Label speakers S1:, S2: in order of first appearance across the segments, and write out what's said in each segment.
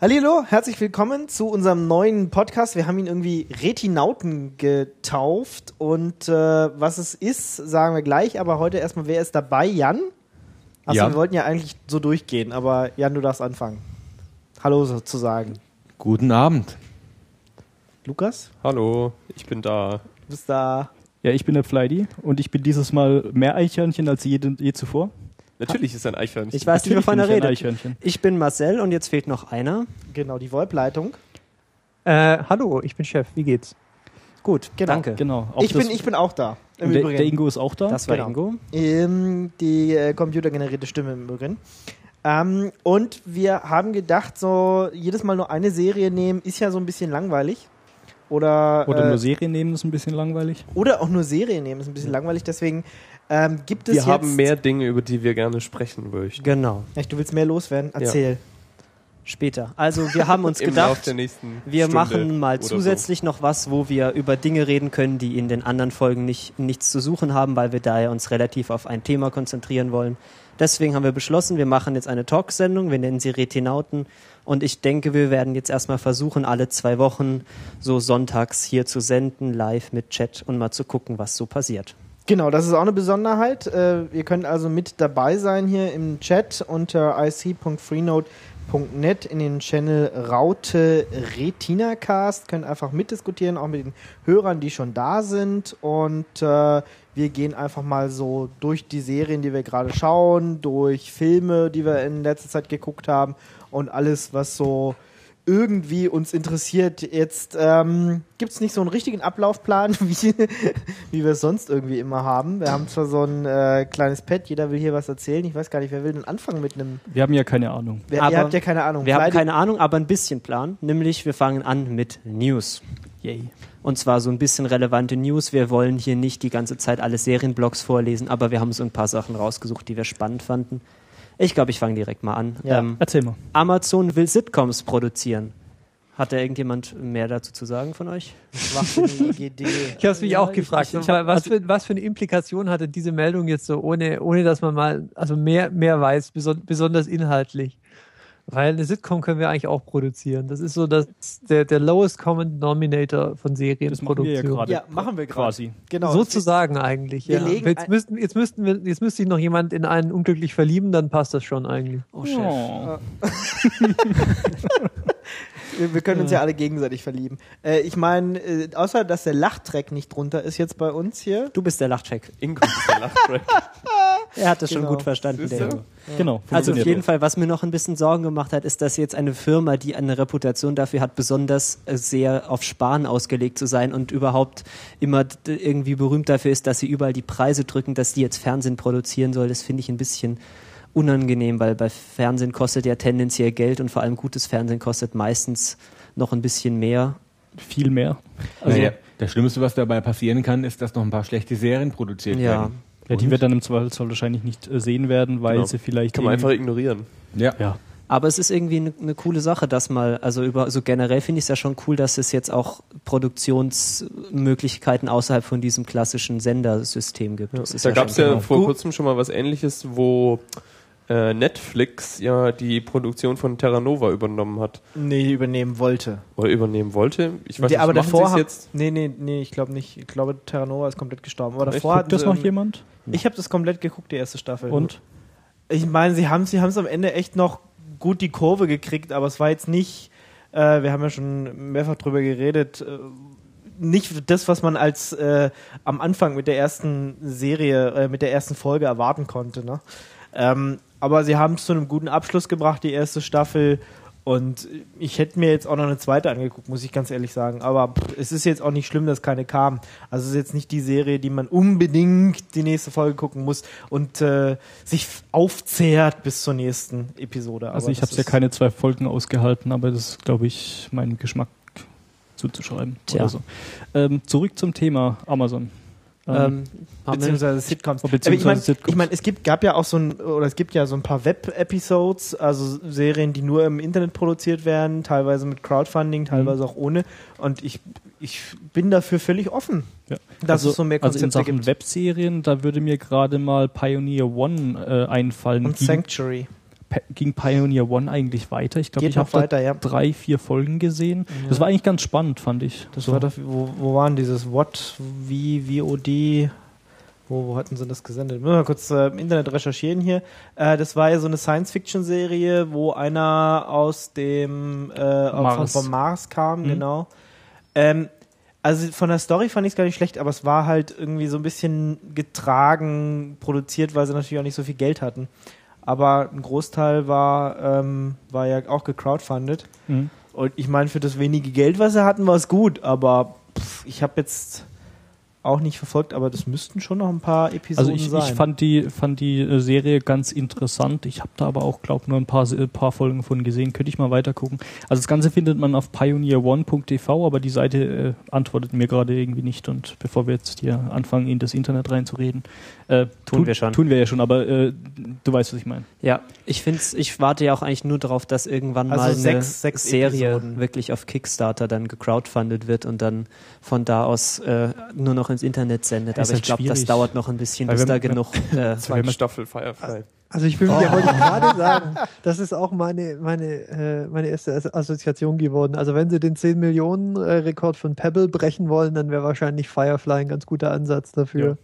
S1: Hallo, herzlich willkommen zu unserem neuen Podcast. Wir haben ihn irgendwie Retinauten getauft und äh, was es ist, sagen wir gleich. Aber heute erstmal, wer ist dabei? Jan? Achso,
S2: Ja.
S1: wir wollten ja eigentlich so durchgehen, aber Jan, du darfst anfangen. Hallo sozusagen.
S2: Guten Abend.
S1: Lukas,
S3: Hallo, ich bin da.
S1: du bist da.
S4: Ja, ich bin der Fleidy und ich bin dieses Mal mehr Eichhörnchen als je, je zuvor.
S3: Natürlich ist ein Eichhörnchen.
S5: Ich weiß nicht, wovon er redet. Ich bin Marcel und jetzt fehlt noch einer.
S1: Genau, die VoIP-Leitung.
S6: Äh, hallo, ich bin Chef. Wie geht's?
S5: Gut,
S1: Genau.
S5: danke.
S4: Genau. Auch
S1: Ich bin, ich bin auch da. Im
S4: der,
S1: Übrigen.
S4: der Ingo ist auch da.
S5: Das war
S1: Genau.
S5: Ingo.
S1: Ähm, die äh, computergenerierte Stimme im Übrigen. Ähm, und wir haben gedacht, so jedes Mal nur eine Serie nehmen, ist ja so ein bisschen langweilig. Oder,
S4: Oder
S1: äh,
S4: nur Serien nehmen, ist ein bisschen langweilig.
S1: oder auch nur Serien nehmen, ist ein bisschen langweilig. Deswegen ähm, gibt es
S3: wir
S1: jetzt...
S3: haben mehr Dinge, über die wir gerne sprechen möchten.
S5: Genau,
S1: Echt, du willst mehr loswerden? Erzähl.
S5: später. Also wir haben uns gedacht, wir
S3: Stunde
S5: machen mal zusätzlich noch was, wo wir über Dinge reden können, die in den anderen Folgen nicht, nichts zu suchen haben, weil wir daher uns relativ auf ein Thema konzentrieren wollen. Deswegen haben wir beschlossen, wir machen jetzt eine Talksendung, wir nennen sie Retinauten und ich denke, wir werden jetzt erstmal versuchen, alle zwei Wochen so sonntags hier zu senden, live mit Chat und mal zu gucken, was so passiert.
S1: Genau, das ist auch eine Besonderheit. Äh, ihr könnt also mit dabei sein hier im Chat unter ic.freenode.net in den Channel Raute RetinaCast. Könnt einfach mitdiskutieren, auch mit den Hörern, die schon da sind. Und äh, wir gehen einfach mal so durch die Serien, die wir gerade schauen, durch Filme, die wir in letzter Zeit geguckt haben und alles, was so irgendwie uns interessiert. Jetzt ähm, gibt es nicht so einen richtigen Ablaufplan, wie, wie wir es sonst irgendwie immer haben. Wir haben zwar so ein äh, kleines Pad, jeder will hier was erzählen. Ich weiß gar nicht, wer will denn anfangen mit einem.
S4: Wir haben ja keine Ahnung.
S1: Wer, ihr
S5: Aber
S1: habt ja keine Ahnung.
S5: Wir haben
S1: Beide-
S5: keine Ahnung, aber ein bisschen Plan. Nämlich, wir fangen an mit News.
S4: Yay.
S5: Und zwar so ein bisschen relevante News. Wir wollen hier nicht die ganze Zeit alle Serienblogs vorlesen, aber wir haben so ein paar Sachen rausgesucht, die wir spannend fanden. Ich glaube, ich fange direkt mal an.
S1: Ja.
S5: Ähm,
S4: Erzähl mal.
S5: Amazon will Sitcoms produzieren. Hat da irgendjemand mehr dazu zu sagen von euch?
S1: Idee.
S6: Ich habe es mich
S5: Ja,
S6: auch gefragt.
S5: ich- ich hab-
S6: was,
S5: also-
S6: für, was für eine Implikation hatte diese Meldung jetzt so, ohne, ohne dass man mal also mehr, mehr weiß, beson besonders inhaltlich? Weil eine Sitcom können wir eigentlich auch produzieren. Das ist so das, der, der lowest common denominator von
S4: Das machen wir ja
S6: Serienproduktion.
S4: gerade.
S1: Ja, machen wir gerade.
S4: Quasi.
S1: Genau.
S6: Sozusagen eigentlich. Ja. Jetzt, müssten, jetzt, müssten wir, jetzt müsste sich noch jemand in einen unglücklich verlieben, dann passt das schon eigentlich.
S5: Oh, Chef.
S4: Oh.
S1: Wir, wir können uns ja alle gegenseitig verlieben. Äh, ich meine, äh, außer dass der Lachtrack nicht drunter ist jetzt bei uns hier.
S5: Du bist der Lachcheck.
S3: Ingo ist der Lachtrack.
S5: Er hat das schon
S1: Genau.
S5: gut verstanden,
S3: Siehst
S5: der? Ingo.
S4: Genau.
S5: Also auf jeden Fall, was mir noch ein bisschen Sorgen gemacht hat, ist, dass jetzt eine Firma, die eine Reputation dafür hat, besonders äh, sehr auf Sparen ausgelegt zu sein und überhaupt immer d- irgendwie berühmt dafür ist, dass sie überall die Preise drücken, dass die jetzt Fernsehen produzieren soll, das finde ich ein bisschen unangenehm, weil bei Fernsehen kostet ja tendenziell Geld und vor allem gutes Fernsehen kostet meistens noch ein bisschen mehr.
S4: Viel mehr. Also,
S2: Naja, das Schlimmste, was dabei passieren kann, ist, dass noch ein paar schlechte Serien produziert
S5: Ja.
S2: werden.
S4: Ja, die wir dann im Zweifelsfall wahrscheinlich nicht äh, sehen werden, weil
S3: Genau.
S4: sie vielleicht.
S3: Kann man einfach ignorieren.
S2: Ja.
S4: Ja.
S5: Aber es ist irgendwie eine ne coole Sache, dass mal, also über, so generell finde ich es ja schon cool, dass es jetzt auch Produktionsmöglichkeiten außerhalb von diesem klassischen Sendersystem gibt. Das ist
S3: da gab es ja
S5: schon-
S3: vor kurzem schon mal was ähnliches, wo äh, Netflix ja die Produktion von Terra Nova übernommen hat.
S1: Nee, übernehmen wollte.
S3: Oder übernehmen wollte. Ich weiß
S1: Die,
S3: nicht,
S1: aber davor haben,
S3: jetzt?
S1: Nee, nee, nee, ich glaube nicht. Ich glaube, Terra Nova ist komplett gestorben. Aber davor
S4: Guckt
S1: hatten
S4: das noch jemand?
S1: Ich habe das komplett geguckt, die erste Staffel.
S4: Und?
S1: Ich meine, sie haben sie haben es am Ende echt noch gut die Kurve gekriegt, aber es war jetzt nicht, äh, wir haben ja schon mehrfach drüber geredet, äh, nicht das, was man als äh, am Anfang mit der ersten Serie, äh, mit der ersten Folge erwarten konnte. Ne? Ähm, aber sie haben es zu einem guten Abschluss gebracht, die erste Staffel. Und ich hätte mir jetzt auch noch eine zweite angeguckt, muss ich ganz ehrlich sagen. Aber es ist jetzt auch nicht schlimm, dass keine kam. Also es ist jetzt nicht die Serie, die man unbedingt die nächste Folge gucken muss und äh, sich aufzehrt bis zur nächsten Episode.
S4: Also
S1: Aber
S4: ich habe ja
S1: ist-
S4: keine zwei Folgen ausgehalten, aber das ist, glaube ich, mein Geschmack zuzuschreiben.
S5: Tja.
S4: Oder so. Ähm, zurück zum Thema Amazon. Ähm,
S5: Ähm,
S1: beziehungsweise Sitcoms.
S4: Beziehungsweise
S1: ich meine,
S4: Sitcoms.
S1: ich mein, es gibt, gab ja auch so ein, oder es gibt ja so ein paar Web-Episodes, also Serien, die nur im Internet produziert werden, teilweise mit Crowdfunding, teilweise auch ohne. Und ich, ich bin dafür völlig offen,
S4: Ja.
S1: dass
S4: also,
S1: es so mehr
S4: also in
S1: Konzepte
S4: Sachen
S1: gibt.
S4: Webserien, da würde mir gerade mal Pioneer One äh, einfallen.
S1: Und Sanctuary.
S4: Ging Pioneer One eigentlich weiter? Ich glaube, ich habe
S1: ja.
S4: drei, vier Folgen gesehen. Das war eigentlich ganz spannend, fand ich.
S1: Das
S4: So.
S1: war doch, wo, wo waren dieses What, wie, VOD, wo, wo hatten sie das gesendet? Müssen wir mal kurz äh, im Internet recherchieren hier. Äh, das war ja so eine Science-Fiction-Serie, wo einer aus dem äh, Von,
S4: Mars.
S1: vom Mars kam,
S4: Mhm.
S1: genau. Ähm, also von der Story fand ich es gar nicht schlecht, aber es war halt irgendwie so ein bisschen getragen, produziert, weil sie natürlich auch nicht so viel Geld hatten. Aber ein Großteil war, ähm, war ja auch gecrowdfundet.
S4: Mhm.
S1: Und ich meine, für das wenige Geld, was sie hatten, war es gut. Aber pff, ich habe jetzt auch nicht verfolgt, aber das müssten schon noch ein paar Episoden
S4: Also ich,
S1: sein.
S4: ich fand die fand die äh, Serie ganz interessant. Ich habe da aber auch glaube nur ein paar äh, paar Folgen von gesehen. Könnte ich mal weiter gucken. Also das Ganze findet man auf pioneer1.tv, aber die Seite äh, antwortet mir gerade irgendwie nicht. Und bevor wir jetzt hier anfangen, in das Internet reinzureden, äh,
S5: Tun wir schon.
S4: Tun wir ja schon, aber äh, du weißt, was ich meine.
S5: Ja, ich find's, ich warte ja auch eigentlich nur darauf, dass irgendwann
S1: Also
S5: mal eine
S1: sechs- sechs
S5: Serie
S1: Episoden.
S5: wirklich auf Kickstarter dann gecrowdfundet wird und dann von da aus äh, nur noch ins Internet sendet.
S4: Ist
S5: Aber ich
S4: halt
S5: glaube, das dauert noch ein bisschen,
S4: Weil
S5: bis da genug. Äh,
S3: Staffel Firefly.
S6: Also ich will ja wollte ich gerade sagen, das ist auch meine, meine, äh, meine erste As- Assoziation geworden. Also wenn sie den 10 Millionen äh, Rekord von Pebble brechen wollen, dann wäre wahrscheinlich Firefly ein ganz guter Ansatz dafür.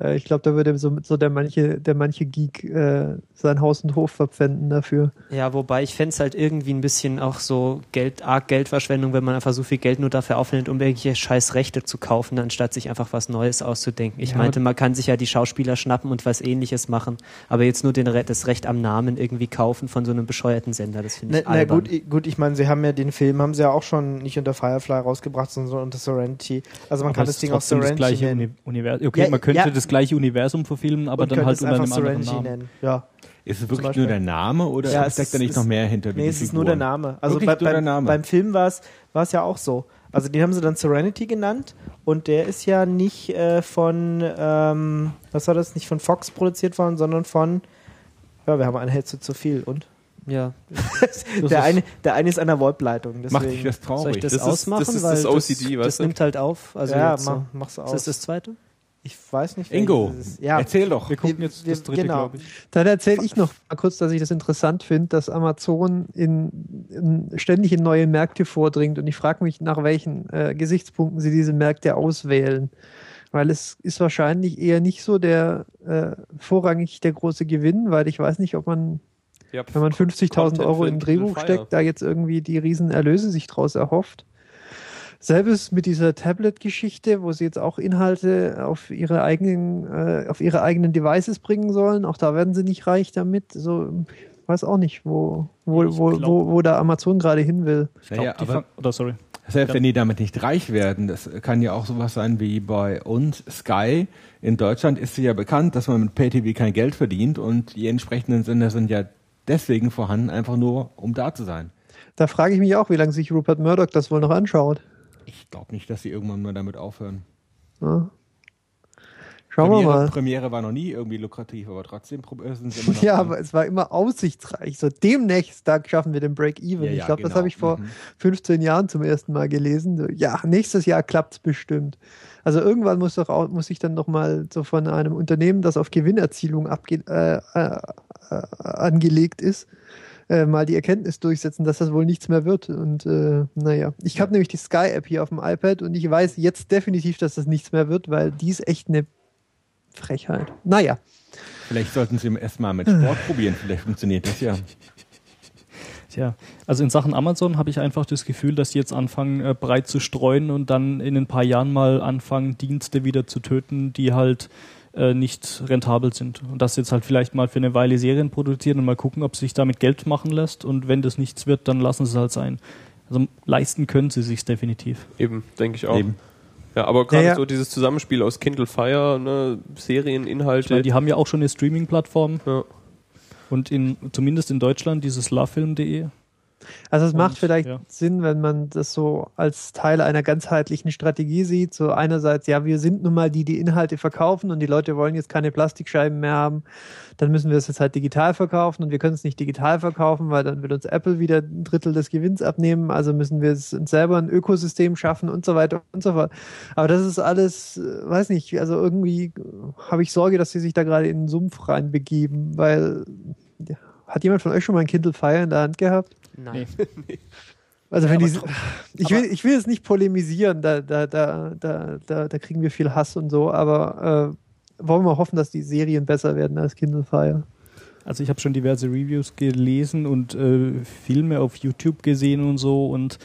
S6: Äh, ich glaube, da würde so, so der manche, der manche Geek äh, sein Haus und Hof verpfänden dafür.
S5: ja, wobei ich fänd's halt irgendwie ein bisschen auch so Geld, arg Geldverschwendung, wenn man einfach so viel Geld nur dafür aufwendet, um irgendwelche scheiß Rechte zu kaufen, anstatt sich einfach was Neues auszudenken. Ich
S4: Ja,
S5: meinte, man kann sich ja die Schauspieler schnappen und was ähnliches machen, aber jetzt nur den, Re- das Recht am Namen irgendwie kaufen von so einem bescheuerten Sender, das finde
S1: Na,
S5: ich
S1: na
S5: albern.
S1: gut, i- gut, ich meine, sie haben ja den Film, haben sie ja auch schon nicht unter Firefly rausgebracht, sondern unter Serenity. Also man
S4: Aber
S1: kann
S4: es
S1: das Ding auch Serenity
S4: das gleiche
S1: nennen.
S4: Uni Universum. Okay,
S1: Ja,
S4: man könnte
S1: ja.
S4: das gleiche Universum verfilmen, aber
S1: Und
S4: dann halt
S1: es
S4: unter einem anderen
S1: Serenity
S4: Namen.
S1: nennen. Ja.
S2: Ist es wirklich nur der Name oder
S1: Ja, es
S2: steckt da
S1: ist-
S2: nicht noch mehr hinter?
S1: Nee,
S2: die
S1: es ist nur der? Name. Also bei,
S2: nur der
S1: beim,
S2: Name.
S1: beim Film war es ja auch so. Also den haben sie dann Serenity genannt und der ist ja nicht äh, von, ähm, was war das, nicht von Fox produziert worden, sondern von, ja, wir haben einen Hälfte zu viel und?
S5: Ja,
S1: der,
S4: ist-
S1: eine, der eine ist an der VoIP-Leitung.
S2: Macht dich das
S5: soll ich
S2: traurig?
S5: das,
S3: Das ist-
S5: ausmachen?
S3: das ist
S5: Weil
S3: das OCD,
S5: das,
S3: weißt
S5: das nimmt halt auf. Also
S1: ja,
S5: jetzt so.
S1: mach, mach's aus.
S5: Ist das das zweite?
S1: Ich weiß nicht.
S2: Ingo.
S1: Ja,
S2: erzähl doch.
S4: Wir gucken jetzt
S1: wir-
S4: das dritte,
S1: genau.
S4: glaube ich.
S6: Dann erzähle ich noch mal kurz, dass ich das interessant finde, dass Amazon in, in, ständig in neue Märkte vordringt und ich frage mich, nach welchen äh, Gesichtspunkten sie diese Märkte auswählen. Weil es ist wahrscheinlich eher nicht so der äh, vorrangig der große Gewinn, weil ich weiß nicht, ob man,
S3: Ja,
S6: wenn man 50.000
S3: Content
S6: Euro in ein Drehbuch steckt, da jetzt irgendwie die riesen Erlöse sich draus erhofft. Selbes mit dieser Tablet-Geschichte, wo sie jetzt auch Inhalte auf ihre eigenen, äh, auf ihre eigenen Devices bringen sollen. Auch da werden sie nicht reich damit. So, ich weiß auch nicht, wo, wo,
S4: Ich
S6: wo,
S4: glaub-
S6: wo, wo da Amazon gerade hin will.
S4: Glaub,
S2: ja,
S4: die
S2: aber
S4: oder sorry.
S2: Selbst wenn die damit nicht reich werden, das kann ja auch sowas sein wie bei uns Sky. In Deutschland ist ja bekannt, dass man mit Pay-TV kein Geld verdient und die entsprechenden Sender sind ja deswegen vorhanden, einfach nur um da zu sein.
S6: Da frage ich mich auch, wie lange sich Rupert Murdoch das wohl noch anschaut.
S2: Ich glaube nicht, dass sie irgendwann mal damit aufhören.
S6: Ja. Schauen wir
S2: Premiere,
S6: mal.
S2: Premiere war noch nie irgendwie lukrativ, aber trotzdem äh, sind sie immer
S6: Ja,
S2: dran.
S6: aber es war immer aussichtsreich. So demnächst, da schaffen wir den Break-Even.
S2: Ja,
S6: ich
S2: ja,
S6: glaube, das
S2: genau.
S6: habe ich vor
S2: Mhm.
S6: 15 Jahren zum ersten Mal gelesen. So, ja, nächstes Jahr klappt's bestimmt. Also irgendwann muss doch auch, muss ich dann noch mal so von einem Unternehmen, das auf Gewinnerzielung abge äh, äh, äh, angelegt ist, äh, mal die Erkenntnis durchsetzen, dass das wohl nichts mehr wird. Und äh, naja, ich habe nämlich die Sky-App hier auf dem iPad und ich weiß jetzt definitiv, dass das nichts mehr wird, weil die ist echt eine Frechheit. Naja,
S2: Vielleicht sollten sie erstmal mit Sport probieren, vielleicht funktioniert das ja.
S4: Tja, also in Sachen Amazon habe ich einfach das Gefühl, dass sie jetzt anfangen, äh, breit zu streuen und dann in ein paar Jahren mal anfangen, Dienste wieder zu töten, die halt äh, nicht rentabel sind. Und das jetzt halt vielleicht mal für eine Weile Serien produzieren und mal gucken, ob sich damit Geld machen lässt. Und wenn das nichts wird, dann lassen sie es halt sein. Also leisten können sie sich definitiv.
S3: Eben, denke ich auch.
S2: Eben.
S3: Ja, aber gerade
S6: Ja, ja.
S3: so dieses Zusammenspiel aus Kindle Fire, ne,
S4: Ich
S3: Serieninhalte.
S4: meine, die haben ja auch schon eine Streaming-Plattform
S3: ja.
S4: und in, zumindest in Deutschland dieses lovefilm.de.
S6: Also es
S4: Und,
S6: macht vielleicht
S4: ja.
S6: Sinn, wenn man das so als Teil einer ganzheitlichen Strategie sieht. So einerseits, ja, wir sind nun mal die, die Inhalte verkaufen und die Leute wollen jetzt keine Plastikscheiben mehr haben. Dann müssen wir es jetzt halt digital verkaufen und wir können es nicht digital verkaufen, weil dann wird uns Apple wieder ein Drittel des Gewinns abnehmen. Also müssen wir es uns selber ein Ökosystem schaffen und so weiter und so fort. Aber das ist alles, äh, weiß nicht, also irgendwie habe ich Sorge, dass sie sich da gerade in den Sumpf reinbegeben, weil ja, hat jemand von euch schon mal ein Kindle Fire in der Hand gehabt?
S5: Nein.
S6: Also wenn
S5: Ja,
S6: die, ich will, ich will jetzt nicht polemisieren, da, da, da, da, da, da kriegen wir viel Hass und so, aber äh, wollen wir hoffen, dass die Serien besser werden als Kindle Fire.
S4: Also ich habe schon diverse Reviews gelesen und äh, Filme auf YouTube gesehen und so und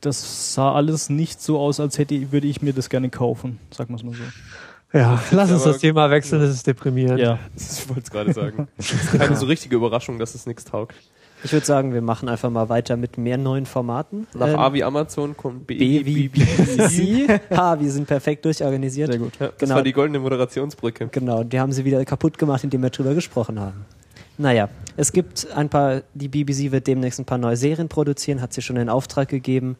S4: das sah alles nicht so aus, als hätte würde ich mir das gerne kaufen, sagen wir es mal so.
S6: Ja, lass uns
S3: aber-
S6: das Thema wechseln, das ist deprimierend.
S4: Ja,
S3: Ich wollte es gerade sagen. Das ist keine so richtige Überraschung, dass es nichts taugt.
S5: Ich würde sagen, wir machen einfach mal weiter mit mehr neuen Formaten.
S3: Nach
S5: Ähm,
S3: A wie Amazon kommt B,
S5: B wie BBC. ha, wir sind perfekt durchorganisiert.
S4: sehr gut.
S3: Ja, das
S5: Genau.
S3: war die goldene Moderationsbrücke.
S5: Genau, die haben sie wieder kaputt gemacht, indem wir drüber gesprochen haben. Naja, es gibt ein paar, die BBC wird demnächst ein paar neue Serien produzieren, hat sie schon in Auftrag gegeben.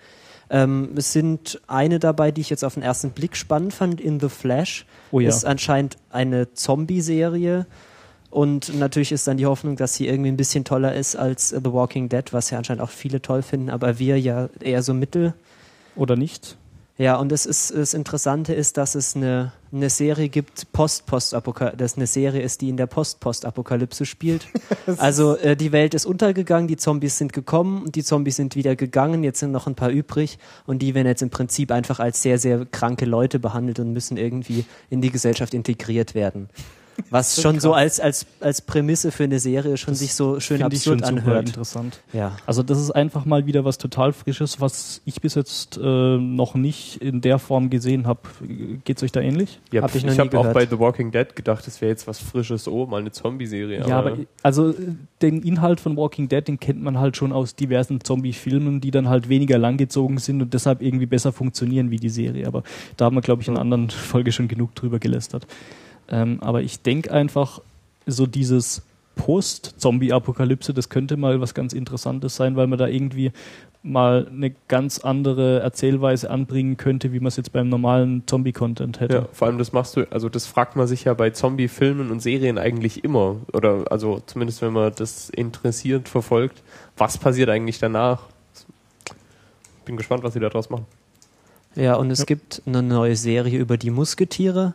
S5: Ähm, es sind eine dabei, die ich jetzt auf den ersten Blick spannend fand, In the Flash.
S4: Oh ja.
S5: Ist anscheinend eine Zombie-Serie. Und natürlich ist dann die Hoffnung, dass sie irgendwie ein bisschen toller ist als The Walking Dead, was ja anscheinend auch viele toll finden, aber wir ja eher so mittel.
S4: Oder nicht?
S5: Ja, und das, ist, das Interessante ist, dass es eine, eine Serie gibt, Post-Post-Apokalypse, dass eine Serie ist, die in der Post-Post-Apokalypse spielt. also äh, die Welt ist untergegangen, die Zombies sind gekommen und die Zombies sind wieder gegangen, jetzt sind noch ein paar übrig und die werden jetzt im Prinzip einfach als sehr, sehr kranke Leute behandelt und müssen irgendwie in die Gesellschaft integriert werden. Was schon so als, als, als Prämisse für eine Serie schon sich so schön
S4: Finde ich
S5: absurd
S4: schon super
S5: anhört.
S4: interessant.
S5: Ja.
S4: Also das ist einfach mal wieder was total Frisches, was ich bis jetzt äh, noch nicht in der Form gesehen habe. Geht's euch da ähnlich?
S3: Ja,
S5: Hab ich
S3: ich habe auch bei The Walking Dead gedacht, das wäre jetzt was Frisches. Oh, mal eine Zombie-Serie.
S4: Ja, aber also äh, den Inhalt von Walking Dead, den kennt man halt schon aus diversen Zombie-Filmen, die dann halt weniger langgezogen sind und deshalb irgendwie besser funktionieren wie die Serie. Aber da haben wir, glaube ich, in einer anderen Folge schon genug drüber gelästert. Ähm, aber ich denke einfach, so dieses Post-Zombie-Apokalypse, das könnte mal was ganz Interessantes sein, weil man da irgendwie mal eine ganz andere Erzählweise anbringen könnte, wie man es jetzt beim normalen Zombie-Content hätte.
S3: Ja, vor allem das machst du, also das fragt man sich ja bei Zombie-Filmen und Serien eigentlich immer. Oder also zumindest wenn man das interessiert verfolgt, was passiert eigentlich danach? Bin gespannt, was sie daraus machen.
S5: Ja, und es
S4: Ja.
S5: gibt eine neue Serie über die Musketiere.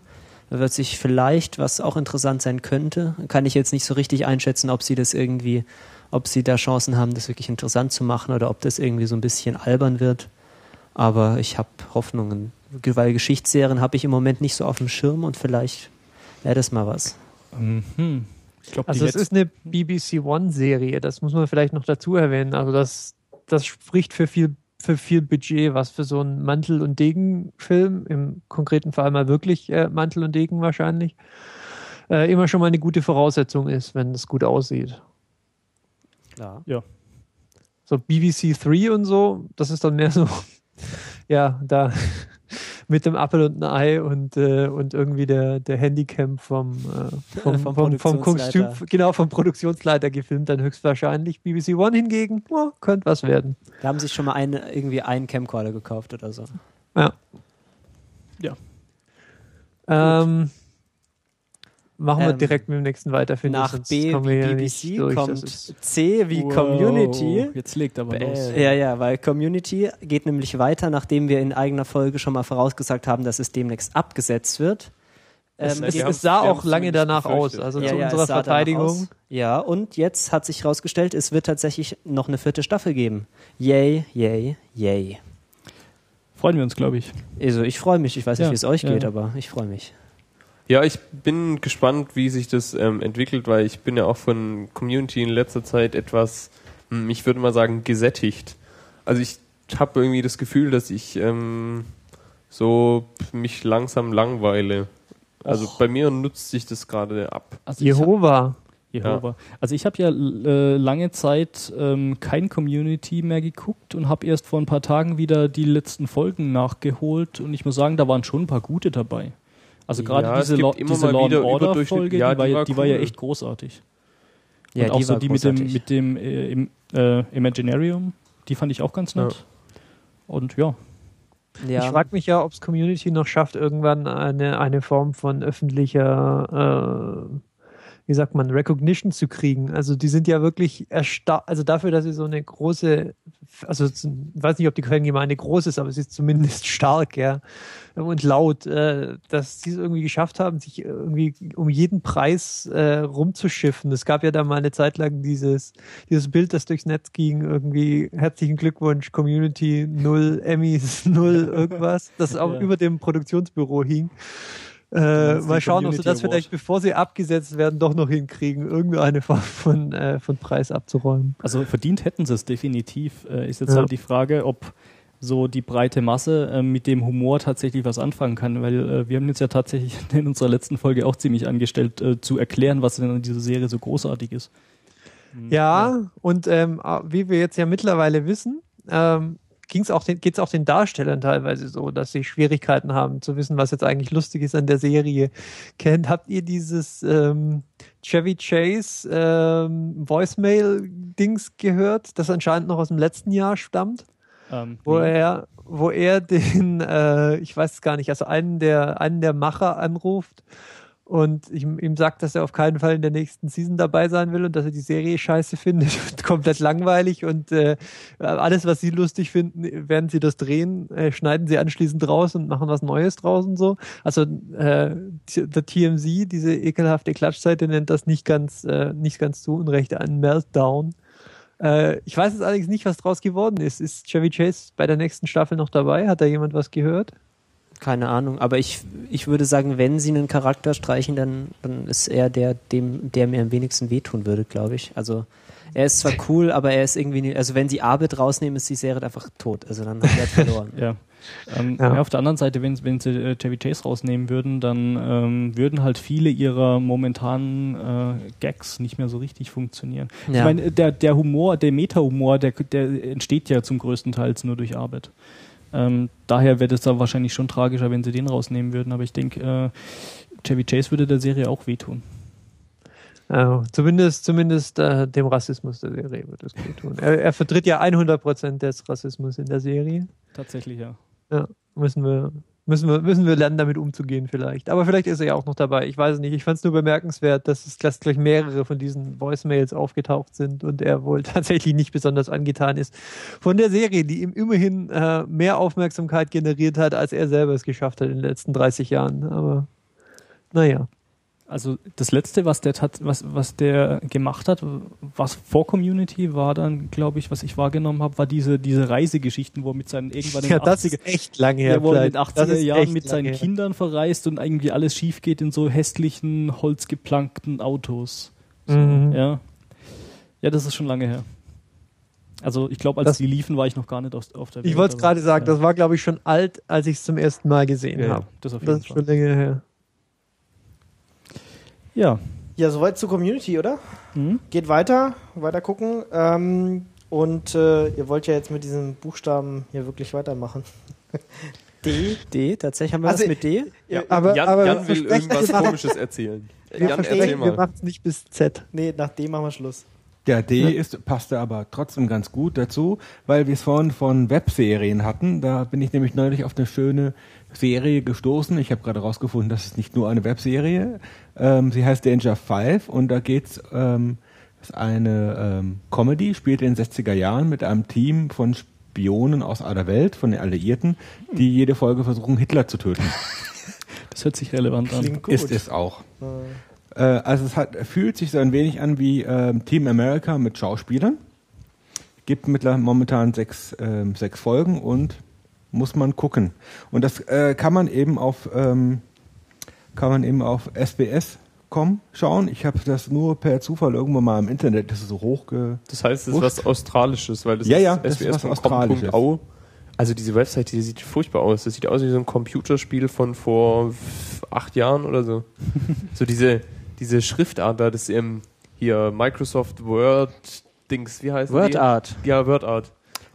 S5: Da wird sich vielleicht, was auch interessant sein könnte, kann ich jetzt nicht so richtig einschätzen, ob sie das irgendwie, ob sie da Chancen haben, das wirklich interessant zu machen oder ob das irgendwie so ein bisschen albern wird. Aber ich habe Hoffnungen, weil Geschichtsserien habe ich im Moment nicht so auf dem Schirm und vielleicht wäre das mal was.
S4: Mhm. Ich glaube,
S6: Also es ist eine BBC One-Serie, das muss man vielleicht noch dazu erwähnen. Also das, das spricht für viel, für viel Budget, was für so einen Mantel- und Degen-Film, im konkreten Fall mal wirklich äh, Mantel und Degen wahrscheinlich, äh, immer schon mal eine gute Voraussetzung ist, wenn es gut aussieht.
S5: Klar.
S6: So BBC 3 und so, das ist dann mehr so, ja, da mit dem Apfel und ein Ei und, äh, und irgendwie der, der Handycam vom, äh, vom,
S5: Vom
S6: vom, vom. Kostüm, genau, vom Produktionsleiter gefilmt, dann höchstwahrscheinlich. BBC One hingegen, ja, könnte was werden.
S5: Da haben sich schon mal eine, irgendwie einen Camcorder gekauft oder so.
S6: Ja.
S4: Ja.
S6: Ähm, machen wir
S5: Ähm,
S6: direkt mit dem nächsten weiter, ich.
S5: Nach B wie BBC
S6: durch.
S5: Kommt C wie Community.
S4: Jetzt legt aber
S5: Bäh.
S4: los.
S5: Ja, ja, weil Community geht nämlich weiter, nachdem wir in eigener Folge schon mal vorausgesagt haben, dass es demnächst abgesetzt wird.
S6: Es,
S5: Ähm,
S6: es, es sah auch lange danach aus. Also
S5: ja,
S6: zu
S5: ja,
S6: unserer Verteidigung.
S5: Ja, und jetzt hat sich herausgestellt, es wird tatsächlich noch eine vierte Staffel geben. Yay, yay, yay.
S4: Freuen wir uns, glaube ich.
S5: Also ich freue mich, ich weiß nicht,
S4: Ja,
S5: wie es euch
S4: ja,
S5: geht, aber ich freue mich.
S3: Ja, ich bin gespannt, wie sich das ähm, entwickelt, weil ich bin ja auch von Community in letzter Zeit etwas, hm, ich würde mal sagen, gesättigt. Also ich habe irgendwie das Gefühl, dass ich ähm, so mich langsam langweile. Also bei mir nutzt sich das gerade ab.
S4: Also
S6: Jehova.
S4: Jehova. Also ich habe ja äh, lange Zeit ähm, kein Community mehr geguckt und habe erst vor ein paar Tagen wieder die letzten Folgen nachgeholt und ich muss sagen, da waren schon ein paar gute dabei. Also gerade
S3: Ja, es
S4: diese,
S3: immer
S4: diese Law and Order Folge,
S3: ja,
S4: die, war,
S3: die
S4: ja-
S3: war
S4: die war ja echt großartig.
S5: Ja,
S4: und auch
S5: die
S4: so die mit dem,
S5: großartig.
S4: mit dem äh, im, äh, Imaginarium, die fand ich auch ganz nett. Und ja,
S5: Ja,
S6: Ich frage mich ja, ob es Community noch schafft, irgendwann eine, eine Form von öffentlicher, äh, wie sagt man, Recognition zu kriegen. Also die sind ja wirklich erstarrt, also dafür, dass sie so eine große, also ich weiß nicht, ob die Fangemeinde groß ist, aber sie ist zumindest stark, ja, und laut, äh, dass sie es irgendwie geschafft haben, sich irgendwie um jeden Preis äh, rumzuschiffen. Es gab ja da mal eine Zeit lang dieses, dieses Bild, das durchs Netz ging, irgendwie herzlichen Glückwunsch, Community, null Emmys, null irgendwas, das auch
S4: Ja.
S6: über dem Produktionsbüro hing. Äh, mal schauen, ob sie das
S4: Award.
S6: vielleicht, bevor sie abgesetzt werden, doch noch hinkriegen, irgendeine Form von, äh, von Preis abzuräumen.
S4: Also verdient hätten sie es definitiv. Äh, ist jetzt
S6: Ja.
S4: halt die Frage, ob so die breite Masse äh, mit dem Humor tatsächlich was anfangen kann, weil äh, wir haben jetzt ja tatsächlich in unserer letzten Folge auch ziemlich angestellt, äh, zu erklären, was denn an dieser Serie so großartig ist.
S6: Ja, und ähm, wie wir jetzt ja mittlerweile wissen, ähm, ging's auch den, geht's auch den Darstellern teilweise so, dass sie Schwierigkeiten haben zu wissen, was jetzt eigentlich lustig ist an der Serie. Kennt, habt ihr dieses ähm, Chevy Chase ähm, Voicemail-Dings gehört, das anscheinend noch aus dem letzten Jahr stammt?
S4: Ähm,
S6: wo
S4: nee.
S6: er, wo er den, äh, ich weiß es gar nicht, also einen der, einen der Macher anruft und ihm, sagt, dass er auf keinen Fall in der nächsten Season dabei sein will und dass er die Serie scheiße findet und komplett langweilig und äh, alles, was sie lustig finden, werden sie das drehen, äh, schneiden sie anschließend raus und machen was Neues draus und so. Also äh, der TMZ, diese ekelhafte Klatschseite, nennt das nicht ganz, äh, nicht ganz zu Unrecht einen Meltdown. Äh, ich weiß jetzt allerdings nicht, was draus geworden ist. Ist Chevy Chase bei der nächsten Staffel noch dabei? Hat da jemand was gehört?
S5: Keine Ahnung, aber ich, ich würde sagen, wenn sie einen Charakter streichen, dann, dann ist er der, dem, der mir am wenigsten wehtun würde, glaube ich. Also er ist zwar cool, aber er ist irgendwie, nie, also wenn sie Abed rausnehmen, ist die Serie einfach tot. Also dann hat er halt verloren.
S4: Ja. Ähm,
S6: Ja.
S4: ja. Auf der anderen Seite, wenn, wenn sie äh, Chevy Chase rausnehmen würden, dann ähm, würden halt viele ihrer momentanen äh, Gags nicht mehr so richtig funktionieren. Ich
S5: Ja.
S4: meine, der, der Humor, der Meta-Humor, der, der entsteht ja zum größten Teil nur durch Arbeit. Ähm, daher wäre es da wahrscheinlich schon tragischer, wenn sie den rausnehmen würden. Aber ich denke, äh, Chevy Chase würde der Serie auch wehtun.
S6: Äh, zumindest zumindest äh, dem Rassismus der Serie wird es gut tun. Er, er vertritt ja 100% des Rassismus in der Serie.
S4: Tatsächlich, ja.
S6: Ja, müssen wir, müssen wir, müssen wir lernen, damit umzugehen vielleicht. Aber vielleicht ist er ja auch noch dabei. Ich weiß es nicht. Ich fand es nur bemerkenswert, dass es dass gleich mehrere von diesen Voicemails aufgetaucht sind und er wohl tatsächlich nicht besonders angetan ist von der Serie, die ihm immerhin äh, mehr Aufmerksamkeit generiert hat, als er selber es geschafft hat in den letzten 30 Jahren. Aber naja.
S4: Also das letzte, was der tat, was, was der gemacht hat, was vor Community war dann, glaube ich, was ich wahrgenommen habe, war diese, diese Reisegeschichten, wo er mit seinen irgendwann in
S6: Ja,
S4: den
S6: das
S4: 80er,
S6: ist echt lange her.
S4: wo er in den
S6: vielleicht. Das
S4: 80er
S6: ist
S4: Jahren mit seinen
S6: her.
S4: Kindern verreist und irgendwie alles schief geht in so hässlichen, holzgeplankten Autos. So,
S6: Mhm.
S4: Ja. Ja, das ist schon lange her. Also ich glaube, als
S6: Das-
S4: die liefen, war ich noch gar nicht auf, auf der Welt.
S6: Ich wollte es gerade sagen,
S4: ja.
S6: das war, glaube ich, schon alt, als ich es zum ersten Mal gesehen
S4: ja,
S6: habe.
S4: das auf
S6: Das
S4: jeden
S6: ist
S4: Fall.
S6: schon länger her.
S4: Ja.
S1: Ja, soweit zur Community, oder?
S4: Mhm.
S1: Geht weiter, weiter gucken. Ähm, und äh, ihr wollt ja jetzt mit diesem Buchstaben hier wirklich weitermachen. D.
S5: D, tatsächlich haben wir
S1: Also,
S5: was mit D?
S1: Ja,
S6: Aber,
S3: Jan,
S6: aber
S3: Jan
S6: wir
S3: will irgendwas Komisches erzählen.
S6: Wir
S3: Jan, erzähl
S6: versprechen, wir
S3: mal.
S6: machen es nicht bis Z.
S1: Nee, nach D machen wir Schluss.
S2: Der D ist, passte aber trotzdem ganz gut dazu, weil wir es vorhin von Webserien hatten. Da bin ich nämlich neulich auf eine schöne Serie gestoßen. Ich habe gerade rausgefunden, das ist nicht nur eine Webserie. Ähm, sie heißt Danger Five und da geht's ähm, das ist eine ähm, Comedy, spielt in den 60er Jahren mit einem Team von Spionen aus aller Welt, von den Alliierten, die jede Folge versuchen, Hitler zu töten.
S4: Das hört sich relevant an.
S1: Klingt gut.
S2: Ist es auch.
S1: Äh,
S2: Äh, also es hat, fühlt sich so ein wenig an wie ähm, Team America mit Schauspielern. Gibt mittlerweile momentan sechs, ähm, sechs Folgen und muss man gucken. Und das äh, kann man eben auf ähm, kann man eben auf SBS.com schauen. Ich habe das nur per Zufall irgendwo mal im Internet, das ist so hochge...
S3: Das heißt, es ist was Australisches, weil das
S2: Ja,
S3: ist
S2: ja, das ist was Australisches.
S3: sbs.com.au. Also diese Website, die sieht furchtbar aus. Das sieht aus wie so ein Computerspiel von vor acht Jahren oder so. so diese, diese Schriftart da, das ähm, hier Microsoft Word Dings, wie heißt
S5: Word
S3: die?
S5: Art.
S3: Ja, Word Art.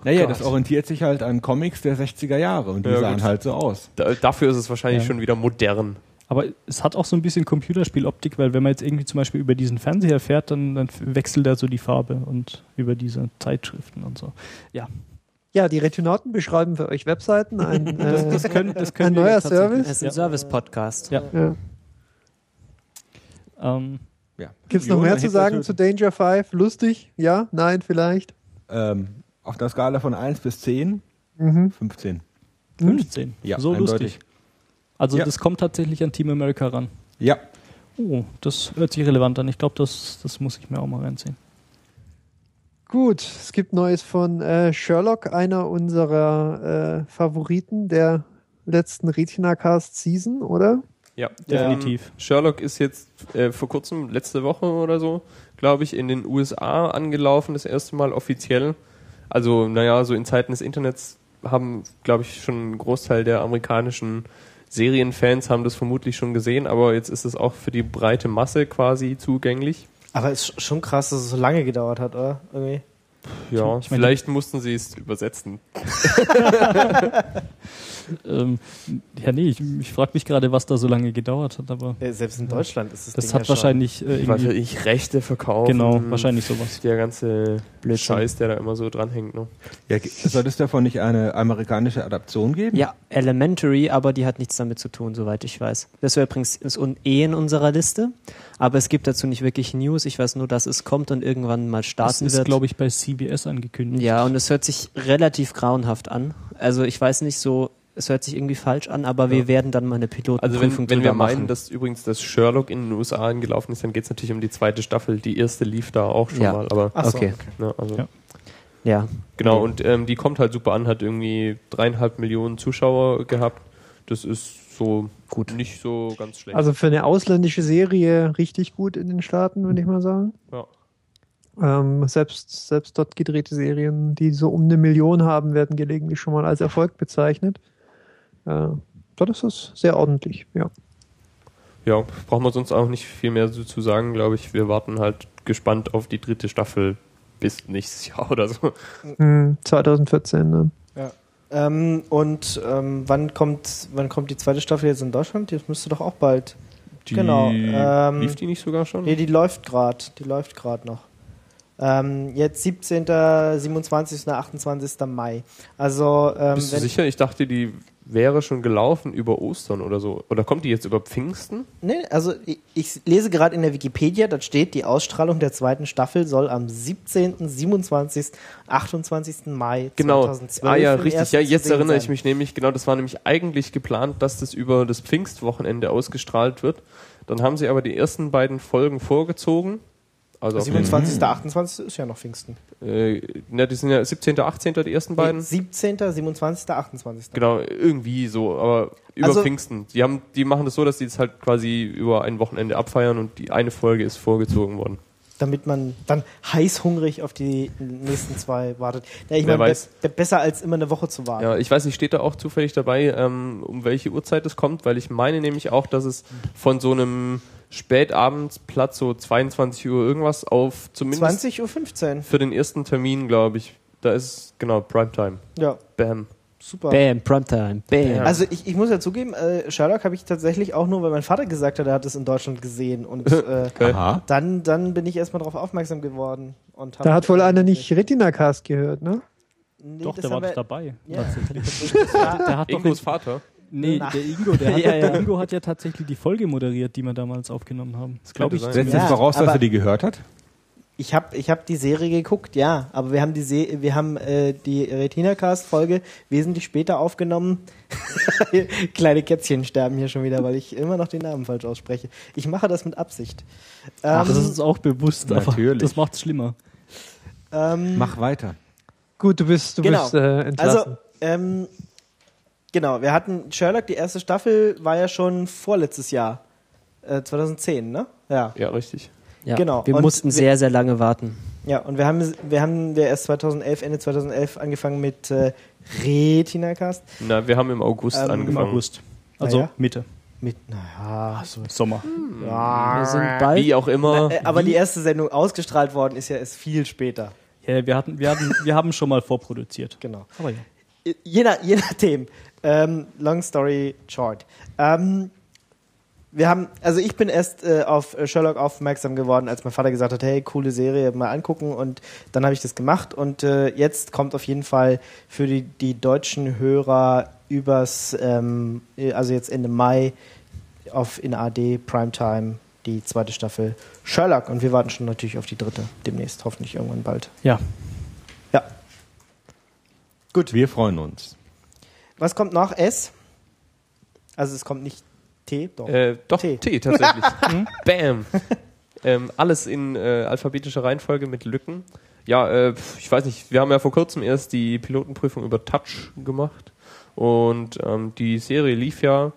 S2: Naja,
S3: Gott.
S2: das orientiert sich halt an Comics der 60er Jahre und die
S3: Ja,
S2: sahen
S3: gut.
S2: halt so aus.
S3: Da, dafür ist es wahrscheinlich
S4: Ja.
S3: schon wieder modern.
S4: Aber es hat auch so ein bisschen Computerspieloptik, weil wenn man jetzt irgendwie zum Beispiel über diesen Fernseher fährt, dann, dann wechselt er so die Farbe und über diese Zeitschriften und so. Ja,
S6: Ja, die Retinauten beschreiben für euch Webseiten. Ein,
S4: das,
S6: äh,
S4: das können, das können
S6: ein neuer. Service?
S5: Das ist ein
S4: Ja.
S5: Service-Podcast.
S4: Ja.
S6: ja.
S4: Ähm,
S2: Ja.
S6: Gibt es noch mehr zu sagen zu Danger 5? Lustig? Ja? Nein? Vielleicht?
S2: Ähm, auf der Skala von 1 bis 10,
S6: Mhm.
S2: 15.
S4: 15.
S2: Ja,
S4: so
S2: eindeutig.
S4: lustig. Also
S2: Ja.
S4: das kommt tatsächlich an Team America ran.
S2: Ja.
S4: Oh, das hört sich relevant an. Ich glaube, das, das muss ich mir auch mal reinziehen.
S6: Gut, es gibt Neues von äh, Sherlock, einer unserer äh, Favoriten der letzten Retina-Cast-Season, oder?
S3: Ja,
S4: Definitiv.
S3: Ähm, Sherlock ist jetzt äh, vor kurzem, letzte Woche oder so, glaube ich, in den USA angelaufen, das erste Mal offiziell. Also, naja, so in Zeiten des Internets haben, glaube ich, schon ein Großteil der amerikanischen Serienfans haben das vermutlich schon gesehen, aber jetzt ist es auch für die breite Masse quasi zugänglich.
S1: Aber es ist schon krass, dass es so lange gedauert hat, oder? Irgendwie.
S3: Ja,
S4: Ich meine-
S3: vielleicht mussten sie es übersetzen.
S4: Ähm, ja, nee, ich, ich frage mich gerade, was da so lange gedauert hat, aber
S1: Äh, Selbst in Deutschland ist das
S4: das
S1: Ding
S4: hat
S1: ja schon-
S4: wahrscheinlich äh,
S3: Was weiß
S4: irgendwie.
S3: ich, Rechte verkaufen.
S4: Genau, wahrscheinlich sowas.
S3: Der ganze
S5: Blödsinn.
S3: Scheiß, der da immer so dranhängt. Ne?
S2: ja soll es davon nicht eine amerikanische Adaption geben?
S5: Ja, Elementary, aber die hat nichts damit zu tun, soweit ich weiß. Das wäre übrigens ist un- eh in unserer Liste, aber es gibt dazu nicht wirklich News. Ich weiß nur, dass es kommt und irgendwann mal
S4: Das
S5: starten
S4: ist,
S5: wird.
S4: glaube ich, bei CBS angekündigt.
S5: Ja, und es hört sich relativ grauenhaft an. Also ich weiß nicht so, es hört sich irgendwie falsch an, aber wir werden dann mal eine Pilotenprüfung
S3: Also wenn, wenn wir meinen,
S5: machen.
S3: dass übrigens das Sherlock in den USA angelaufen ist, dann geht es natürlich um die zweite Staffel. Die erste lief da auch schon
S5: Ja.
S3: mal, aber
S1: Ach so,
S5: Okay.
S3: ne, also
S4: Ja.
S5: ja,
S3: genau und ähm, die kommt halt super an, hat irgendwie dreieinhalb Millionen Zuschauer gehabt. Das ist so
S5: Gut.
S3: nicht so ganz schlecht.
S6: Also für eine ausländische Serie richtig gut in den Staaten, würde ich mal sagen.
S3: ja.
S6: Ähm, selbst, selbst dort gedrehte Serien, die so um eine Million haben, werden gelegentlich schon mal als Erfolg bezeichnet. Äh, dort ist es sehr ordentlich, ja.
S3: ja, brauchen wir sonst auch nicht viel mehr so zu sagen, glaube ich. Wir warten halt gespannt auf die dritte Staffel bis nächstes Jahr oder so.
S6: Hm, 2014 dann.
S1: Ähm, und ähm, wann kommt wann kommt die zweite Staffel jetzt in Deutschland? Das müsste doch auch bald.
S3: Die,
S1: Genau, ähm,
S3: lief die nicht sogar schon?
S1: Nee, die läuft gerade. Die läuft gerade noch. Ähm, jetzt 17., 27. und 28. Mai. Also, ähm,
S3: Bist du sicher? Ich dachte, die wäre schon gelaufen über Ostern oder so. Oder kommt die jetzt über Pfingsten?
S1: nee, also ich, ich lese gerade in der Wikipedia, da steht, die Ausstrahlung der zweiten Staffel soll am 17., 27., 28. Mai
S3: Genau.
S1: 2012
S3: ah ja, richtig. Ja, jetzt erinnere ich
S1: sein.
S3: mich nämlich, genau, das war nämlich eigentlich geplant, dass das über das Pfingstwochenende ausgestrahlt wird. Dann haben sie aber die ersten beiden Folgen vorgezogen. Also auf den,
S1: 27., 28. ist ja noch Pfingsten.
S3: äh, na, die sind ja 17., 18. die ersten beiden.
S1: 17., 27., 28.
S3: Genau, irgendwie so, aber über
S1: Also-
S3: Pfingsten. Die, haben, die machen das so, dass die es halt quasi über ein Wochenende abfeiern und die eine Folge ist vorgezogen worden.
S1: Damit man dann heißhungrig auf die nächsten zwei wartet. Ja, ich meine, be besser als immer eine Woche zu warten.
S3: Ja, ich weiß nicht, steht da auch zufällig dabei, ähm, um welche Uhrzeit es kommt, weil ich meine nämlich auch, dass es von so einem Spätabendsplatz, so 22 Uhr irgendwas, auf zumindest
S1: 20.15 Uhr.
S3: für den ersten Termin, glaube ich, da ist genau Primetime.
S1: Ja,
S3: Bam.
S1: Super.
S5: Bam, Primetime, bam.
S1: Also ich, ich muss ja zugeben, äh, Sherlock habe ich tatsächlich auch nur, weil mein Vater gesagt hat, er hat es in Deutschland gesehen. Und äh,
S3: Okay.
S2: Aha.
S1: dann, dann bin ich erstmal darauf aufmerksam geworden. Und
S6: Da hat wohl einer nicht Retina-Cast gehört, ne?
S1: Nee,
S4: Doch, der war doch dabei.
S1: Ja.
S4: Tatsächlich.
S1: Ja,
S4: Der hat doch
S3: Ingos Vater.
S4: Nee,
S1: Na.
S4: der Ingo, der, hat,
S5: Ja,
S4: der
S5: ja.
S4: Ingo hat ja tatsächlich die Folge moderiert, die wir damals aufgenommen haben. Das glaube ich.
S2: Setzt es voraus, dass er die gehört hat?
S1: Ich habe ich hab die Serie geguckt, ja, aber wir haben die Se wir haben äh, die Retina Cast Folge wesentlich später aufgenommen. Kleine Kätzchen sterben hier schon wieder, weil ich immer noch den Namen falsch ausspreche. Ich mache das mit Absicht.
S4: Ach, das
S1: Ähm,
S4: ist uns auch bewusst, aber
S2: Natürlich.
S4: das macht es schlimmer.
S1: ähm,
S2: Mach weiter.
S6: Gut, du bist, du
S1: Genau.
S6: bist äh, entlassen.
S1: Also, ähm, genau, wir hatten Sherlock, die erste Staffel war ja schon vorletztes Jahr. Äh, 2010, ne? Ja.
S3: Ja, richtig.
S5: Ja,
S1: genau.
S5: Wir
S1: Und
S5: mussten
S1: wir-
S5: sehr, sehr lange warten.
S1: Ja, und wir haben, wir haben wir erst 2011, Ende 2011 angefangen mit äh, Retina Cast.
S3: Na, wir haben im August
S1: Ähm, im
S4: Im
S3: angefangen.
S4: August. Also
S1: Naja.
S4: Mitte.
S1: Mit, naja, so.
S4: Sommer.
S5: Wir sind bald.
S3: Wie auch immer.
S1: Äh, aber die erste Sendung ausgestrahlt worden ist ja erst viel später.
S4: Ja, wir, hatten, wir, hatten, wir haben schon mal vorproduziert.
S1: Genau.
S4: Aber ja.
S1: Je, nach, je nachdem. Ähm, long story short. Ähm, wir haben, also ich bin erst äh, auf Sherlock aufmerksam geworden, als mein Vater gesagt hat, hey, coole Serie, mal angucken und dann habe ich das gemacht und äh, jetzt kommt auf jeden Fall für die, die deutschen Hörer übers, ähm, also jetzt Ende Mai auf in AD Primetime die zweite Staffel Sherlock. Und wir warten schon natürlich auf die dritte demnächst, hoffentlich irgendwann bald.
S4: Ja.
S1: Ja.
S2: Gut. Wir freuen uns.
S1: Was kommt nach S? Also es kommt nicht T, doch.
S3: Äh, doch,
S1: T.
S3: T, tatsächlich. Bam. Ähm, alles in äh, alphabetischer Reihenfolge mit Lücken. Ja, äh, ich weiß nicht, wir haben ja vor kurzem erst die Pilotenprüfung über Touch gemacht und ähm, die Serie lief ja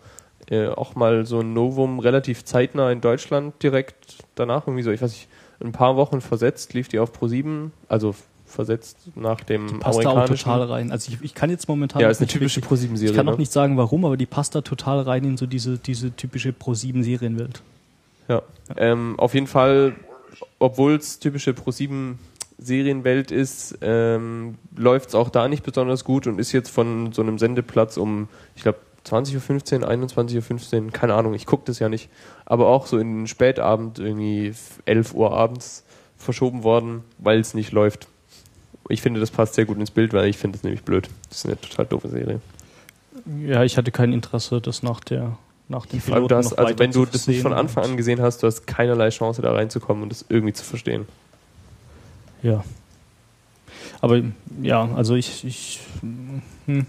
S3: äh, auch mal so ein Novum relativ zeitnah in Deutschland direkt danach, irgendwie so, ich weiß nicht, ein paar Wochen versetzt lief die auf Pro7, also versetzt nach dem
S4: Passt da auch total rein. Also ich, ich kann jetzt momentan
S3: ja, ist eine
S4: nicht
S3: typische
S4: wirklich-
S3: Pro7-Serie.
S4: Ich kann
S3: ne?
S4: auch nicht sagen, warum, aber die passt da total rein in so diese, diese typische Pro-7-Serienwelt.
S3: Ja. Ähm, auf jeden Fall, obwohl es typische Pro7 Serienwelt ist, ähm, läuft es auch da nicht besonders gut und ist jetzt von so einem Sendeplatz um, ich glaube, 20.15 Uhr, 21.15 Uhr, keine Ahnung, ich gucke das ja nicht, aber auch so in den Spätabend, irgendwie 11 Uhr abends verschoben worden, weil es nicht läuft. Ich finde, das passt sehr gut ins Bild, weil ich finde es nämlich blöd. Das ist eine total doofe Serie.
S4: Ja, ich hatte kein Interesse, das nach der nach dem Piloten
S3: du hast, also wenn du das nicht von Anfang an gesehen hast, du hast keinerlei Chance da reinzukommen und das irgendwie zu verstehen.
S4: Ja. Aber ja, also ich, ich, hm,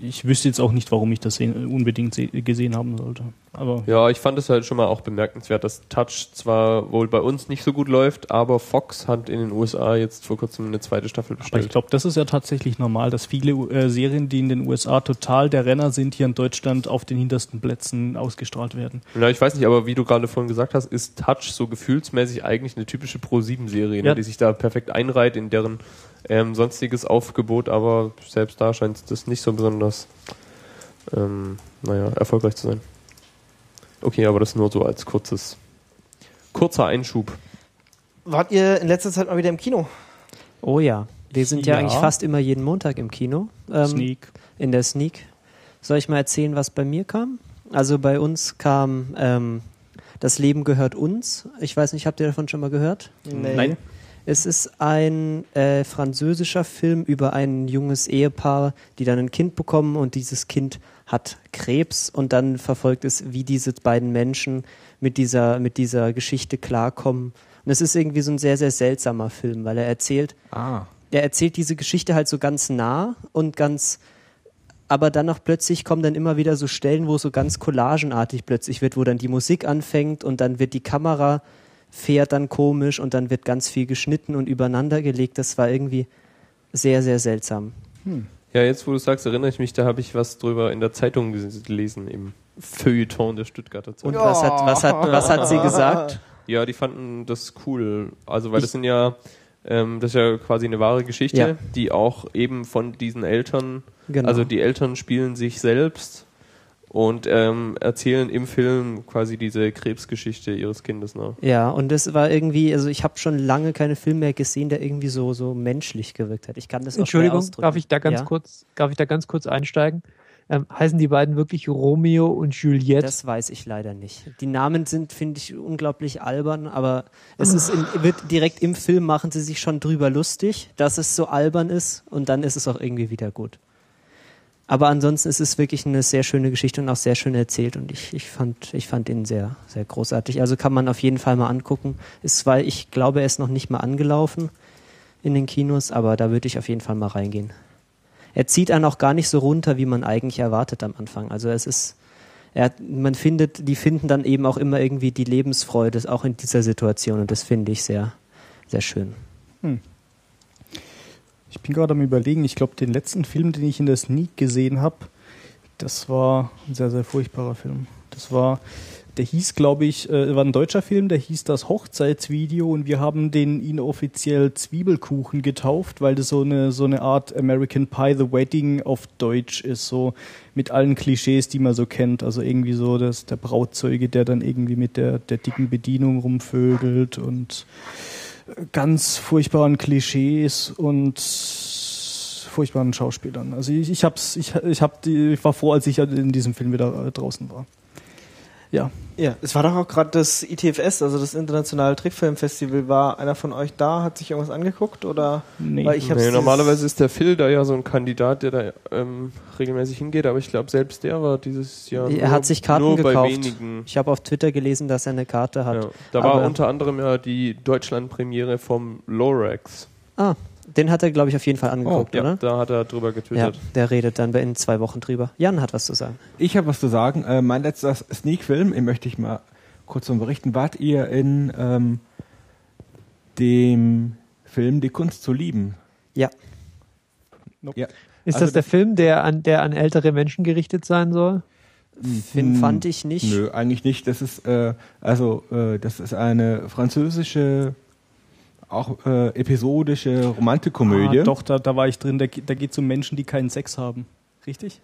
S4: ich wüsste jetzt auch nicht, warum ich das unbedingt se gesehen haben sollte. Aber
S3: Ja, ich fand es halt schon mal auch bemerkenswert, dass Touch zwar wohl bei uns nicht so gut läuft, aber Fox hat in den USA jetzt vor kurzem eine zweite Staffel
S4: Aber ich
S3: bestellt.
S4: glaube, das ist ja tatsächlich normal, dass viele äh, Serien, die in den USA total der Renner sind, hier in Deutschland auf den hintersten Plätzen ausgestrahlt werden.
S3: Ja, ich weiß nicht, aber wie du gerade vorhin gesagt hast, ist Touch so gefühlsmäßig eigentlich eine typische Pro-7-Serie, ne,
S4: Ja.
S3: die sich da perfekt einreiht in deren ähm, sonstiges Aufgebot, aber selbst da scheint das nicht so besonders ähm, naja, erfolgreich zu sein. Okay, aber das nur so als kurzes kurzer Einschub.
S1: Wart ihr in letzter Zeit mal wieder im Kino?
S5: Oh ja. Wir sind ja,
S4: Ja.
S5: eigentlich fast immer jeden Montag im Kino. Ähm,
S4: Sneak.
S5: In der Sneak. Soll ich mal erzählen, was bei mir kam? Also bei uns kam ähm, Das Leben gehört uns. Ich weiß nicht, habt ihr davon schon mal gehört?
S1: Nee.
S4: Nein.
S5: Es ist ein äh, französischer Film über ein junges Ehepaar, die dann ein Kind bekommen und dieses Kind hat Krebs und dann verfolgt es, wie diese beiden Menschen mit dieser, mit dieser Geschichte klarkommen. Und es ist irgendwie so ein sehr, sehr seltsamer Film, weil er erzählt,
S2: Ah.
S5: er erzählt diese Geschichte halt so ganz nah und ganz, aber dann noch plötzlich kommen dann immer wieder so Stellen, wo es so ganz collagenartig plötzlich wird, wo dann die Musik anfängt und dann wird die Kamera fährt dann komisch und dann wird ganz viel geschnitten und übereinander gelegt. Das war irgendwie sehr, sehr seltsam.
S3: Ja, jetzt wo du sagst, erinnere ich mich, da habe ich was drüber in der Zeitung gelesen, im Feuilleton der Stuttgarter
S5: Und
S3: Zeitung.
S5: was hat, was hat, was hat sie gesagt?
S3: Ja, die fanden das cool. Also, weil das sind ja, ähm, das ist ja quasi eine wahre Geschichte,
S5: Ja.
S3: die auch eben von diesen Eltern,
S5: Genau.
S3: also die Eltern spielen sich selbst und ähm, erzählen im Film quasi diese Krebsgeschichte ihres Kindes nach.
S5: Ja, und das war irgendwie, also ich habe schon lange keine Filme mehr gesehen, der irgendwie so, so menschlich gewirkt hat. Ich kann das auch schwer
S6: Entschuldigung, darf ich da ganz
S5: ja?
S6: kurz, darf ich da ganz kurz einsteigen? Ähm, heißen die beiden wirklich Romeo und Juliette?
S5: Das weiß ich leider nicht. Die Namen sind, finde ich, unglaublich albern, aber es ist in, wird direkt im Film machen sie sich schon drüber lustig, dass es so albern ist und dann ist es auch irgendwie wieder gut. Aber ansonsten ist es wirklich eine sehr schöne Geschichte und auch sehr schön erzählt und ich, ich fand, ich fand ihn sehr, sehr großartig. Also kann man auf jeden Fall mal angucken. Ist zwar, ich glaube, er ist noch nicht mal angelaufen in den Kinos, aber da würde ich auf jeden Fall mal reingehen. Er zieht einen auch gar nicht so runter, wie man eigentlich erwartet am Anfang. Also es ist, er, man findet, die finden dann eben auch immer irgendwie die Lebensfreude, auch in dieser Situation. Und das finde ich sehr, sehr schön.
S4: Ich bin gerade am überlegen, ich glaube, den letzten Film, den ich in der Sneak gesehen habe, das war ein sehr, sehr furchtbarer Film. Das war, der hieß, glaube ich, äh, war ein deutscher Film, der hieß das Hochzeitsvideo und wir haben den inoffiziell Zwiebelkuchen getauft, weil das so eine, so eine Art American Pie The Wedding auf Deutsch ist, so mit allen Klischees, die man so kennt. Also irgendwie so, dass der Brautzeuge, der dann irgendwie mit der, der dicken Bedienung rumvögelt und ganz furchtbaren Klischees und furchtbaren Schauspielern. Also ich, ich hab's, ich, ich hab die, ich war froh, als ich in diesem Film wieder äh, draußen war. Ja.
S1: Ja, es war doch auch gerade das ITFS, also das Internationale Trickfilmfestival. War einer von euch da, hat sich irgendwas angeguckt oder?
S4: Nee.
S1: Weil ich
S3: Nee, normalerweise ist der Phil da ja so ein Kandidat, der da ähm, regelmäßig hingeht, aber ich glaube, selbst der war dieses Jahr
S5: Er
S3: nur,
S5: hat sich Karten
S3: nur
S5: gekauft.
S3: bei wenigen.
S5: Ich habe auf Twitter gelesen, dass er eine Karte hat.
S3: Ja. Da war
S5: Aber-
S3: unter anderem ja die Deutschland-Premiere vom Lorax.
S5: Ah, den hat er, glaube ich, auf jeden Fall angeguckt,
S3: ja,
S5: oder?
S3: da hat er drüber
S5: Ja,
S3: getwittert.
S5: der redet dann in zwei Wochen drüber. Jan hat was zu sagen.
S2: Ich habe was zu sagen. Äh, mein letzter Sneak-Film, den möchte ich mal kurz zum berichten. Wart ihr in ähm, dem Film Die Kunst zu lieben?
S5: Ja.
S2: Ja.
S6: Ist
S2: Also
S6: das der Film, der an, der an ältere Menschen gerichtet sein soll?
S5: Finn
S2: Hm,
S5: fand ich nicht.
S2: Nö, eigentlich nicht. Das ist äh, also äh, das ist eine französische, auch äh, episodische Romantikkomödie.
S4: Ah, doch, da, da war ich drin. Da, da geht es um Menschen, die keinen Sex haben. Richtig?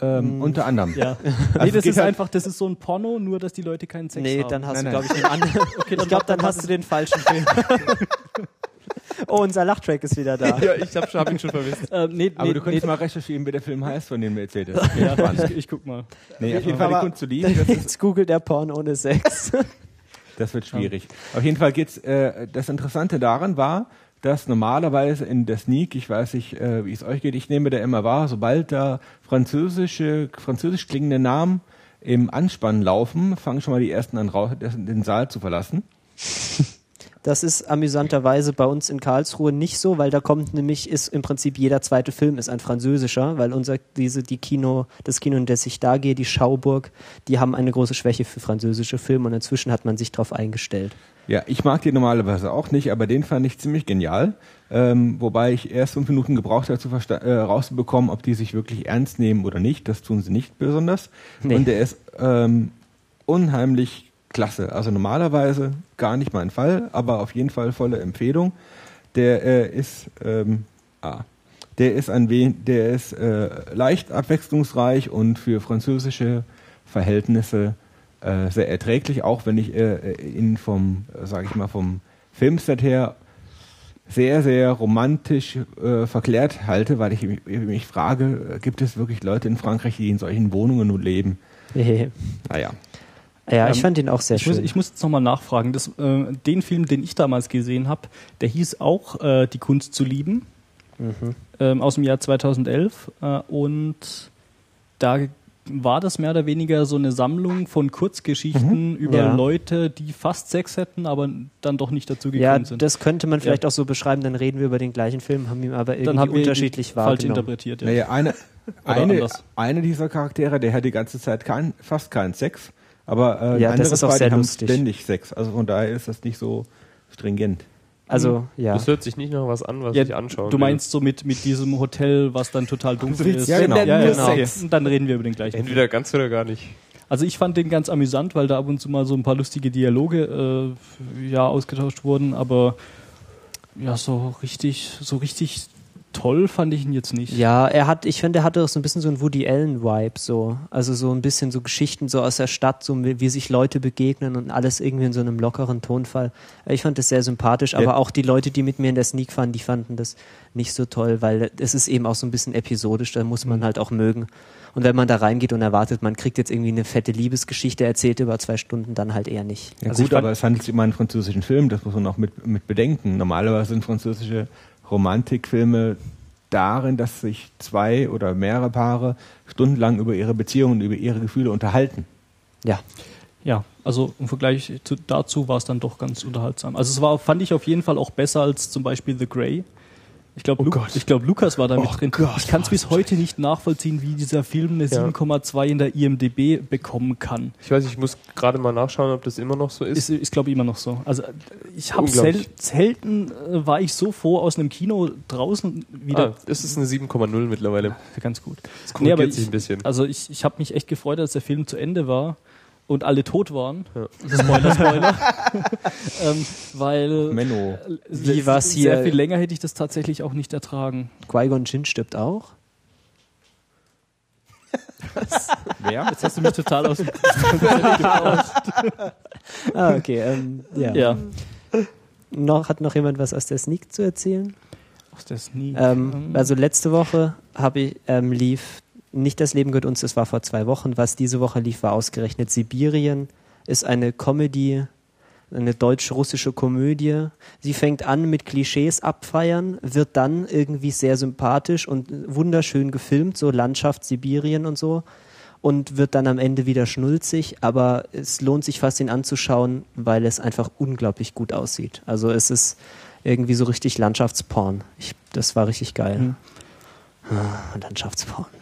S2: Ähm, unter anderem.
S4: Ja.
S2: Also
S4: nee, das ist
S2: halt-
S4: einfach, das ist so ein Porno, nur dass die Leute keinen Sex
S5: Nee,
S4: haben.
S5: dann hast
S2: Nein,
S5: du, glaube ich, den anderen.
S4: Okay,
S5: ich glaube, dann hast du den falschen Film. oh, unser Lachtrack ist wieder da.
S3: Ja, ich habe hab ihn schon vermisst.
S4: Äh, nee,
S2: Aber
S4: nee,
S2: du könntest
S4: nee,
S2: mal recherchieren, wie der Film heißt, von dem du erzählt hast.
S4: ja, ich, ich guck mal.
S2: Nee, auf jeden Fall Kunst zu lieben.
S5: Jetzt googelt der Porn ohne Sex.
S2: Das wird schwierig. Auf jeden Fall geht's. Äh, das Interessante daran war, dass normalerweise in der Sneak, ich weiß nicht, äh, wie es euch geht, ich nehme da immer wahr, sobald da französische, französisch klingende Namen im Anspann laufen, fangen schon mal die ersten an, raus, den Saal zu verlassen.
S5: Das ist amüsanterweise bei uns in Karlsruhe nicht so, weil da kommt nämlich, ist im Prinzip jeder zweite Film ist ein französischer, weil unser, diese, die Kino, das Kino, in das ich da gehe, die Schauburg, die haben eine große Schwäche für französische Filme und inzwischen hat man sich darauf eingestellt.
S2: Ja, ich mag die normalerweise auch nicht, aber den fand ich ziemlich genial. Ähm, wobei ich erst fünf Minuten gebraucht habe, zu äh, rauszubekommen, ob die sich wirklich ernst nehmen oder nicht. Das tun sie nicht besonders.
S5: Nee.
S2: Und der ist ähm, unheimlich klasse. Also normalerweise gar nicht mein Fall, aber auf jeden Fall volle Empfehlung. Der äh, ist ähm, ah, der ist ein wen der ist äh, leicht abwechslungsreich und für französische Verhältnisse äh, sehr erträglich, auch wenn ich äh, ihn vom, äh, sage ich mal, vom Filmset her sehr, sehr romantisch äh, verklärt halte, weil ich mich, mich frage, äh, gibt es wirklich Leute in Frankreich, die in solchen Wohnungen nun leben? Naja.
S5: Ja, ich
S4: Ähm,
S5: fand ihn auch sehr
S4: Ich
S5: schön.
S4: muss, ich muss jetzt nochmal nachfragen. Das, äh, den Film, den ich damals gesehen habe, der hieß auch äh, Die Kunst zu lieben,
S5: Mhm.
S4: ähm, aus dem Jahr 2011. Äh, und da war das mehr oder weniger so eine Sammlung von Kurzgeschichten über
S5: Ja.
S4: Leute, die fast Sex hätten, aber dann doch nicht dazu gekommen
S5: ja,
S4: sind.
S5: das könnte man vielleicht auch so beschreiben, dann reden wir über den gleichen Film, haben ihn aber irgendwie unterschiedlich
S4: falsch
S5: wahrgenommen.
S4: interpretiert. Ja.
S2: Naja, eine, eine, eine dieser Charaktere, der hat die ganze Zeit kein, fast keinen Sex, aber äh,
S5: Ja, das ist auch sehr
S2: haben
S5: lustig.
S2: ständig Sex. Also von daher ist das nicht so stringent.
S5: Also, ja.
S3: Das hört sich nicht nach was an, was
S4: Ja,
S3: ich anschauen
S4: du
S3: will.
S4: meinst so mit, mit diesem Hotel, was dann total dunkel ist.
S2: ja, genau.
S4: ja.
S1: Sex.
S4: Dann reden wir über den gleichen.
S3: Entweder ganz oder gar nicht.
S4: Also ich fand den ganz amüsant, weil da ab und zu mal so ein paar lustige Dialoge äh, ja ausgetauscht wurden, aber ja, so richtig, so richtig toll fand ich ihn jetzt nicht.
S5: Ja, er hat, ich finde, er hatte auch so ein bisschen so einen Woody Allen-Vibe, so. Also so ein bisschen so Geschichten so aus der Stadt, so wie, wie sich Leute begegnen und alles irgendwie in so einem lockeren Tonfall. Ich fand das sehr sympathisch, aber auch die Leute, die mit mir in der Sneak waren, die fanden das nicht so toll, weil es ist eben auch so ein bisschen episodisch, da muss man halt auch mögen. Und wenn man da reingeht und erwartet, man kriegt jetzt irgendwie eine fette Liebesgeschichte erzählt über zwei Stunden, dann halt eher nicht.
S2: Ja
S4: Also
S2: gut, aber es handelt sich um einen französischen Film, das muss man auch mit, mit bedenken. Normalerweise sind französische Romantikfilme darin, dass sich zwei oder mehrere Paare stundenlang über ihre Beziehungen und über ihre Gefühle unterhalten.
S5: Ja.
S4: Ja, also im Vergleich zu, dazu war es dann doch ganz unterhaltsam. Also es war, fand ich auf jeden Fall auch besser als zum Beispiel The Grey. Ich glaube, Lu ich glaub, Lukas war da mit drin. ich kann es bis heute nicht nachvollziehen, wie dieser Film eine
S3: Ja.
S4: 7,2 in der IMDB bekommen kann.
S3: Ich weiß, ich muss gerade mal nachschauen, ob das immer noch so ist.
S4: Ist, ist glaube ich, immer noch so. Also ich habe sel selten äh, war ich so froh aus einem Kino draußen wieder.
S3: ah, das ist eine 7,0 mittlerweile.
S4: Ganz gut. Nee, aber
S3: korrigiert
S4: ich,
S3: sich ein bisschen.
S4: Also ich, ich habe mich echt gefreut, als der Film zu Ende war und alle tot waren.
S3: Ja.
S4: Spoiler, Spoiler. ähm, weil
S2: Menno.
S5: Wie war's
S4: sehr
S5: hier?
S4: viel länger hätte ich das tatsächlich auch nicht ertragen.
S5: Qui-Gon Jinn stirbt auch.
S2: Wer?
S4: Jetzt hast du mich total aus dem
S5: Ah, okay. Ähm, ja.
S4: Ja.
S5: Noch, hat noch jemand was aus der Sneak zu erzählen?
S4: Aus der Sneak.
S5: Ähm, also letzte Woche habe ich ähm, lief nicht das Leben gehört uns, das war vor zwei Wochen. Was diese Woche lief, war ausgerechnet Sibirien. Ist eine Comedy, eine deutsch-russische Komödie. Sie fängt an mit Klischees abfeiern, wird dann irgendwie sehr sympathisch und wunderschön gefilmt, so Landschaft Sibirien und so. Und wird dann am Ende wieder schnulzig, aber es lohnt sich fast ihn anzuschauen, weil es einfach unglaublich gut aussieht. Also es ist irgendwie so richtig Landschaftsporn. Ich, das war richtig geil.
S4: Mhm.
S5: Landschaftsporn.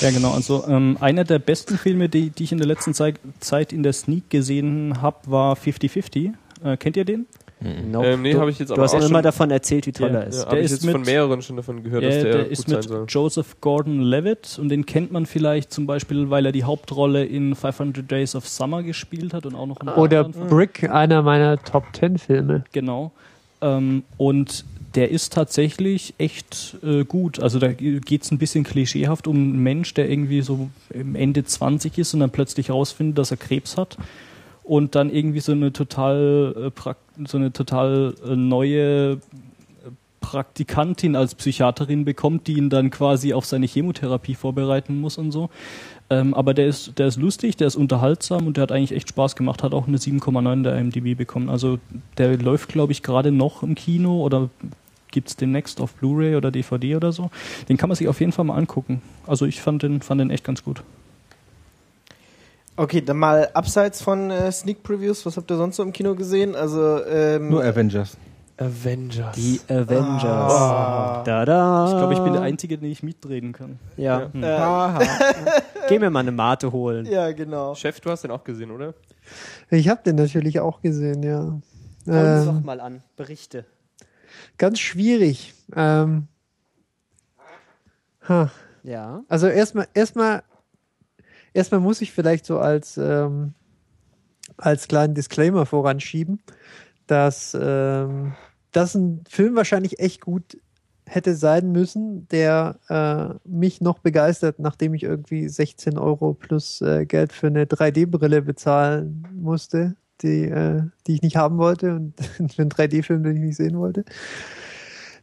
S4: Ja, genau. Also ähm, einer der besten Filme, die, die ich in der letzten Zeit, Zeit in der Sneak gesehen habe, war 50-50. Äh, kennt ihr den?
S5: Nope.
S3: Ähm, nee,
S5: du,
S3: hab ich jetzt
S5: du
S3: aber
S5: hast
S3: auch
S5: ja immer davon erzählt, wie toll
S4: Ja,
S5: er ist.
S3: Ja,
S4: Der
S3: habe ich
S4: ist
S3: jetzt
S4: mit-
S3: von mehreren schon davon gehört,
S4: Ja,
S3: dass der,
S4: der
S3: gut
S4: ist
S3: sein
S4: mit
S3: soll.
S4: Joseph Gordon-Levitt und den kennt man vielleicht zum Beispiel, weil er die Hauptrolle in 500 Days of Summer gespielt hat und auch noch in
S6: Oder
S4: anderen
S6: Brick, einer meiner Top 10 Filme.
S4: Genau. Ähm, und der ist tatsächlich echt äh, gut. Also da geht es ein bisschen klischeehaft um einen Mensch, der irgendwie so im Ende 20 ist und dann plötzlich rausfindet, dass er Krebs hat. Und dann irgendwie so eine total, äh, so eine total äh, neue äh, Praktikantin als Psychiaterin bekommt, die ihn dann quasi auf seine Chemotherapie vorbereiten muss und so. Ähm, aber der ist, der ist lustig, der ist unterhaltsam und der hat eigentlich echt Spaß gemacht, hat auch eine 7,9 der IMDb bekommen. Also der läuft, glaube ich, gerade noch im Kino oder gibt's demnächst auf Blu-ray oder DVD oder so. Den kann man sich auf jeden Fall mal angucken. Also ich fand den, fand den echt ganz gut.
S1: Okay, dann mal abseits von äh, Sneak Previews, was habt ihr sonst so im Kino gesehen? Also, ähm,
S2: Nur Avengers.
S3: Avengers.
S5: Die Avengers.
S1: Ah.
S5: Da, da.
S4: Ich glaube, ich bin der Einzige, den ich mitreden kann.
S5: Ja.
S4: Hm.
S1: äh,
S5: Aha. Geh mir mal eine Mate holen.
S1: ja, genau.
S3: Chef, du hast den auch gesehen, oder?
S6: Ich habe den natürlich auch gesehen, ja.
S5: Hau uns
S6: Ähm,
S5: doch mal an. Berichte.
S6: ganz schwierig. Ähm, ha.
S5: Ja.
S6: Also erstmal, erstmal, erstmal muss ich vielleicht so als, ähm, als kleinen Disclaimer voranschieben, dass ähm, das ein Film wahrscheinlich echt gut hätte sein müssen, der äh, mich noch begeistert, nachdem ich irgendwie 16 Euro plus äh, Geld für eine 3D-Brille bezahlen musste, die, äh, die ich nicht haben wollte und für einen 3D-Film, den ich nicht sehen wollte.
S5: Gibt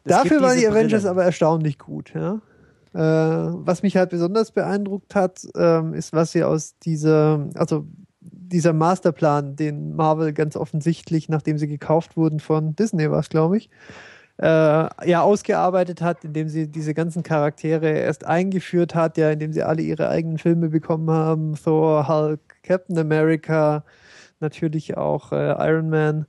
S6: Dafür waren die Avengers
S5: Brillen.
S6: aber erstaunlich gut, ja. Äh, was mich halt besonders beeindruckt hat, ähm, ist, was sie aus dieser, also dieser Masterplan, den Marvel ganz offensichtlich, nachdem sie gekauft wurden von Disney, war es, glaube ich, äh, ja ausgearbeitet hat, indem sie diese ganzen Charaktere erst eingeführt hat, ja, indem sie alle ihre eigenen Filme bekommen haben, Thor, Hulk, Captain America, natürlich auch äh, Iron Man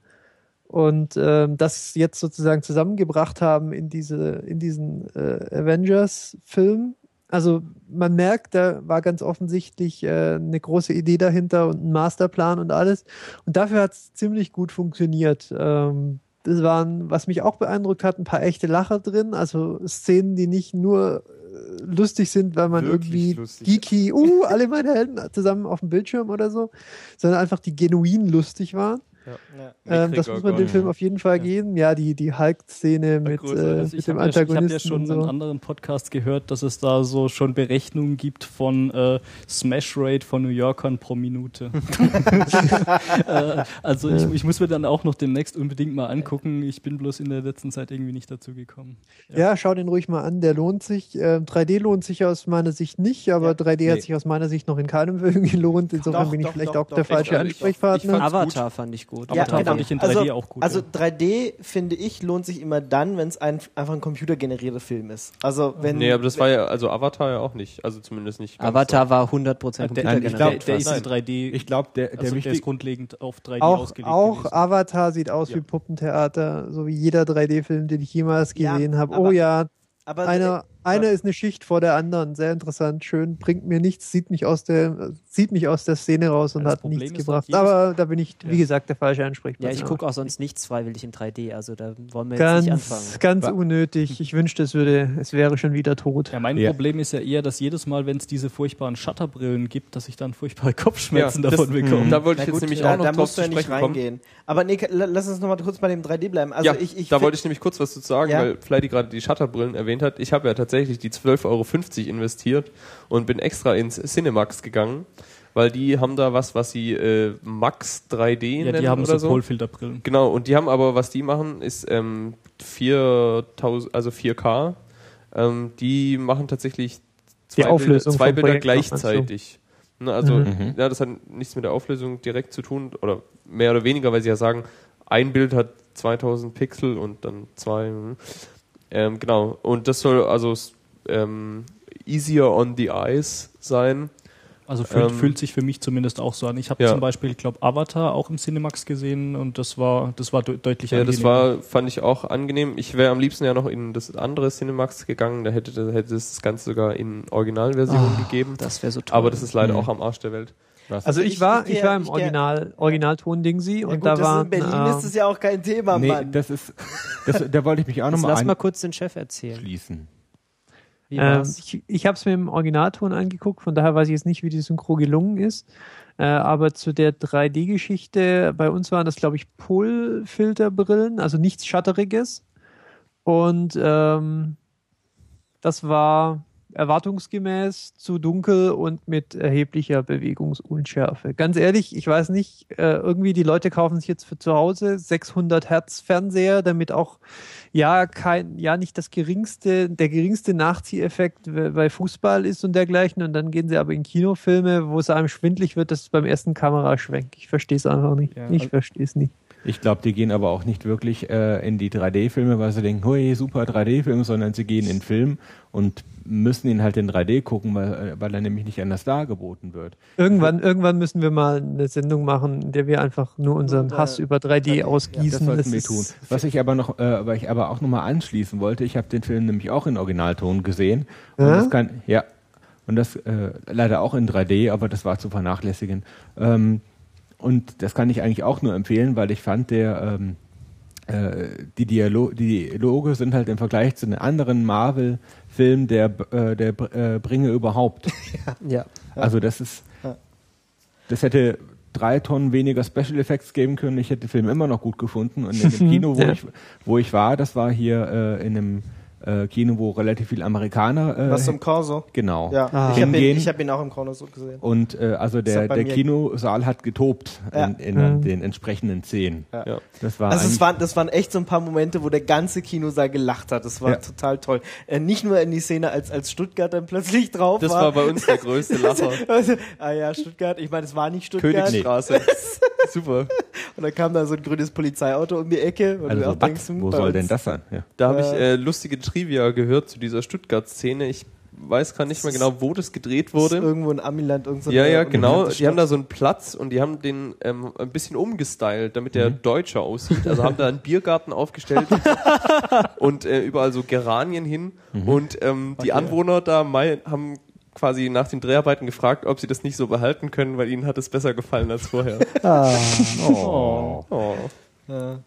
S6: und ähm, das jetzt sozusagen zusammengebracht haben in diese in diesen äh, Avengers-Film. Also man merkt, da war ganz offensichtlich äh, eine große Idee dahinter und ein Masterplan und alles. Und dafür hat es ziemlich gut funktioniert. Ähm, das waren, was mich auch beeindruckt hat, ein paar echte Lacher drin, also Szenen, die nicht nur äh, lustig sind, weil man
S3: Wirklich
S6: irgendwie
S3: lustig.
S6: geeky, uh, alle meine Helden zusammen auf dem Bildschirm oder so, sondern einfach die genuin lustig waren.
S1: Ja.
S6: Ähm, das muss man dem Film auf jeden Fall geben. Ja, die, die Hulk-Szene mit,
S3: großartig.
S6: äh,
S3: Also
S6: mit dem
S4: ja, ich habe
S6: Antagonisten
S4: ja schon
S6: und
S4: in
S6: so.
S4: anderen Podcasts gehört, dass es da so schon Berechnungen gibt von äh, Smash Rate von New Yorkern pro Minute. äh, also ich, ich muss mir dann auch noch demnächst unbedingt mal angucken. Ich bin bloß in der letzten Zeit irgendwie nicht dazu gekommen.
S6: Ja, schau den ruhig mal an, der lohnt sich. Ähm, 3D lohnt sich aus meiner Sicht nicht, aber 3D hat
S2: Nee.
S6: sich aus meiner Sicht noch in keinem Film gelohnt. Insofern
S1: Doch,
S6: bin ich
S1: doch,
S6: vielleicht
S1: doch,
S6: auch
S1: doch.
S6: der falsche Ansprechpartner.
S5: Avatar fand ich gut.
S4: Avatar
S1: genau.
S4: fand ich in 3D
S1: also,
S4: auch gut.
S1: Also
S4: ja.
S1: 3D, finde ich, lohnt sich immer dann, wenn es ein, einfach ein computergenerierter Film ist. Also wenn
S3: Nee, aber das war ja, also Avatar ja auch nicht. Also zumindest nicht. ganz
S5: Avatar war 100%
S4: der,
S2: Nein, ich
S5: computergeneriert.
S2: glaub,
S4: der, der ist in
S3: Nein.
S4: 3D.
S2: Ich glaube, der, der
S4: also der ist grundlegend auf 3D
S6: Auch,
S4: ausgelegt.
S6: auch
S4: gewesen.
S6: Avatar sieht aus
S4: Ja.
S6: wie Puppentheater, so wie jeder 3D-Film, den ich jemals
S1: Ja,
S6: gesehen habe.
S1: aber-
S6: Oh ja,
S1: aber
S6: einer, einer ist eine Schicht vor der anderen. Sehr interessant, schön, bringt mir nichts, sieht mich aus der, zieht mich aus der Szene raus und
S4: Das
S6: hat
S4: Problem
S6: nichts gebracht. Aber da bin ich, wie
S4: Ja.
S6: gesagt, der falsche Ansprechpartner.
S5: ja, ich gucke auch sonst nichts freiwillig in 3D, also da wollen wir jetzt nicht anfangen.
S6: Ganz, ganz unnötig. Ich wünschte, es würde, es wäre schon wieder tot.
S4: Ja, mein
S2: Ja.
S4: Problem ist ja eher, dass jedes Mal, wenn es diese furchtbaren Shutterbrillen gibt, dass ich dann furchtbare Kopfschmerzen
S3: Ja,
S4: davon bekomme.
S3: Da wollte ich jetzt nämlich auch noch
S1: da
S3: drauf
S1: musst
S3: zu
S1: du ja nicht
S3: sprechen kommen.
S1: reingehen. Aber nee, la- lass uns noch mal kurz bei dem 3D bleiben. Also
S3: ja,
S1: ich, ich
S3: da wollte ich nämlich kurz was zu sagen,
S1: Ja.
S3: weil Flighty gerade die Shutterbrillen erwähnt hat. Ich habe ja tatsächlich die 12,50 Euro investiert und bin extra ins Cinemax gegangen, weil die haben da was, was sie äh, Max 3D
S4: ja,
S3: nennen
S4: die haben
S3: oder
S4: so
S3: so.
S4: Polfilterbrillen.
S3: Genau, und die haben aber, was die machen, ist ähm, 4000, also 4K. Ähm, die machen tatsächlich zwei
S6: Die Auflösung
S3: Bilder, zwei Bilder gleichzeitig. Ne, also
S2: Mhm.
S3: ja, das hat nichts mit der Auflösung direkt zu tun oder mehr oder weniger, weil sie ja sagen, ein Bild hat 2000 Pixel und dann zwei. Hm. Ähm, genau. Und das soll also ähm, easier on the eyes sein.
S4: Also fühlt,
S3: Ähm,
S4: fühlt sich für mich zumindest auch so an. Ich habe
S3: ja.
S4: zum Beispiel, ich glaube, Avatar auch im Cinemax gesehen und das war, das war de deutlich
S3: Ja, das
S4: angenehmer.
S3: war, fand ich auch angenehm. Ich wäre am liebsten ja noch in das andere Cinemax gegangen, da hätte, da hätte es das Ganze sogar in Originalversion gegeben.
S5: Das wäre so toll.
S3: Aber das ist leider
S2: Mhm.
S3: auch am Arsch der Welt.
S2: Was?
S6: Also ich war,
S1: ich
S6: war im
S1: ich
S6: Original, Originalton Dingsy
S1: Ja,
S6: und
S1: gut,
S6: da
S1: das
S6: waren
S1: in Berlin
S6: äh,
S1: ist es ja auch kein Thema,
S2: nee,
S1: Mann.
S2: das ist, das, da wollte ich mich auch nochmal
S5: lass mal kurz den Chef erzählen.
S2: anschließen.
S5: Wie
S6: Ähm, ich ich habe es mir im Originalton angeguckt, von daher weiß ich jetzt nicht, wie die Synchro gelungen ist. Äh, aber zu der 3D-Geschichte, bei uns waren das, glaube ich, Pull-Filterbrillen, also nichts Shutteriges. Und ähm, das war erwartungsgemäß zu dunkel und mit erheblicher Bewegungsunschärfe. Ganz ehrlich, ich weiß nicht, äh, irgendwie die Leute kaufen sich jetzt für zu Hause 600 Hertz Fernseher, damit auch ja kein ja nicht das geringste der geringste Nachzieheffekt bei Fußball ist und dergleichen und dann gehen sie aber in Kinofilme, wo es einem schwindlig wird, das ist beim ersten Kameraschwenk. Ich verstehe es einfach nicht.
S4: Ja,
S6: ich
S4: also-
S6: verstehe es nicht.
S2: Ich glaube, die gehen aber auch nicht wirklich äh, in die 3D-Filme, weil sie denken, hui, super 3D-Film, sondern sie gehen in den Film und müssen ihn halt in 3D gucken, weil, äh, weil er nämlich nicht anders dargeboten wird.
S6: Irgendwann, irgendwann müssen wir mal eine Sendung machen, in der wir einfach nur unseren Hass über 3D
S1: 3D, ja,
S2: Das
S6: ausgießen.
S2: sollten
S6: Das
S2: wir tun. Was ich aber noch, äh, weil ich aber auch nochmal anschließen wollte, ich habe den Film nämlich auch in Originalton gesehen. Und
S6: Ja?
S2: das kann, ja. Und das äh, leider auch in 3D, aber das war zu vernachlässigen. Ähm, und das kann ich eigentlich auch nur empfehlen, weil ich fand, der ähm, äh, die, Dialo die Dialoge sind halt im Vergleich zu den anderen Marvel-Filmen der, äh, der äh, Bringe überhaupt.
S5: Ja.
S2: Also das ist,
S1: Ja.
S2: das hätte drei Tonnen weniger Special Effects geben können. Ich hätte den Film immer noch gut gefunden. Und in dem Kino, wo,
S6: Ja.
S2: ich, wo ich war, das war hier äh, in einem äh, Kino, wo relativ viele Amerikaner äh,
S1: Was zum Corso?
S2: genau
S1: Ja,
S6: Ah.
S1: ich habe ihn, ich hab ihn auch im Corso gesehen.
S2: Und äh, also
S1: Das
S2: der, der Kinosaal hat getobt
S1: Ja.
S2: in, in
S6: Mhm.
S2: den entsprechenden Szenen.
S1: Ja.
S3: Ja.
S2: Das war
S1: Also es waren, das waren echt so ein paar Momente, wo der ganze Kinosaal gelacht hat. Das war
S2: Ja.
S1: total toll. Äh, nicht nur in die Szene, als, als Stuttgart dann plötzlich drauf
S3: Das
S1: war.
S3: war bei uns der größte Lacher.
S1: Also, ah ja, Stuttgart. Ich meine, es war nicht Stuttgart.
S3: Königsstraße. Super.
S1: Und dann kam da so ein grünes Polizeiauto um die Ecke. Und
S2: also
S1: du auch
S2: was?
S1: denkst,
S2: wo soll denn das sein? Ja.
S3: Da habe ich
S1: Äh,
S3: lustige Trivia gehört zu dieser Stuttgart-Szene. Ich weiß gar nicht mehr genau, wo das gedreht
S1: Das ist
S3: wurde.
S1: irgendwo in Amiland. Irgend so
S3: Ja, ja, genau. Die haben da so einen Platz und die haben den ähm, ein bisschen umgestylt, damit der
S2: Mhm.
S3: deutscher aussieht. Also haben da einen Biergarten aufgestellt und äh, überall so Geranien hin.
S2: Mhm.
S3: Und ähm, die Anwohner da haben quasi nach den Dreharbeiten gefragt, ob sie das nicht so behalten können, weil ihnen hat es besser gefallen als vorher.
S4: Oh.
S3: Oh.
S1: Ja.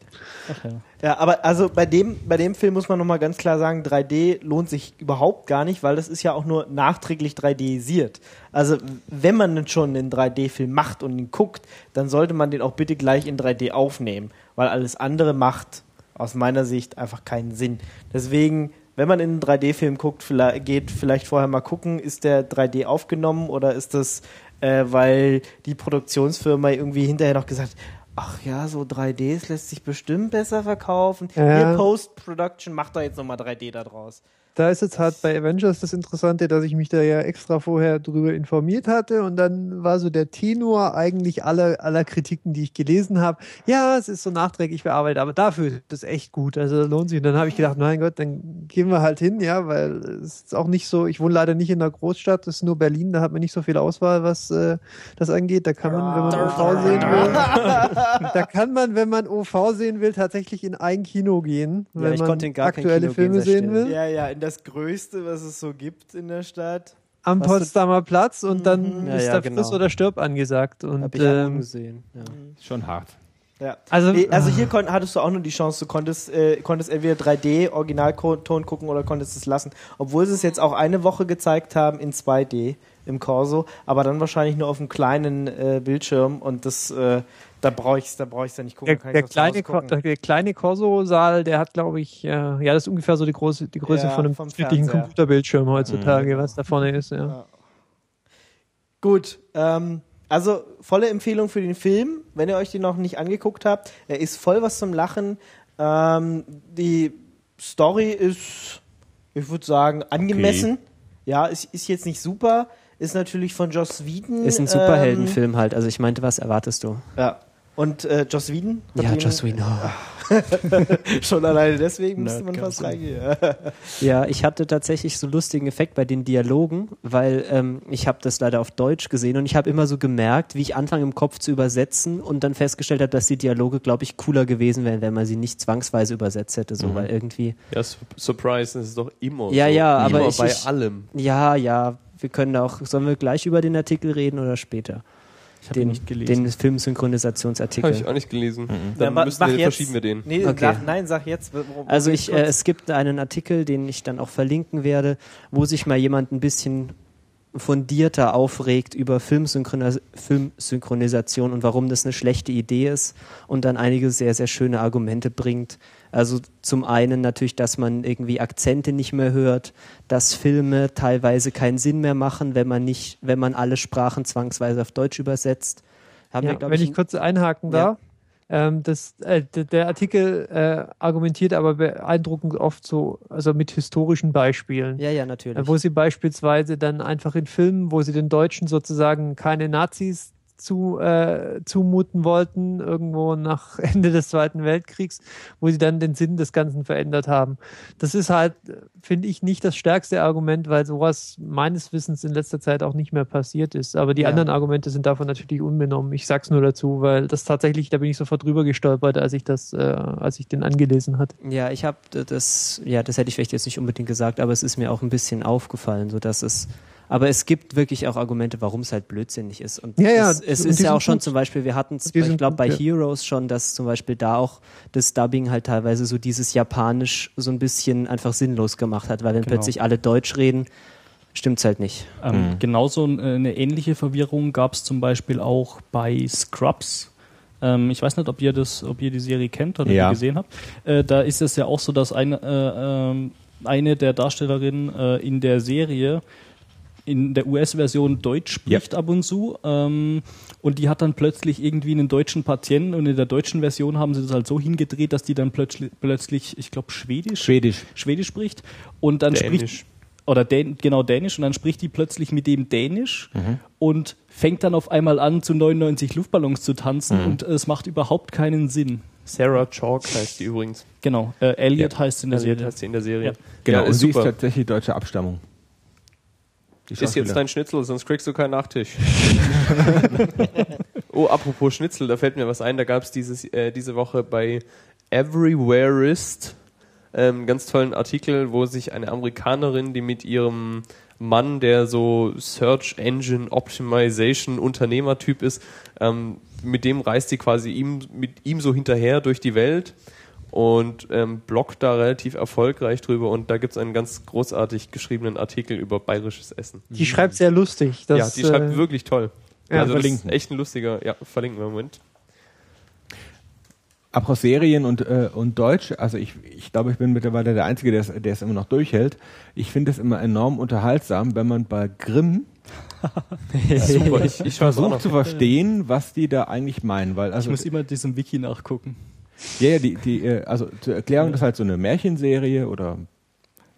S4: Ja.
S1: Ja, aber also bei dem, bei dem Film muss man nochmal ganz klar sagen, 3D lohnt sich überhaupt gar nicht, weil das ist ja auch nur nachträglich 3Disiert. Also wenn man denn schon einen 3D-Film macht und ihn guckt, dann sollte man den auch bitte gleich in 3D aufnehmen, weil alles andere macht aus meiner Sicht einfach keinen Sinn. Deswegen, wenn man in einen 3D-Film guckt, vielleicht, geht vielleicht vorher mal gucken, ist der 3D aufgenommen oder ist das, äh, weil die Produktionsfirma irgendwie hinterher noch gesagt Ach ja, so 3Ds lässt sich bestimmt besser verkaufen.
S6: Ja.
S1: Ihr Post-Production macht da jetzt nochmal 3D da draus.
S6: Da ist jetzt halt bei Avengers das Interessante, dass ich mich da ja extra vorher drüber informiert hatte und dann war so der Tenor eigentlich aller, aller Kritiken, die ich gelesen habe. Ja, es ist so nachträglich bearbeitet, aber dafür ist das echt gut. Also lohnt sich. Und dann habe ich gedacht, mein Gott, dann gehen wir halt hin, ja, weil es ist auch nicht so, ich wohne leider nicht in einer Großstadt, das ist nur Berlin, da hat man nicht so viel Auswahl, was äh, das angeht. Da kann man, wenn man OV sehen will, da kann man, wenn man OV sehen will, tatsächlich in ein Kino gehen,
S5: Ja,
S6: wenn
S5: ich
S6: man
S5: konnte in gar kein
S6: aktuelle
S5: Kino
S6: Filme
S5: gehen,
S6: sehen will.
S1: Ja, ja, in das Größte, was es so gibt in der Stadt.
S6: am
S1: Was du-
S6: Potsdamer Platz und dann
S5: Ja,
S6: ist
S5: ja,
S6: da
S5: genau.
S6: Friss oder Stirb angesagt. Und
S5: Hab ich
S6: ähm,
S5: gesehen. Ja.
S2: Schon hart.
S1: Ja.
S6: also,
S1: Nee, also hier kon hattest du auch nur die Chance, du konntest, äh, konntest entweder 3D Originalton gucken oder konntest es lassen. Obwohl sie es jetzt auch eine Woche gezeigt haben in 2D im Corso, aber dann wahrscheinlich nur auf einem kleinen äh, Bildschirm und das, äh, da brauche ich da brauche ich ja nicht gucken.
S6: der, der, kleine,
S1: gucken.
S6: der kleine Corso-Saal, der hat, glaube ich, äh, ja, das ist ungefähr so die, große, die Größe
S1: Ja,
S6: von einem durchschnittlichen
S1: Fernseher.
S6: Computerbildschirm heutzutage,
S2: Mhm.
S6: was da vorne ist. Ja.
S1: Ja. Gut, ähm, also volle Empfehlung für den Film, wenn ihr euch den noch nicht angeguckt habt. Er ist voll was zum Lachen. Ähm, die Story ist, ich würde sagen, angemessen. Ja, ist, ist jetzt nicht super, ist natürlich von Joss Whedon.
S5: Ist ein Superheldenfilm halt. Also ich meinte, was erwartest du?
S1: Ähm, ja. Und äh, Joss Whedon?
S5: Ja,
S1: ihn-
S5: Joss Whedon. Oh.
S1: Schon alleine deswegen müsste man fast reingehen.
S5: Ja, ich hatte tatsächlich so einen lustigen Effekt bei den Dialogen, weil ähm, ich habe das leider auf Deutsch gesehen und ich habe immer so gemerkt, wie ich anfange im Kopf zu übersetzen und dann festgestellt habe, dass die Dialoge, glaube ich, cooler gewesen wären, wenn man sie nicht zwangsweise übersetzt hätte, so weil irgendwie.
S3: Ja, Su- Surprise, das ist doch immer
S5: Ja,
S3: so.
S5: ja, aber
S3: immer
S5: ich-
S3: bei
S5: ich-
S3: allem.
S5: Ja, ja, wir können da auch. Sollen wir gleich über den Artikel reden oder später?
S4: Ich habe nicht gelesen.
S5: den Filmsynchronisationsartikel.
S3: Habe ich auch nicht gelesen.
S1: Ja,
S3: Dann
S1: ma-
S3: müssen
S1: mach
S3: wir,
S1: jetzt.
S3: verschieben wir den.
S1: Nee,
S5: Okay.
S1: sag, nein, sag jetzt.
S5: Also ich, äh, es gibt einen Artikel, den ich dann auch verlinken werde, wo sich mal jemand ein bisschen fundierter aufregt über Filmsynchronis Filmsynchronisation und warum das eine schlechte Idee ist und dann einige sehr, sehr schöne Argumente bringt. Also zum einen natürlich, dass man irgendwie Akzente nicht mehr hört, dass Filme teilweise keinen Sinn mehr machen, wenn man nicht, wenn man alle Sprachen zwangsweise auf Deutsch übersetzt. Haben
S6: Ja,
S5: wir,
S6: wenn ich
S5: ein-
S6: kurz einhaken
S5: Ja.
S6: darf. Ähm, das, äh, der Artikel äh, argumentiert aber beeindruckend oft so, also mit historischen Beispielen.
S5: ja, ja, natürlich.
S6: Äh, Wo sie beispielsweise dann einfach in Filmen, wo sie den Deutschen sozusagen keine Nazis zu, äh, zumuten wollten, irgendwo nach Ende des Zweiten Weltkriegs, wo sie dann den Sinn des Ganzen verändert haben. Das ist halt, finde ich, nicht das stärkste Argument, weil sowas meines Wissens in letzter Zeit auch nicht mehr passiert ist. Aber die
S5: Ja.
S6: anderen Argumente sind davon natürlich unbenommen. Ich sag's nur dazu, weil das tatsächlich, da bin ich sofort drüber gestolpert, als ich das, äh, als ich den angelesen hatte.
S5: Ja, ich habe das, ja, das hätte ich vielleicht jetzt nicht unbedingt gesagt, aber es ist mir auch ein bisschen aufgefallen, so dass es, aber es gibt wirklich auch Argumente, warum es halt blödsinnig ist. Und
S6: Ja, ja,
S5: es, es
S6: und
S5: ist ja auch schon
S6: Punkt-
S5: zum Beispiel, wir hatten es, ich glaube, bei
S6: ja.
S5: Heroes schon, dass zum Beispiel da auch das Dubbing halt teilweise so dieses Japanisch so ein bisschen einfach sinnlos gemacht hat, weil wenn
S4: Genau.
S5: plötzlich alle Deutsch reden, stimmt's halt nicht.
S4: Ähm, Genauso äh, eine ähnliche Verwirrung gab es zum Beispiel auch bei Scrubs. Ähm, ich weiß nicht, ob ihr das, ob ihr die Serie kennt oder
S2: Ja.
S4: die gesehen habt. Äh, da ist es ja auch so, dass eine, äh, ähm, eine der Darstellerinnen äh, in der Serie in der US-Version Deutsch spricht ab und zu ähm, und die hat dann plötzlich irgendwie einen deutschen Patienten und in der deutschen Version haben sie das halt so hingedreht, dass die dann plötzlich, plötzlich ich glaube, Schwedisch
S2: Schwedisch.
S4: Schwedisch spricht und dann
S3: Dänisch.
S4: spricht oder Dän, genau Dänisch und dann spricht die plötzlich mit dem Dänisch und fängt dann auf einmal an zu 99 Luftballons zu tanzen und es macht überhaupt keinen Sinn.
S3: Sarah Chalk heißt die übrigens.
S4: Genau, äh, Elliot
S3: Ja.
S4: heißt in der Serie.
S3: heißt sie in der Serie.
S4: Ja.
S2: Genau,
S3: Ja,
S2: und
S3: ist
S2: sie ist
S3: super.
S2: tatsächlich deutsche Abstammung.
S3: Ist jetzt dein Schnitzel, sonst kriegst du keinen Nachtisch. oh, apropos Schnitzel, da fällt mir was ein. Da gab es äh, diese Woche bei Everywhereist ähm, ganz tollen Artikel, wo sich eine Amerikanerin, die mit ihrem Mann, der so Search Engine Optimization Unternehmertyp ist, ähm, mit dem reist sie quasi ihm, mit ihm so hinterher durch die Welt und ähm, bloggt da relativ erfolgreich drüber und da gibt es einen ganz großartig geschriebenen Artikel über bayerisches Essen.
S6: Die schreibt sehr lustig. Das,
S3: ja, die schreibt
S6: äh,
S3: wirklich toll.
S6: ja,
S3: also das ist
S2: verlinken.
S3: echt ein lustiger, ja, verlinken wir im Moment.
S2: Apropos Serien und, äh, und Deutsch, also ich, ich glaube, ich bin mittlerweile der Einzige, der es, der es immer noch durchhält. Ich finde es immer enorm unterhaltsam, wenn man bei Grimm
S3: Super, ich, ich noch.
S2: zu verstehen, was die da eigentlich meinen. Weil
S4: Ich
S2: also
S4: muss immer diesem Wiki nachgucken.
S2: Ja, ja, die, die, äh, also zur Erklärung, das ist halt so eine Märchenserie oder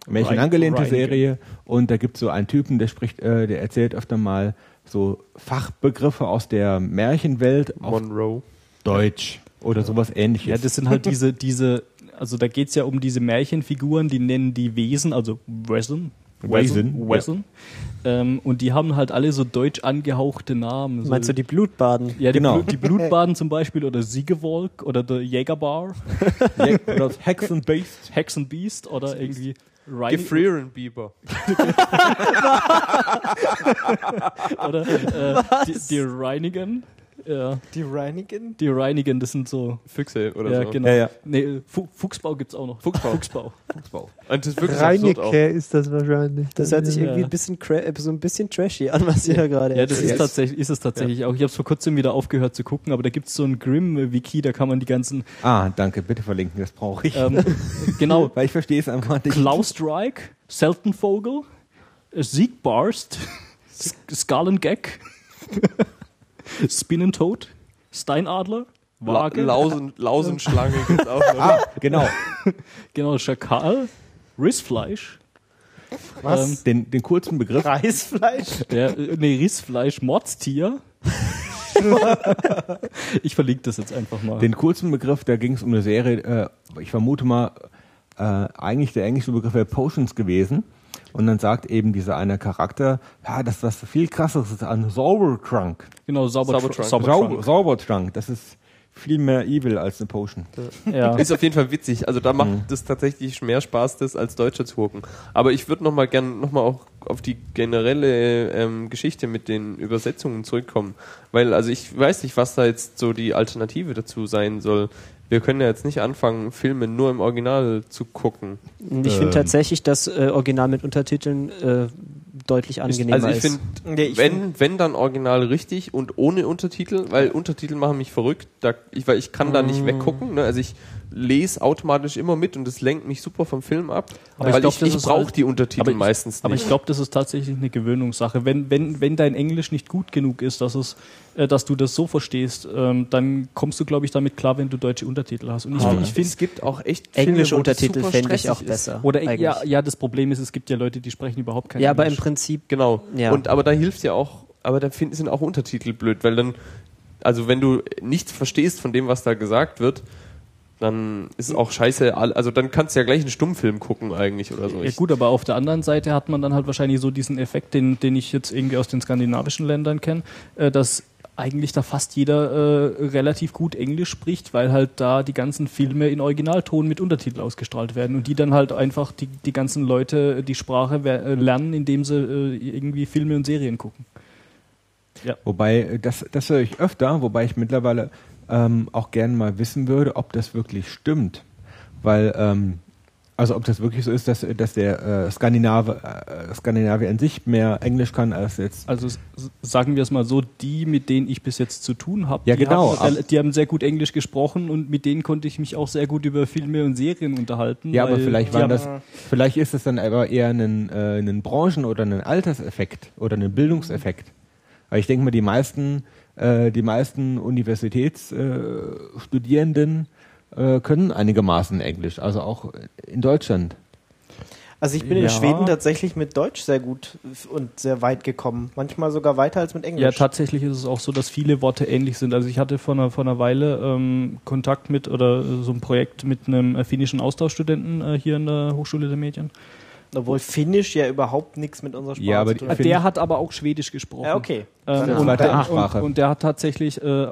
S2: Märchenangelehnte. Serie und da gibt es so einen Typen, der spricht, äh, der erzählt öfter mal so Fachbegriffe aus der Märchenwelt auf
S3: Monroe.
S2: Deutsch oder sowas ähnliches.
S4: Ja, das sind halt diese, diese, also da geht's ja um diese Märchenfiguren, die nennen die Wesen, also Wesen.
S2: Wesen,
S4: Wesen. Ähm, und die haben halt alle so deutsch angehauchte Namen. So,
S5: Meinst du die Blutbaden?
S4: ja, die,
S2: Genau.
S4: Blut, die Blutbaden zum Beispiel oder Siegewolk oder der Jägerbar,
S2: Ja, oder das Hexenbeast.
S4: Hexenbeast oder irgendwie
S3: Gefrieren Bieber.
S4: oder äh, die, die Reinigen. Ja,
S1: Die Reinigen?
S4: die Reinigen, das sind so.
S3: Füchse oder
S4: ja,
S3: so.
S4: genau.
S2: Ja, ja.
S4: Nee, Fu Fuchsbau gibt's auch noch.
S3: Fuchsbau.
S4: Fuchsbau.
S3: Und das ist.
S6: Reinecke ist das wahrscheinlich.
S5: Das hört sich
S4: Ja.
S5: irgendwie ein bisschen, äh, so ein bisschen trashy an, was ihr da gerade
S4: Ja, das ist tatsächlich, ist es tatsächlich auch. Ich habe es vor kurzem wieder aufgehört zu gucken, aber da gibt's so ein Grimm-Wiki, da kann man die ganzen,
S2: Ah, danke, bitte verlinken, das brauche ich.
S4: ähm, genau,
S2: Weil ich verstehe es einfach nicht.
S4: Klaustrike, Seltenvogel, äh, Siegbarst, S- Skalengag, Spinnentoad, Steinadler,
S3: La
S4: Waage,
S3: Lausen, Lausenschlange gibt's auch noch.
S2: Ah, genau.
S4: genau, Schakal, Rissfleisch,
S1: Was?
S4: Ähm,
S2: Den, den kurzen Begriff.
S1: Reisfleisch?
S4: der, äh, nee, Rissfleisch, Mordstier. ich verlinke das jetzt einfach mal.
S2: Den kurzen Begriff, da ging es um eine Serie, äh, ich vermute mal, äh, eigentlich der englische Begriff wäre Potions gewesen. Und dann sagt eben dieser eine Charakter, ja, das ist was viel krasseres ist an Zaubertrunk.
S4: genau, Sauber
S3: Saubertrunk.
S2: Zauber, Zaubertrunk, das ist viel mehr evil als eine Potion.
S4: Ja.
S3: Ist auf jeden Fall witzig. Also da macht es tatsächlich mehr Spaß, das als Deutscher zu gucken. Aber ich würde noch mal gern noch mal auch auf die generelle ähm, Geschichte mit den Übersetzungen zurückkommen, weil also ich weiß nicht, was da jetzt so die Alternative dazu sein soll. Wir können ja jetzt nicht anfangen, Filme nur im Original zu gucken.
S5: Ich finde
S2: Ähm.
S5: tatsächlich das äh, Original mit Untertiteln äh, deutlich angenehmer
S3: also ich
S5: ist.
S3: finde,
S1: Nee, ich
S3: wenn, wenn dann Original richtig und ohne Untertitel, weil Untertitel machen mich verrückt, da, ich, weil ich kann da
S5: Mm.
S3: nicht weggucken. Ne? Also ich lese automatisch immer mit und das lenkt mich super vom Film ab.
S4: Aber ich
S3: weil
S4: glaub,
S3: ich, ich
S4: ist
S3: brauche
S4: halt-
S3: die Untertitel
S4: aber ich-
S3: meistens
S4: Aber
S3: nicht.
S4: ich glaube, das ist tatsächlich eine Gewöhnungssache. Wenn, wenn, wenn dein Englisch nicht gut genug ist, dass, es, äh, dass du das so verstehst, ähm, dann kommst du, glaube ich, damit klar, wenn du deutsche Untertitel hast. Und ich,
S3: Aber
S4: ich finde,
S3: es gibt auch echt
S5: Englische Untertitel fände ich auch
S3: ist.
S5: besser.
S4: oder
S5: eigentlich.
S4: ja, ja, das Problem ist, es gibt ja Leute, die sprechen überhaupt kein
S5: ja, aber im
S4: Englisch.
S5: Prinzip
S3: Genau.
S5: Ja.
S3: Und aber da hilft ja auch, aber da find, sind auch Untertitel blöd, weil dann, also wenn du nichts verstehst von dem, was da gesagt wird, dann ist es auch scheiße. Also dann kannst du ja gleich einen Stummfilm gucken eigentlich oder so.
S4: Ja gut, aber auf der anderen Seite hat man dann halt wahrscheinlich so diesen Effekt, den, den ich jetzt irgendwie aus den skandinavischen Ländern kenne, äh, dass eigentlich da fast jeder äh, relativ gut Englisch spricht, weil halt da die ganzen Filme in Originalton mit Untertitel ausgestrahlt werden und die dann halt einfach die, die ganzen Leute die Sprache äh, lernen, indem sie äh, irgendwie Filme und Serien gucken.
S2: Wobei, äh, das, das höre ich öfter, wobei ich mittlerweile ähm, auch gerne mal wissen würde, ob das wirklich stimmt. Weil, ähm, also ob das wirklich so ist, dass, dass der äh, Skandinave, äh, Skandinavier an sich mehr Englisch kann als jetzt.
S4: Also sagen wir es mal so, die, mit denen ich bis jetzt zu tun habe,
S2: Ja,
S4: die,
S2: genau,
S4: haben,
S2: ab-
S4: die haben sehr gut Englisch gesprochen und mit denen konnte ich mich auch sehr gut über Filme und Serien unterhalten.
S2: Ja, aber vielleicht waren das, vielleicht ist es dann aber eher ein, äh, ein Branchen- oder ein Alterseffekt oder ein Bildungseffekt. Weil ich denke mal, die meisten, äh, die meisten Universitätsstudierenden äh, äh, können einigermaßen Englisch, also auch in Deutschland.
S1: Also ich bin in
S4: Ja.
S1: Schweden tatsächlich mit Deutsch sehr gut und sehr weit gekommen. Manchmal sogar weiter als mit Englisch.
S4: Ja, tatsächlich ist es auch so, dass viele Worte ähnlich sind. Also ich hatte vor einer, vor einer Weile ähm, Kontakt mit oder so ein Projekt mit einem äh, finnischen Austauschstudenten äh, hier in der Hochschule der Medien.
S1: Obwohl Finnisch ja überhaupt nichts mit unserer Sprache
S2: Ja, aber
S1: zu tun hat.
S4: Der hat aber auch Schwedisch gesprochen.
S1: Ja, okay.
S4: Ähm, und,
S2: Ansprache.
S4: und, und der hat tatsächlich, äh,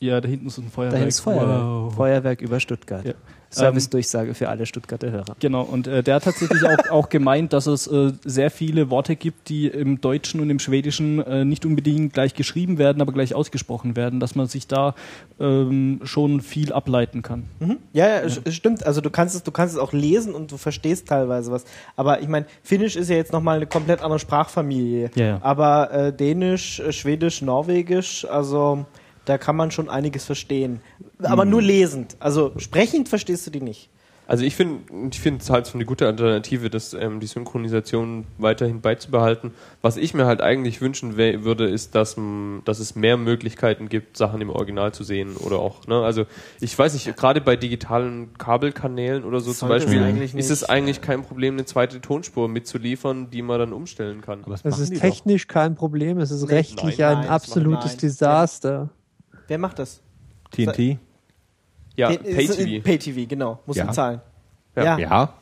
S4: ja, da hinten ist ein Feuerwerk.
S5: dahin ist Feuerwerk.
S4: Wow.
S5: Feuerwerk über Stuttgart.
S4: Ja.
S5: Service-Durchsage für alle Stuttgarter Hörer.
S4: Genau, und äh, der hat tatsächlich auch, auch gemeint, dass es äh, sehr viele Worte gibt, die im Deutschen und im Schwedischen äh, nicht unbedingt gleich geschrieben werden, aber gleich ausgesprochen werden, dass man sich da ähm, schon viel ableiten kann.
S1: Mhm. Ja, ja, es- es stimmt. Also du kannst es, du kannst es auch lesen und du verstehst teilweise was. Aber ich meine, Finnisch ist ja jetzt nochmal eine komplett andere Sprachfamilie.
S4: Ja, ja.
S1: Aber äh, Dänisch, äh, Schwedisch, Norwegisch, also da kann man schon einiges verstehen. Aber nur lesend. Also sprechend verstehst du die nicht.
S3: Also ich finde ich finde es halt so eine gute Alternative, das, ähm, die Synchronisation weiterhin beizubehalten. Was ich mir halt eigentlich wünschen würde, ist, dass, m, dass es mehr Möglichkeiten gibt, Sachen im Original zu sehen oder auch, ne? Also ich weiß nicht, gerade bei digitalen Kabelkanälen oder so zum
S1: Sollte es
S3: Beispiel,
S1: eigentlich
S3: ist es eigentlich kein Problem, eine zweite Tonspur mitzuliefern, die man dann umstellen kann.
S2: Aber machen
S6: ist
S2: die doch.
S6: technisch kein Problem, es ist rechtlich
S3: nein,
S6: ein
S1: nein,
S6: absolutes
S1: nein.
S6: Desaster.
S1: Wer macht das?
S2: TNT?
S3: Ja,
S1: Pay-
S3: Pay-TV.
S1: Pay-TV, genau. Muss
S2: Ja.
S1: man zahlen.
S3: Ja.
S1: Ja. ja.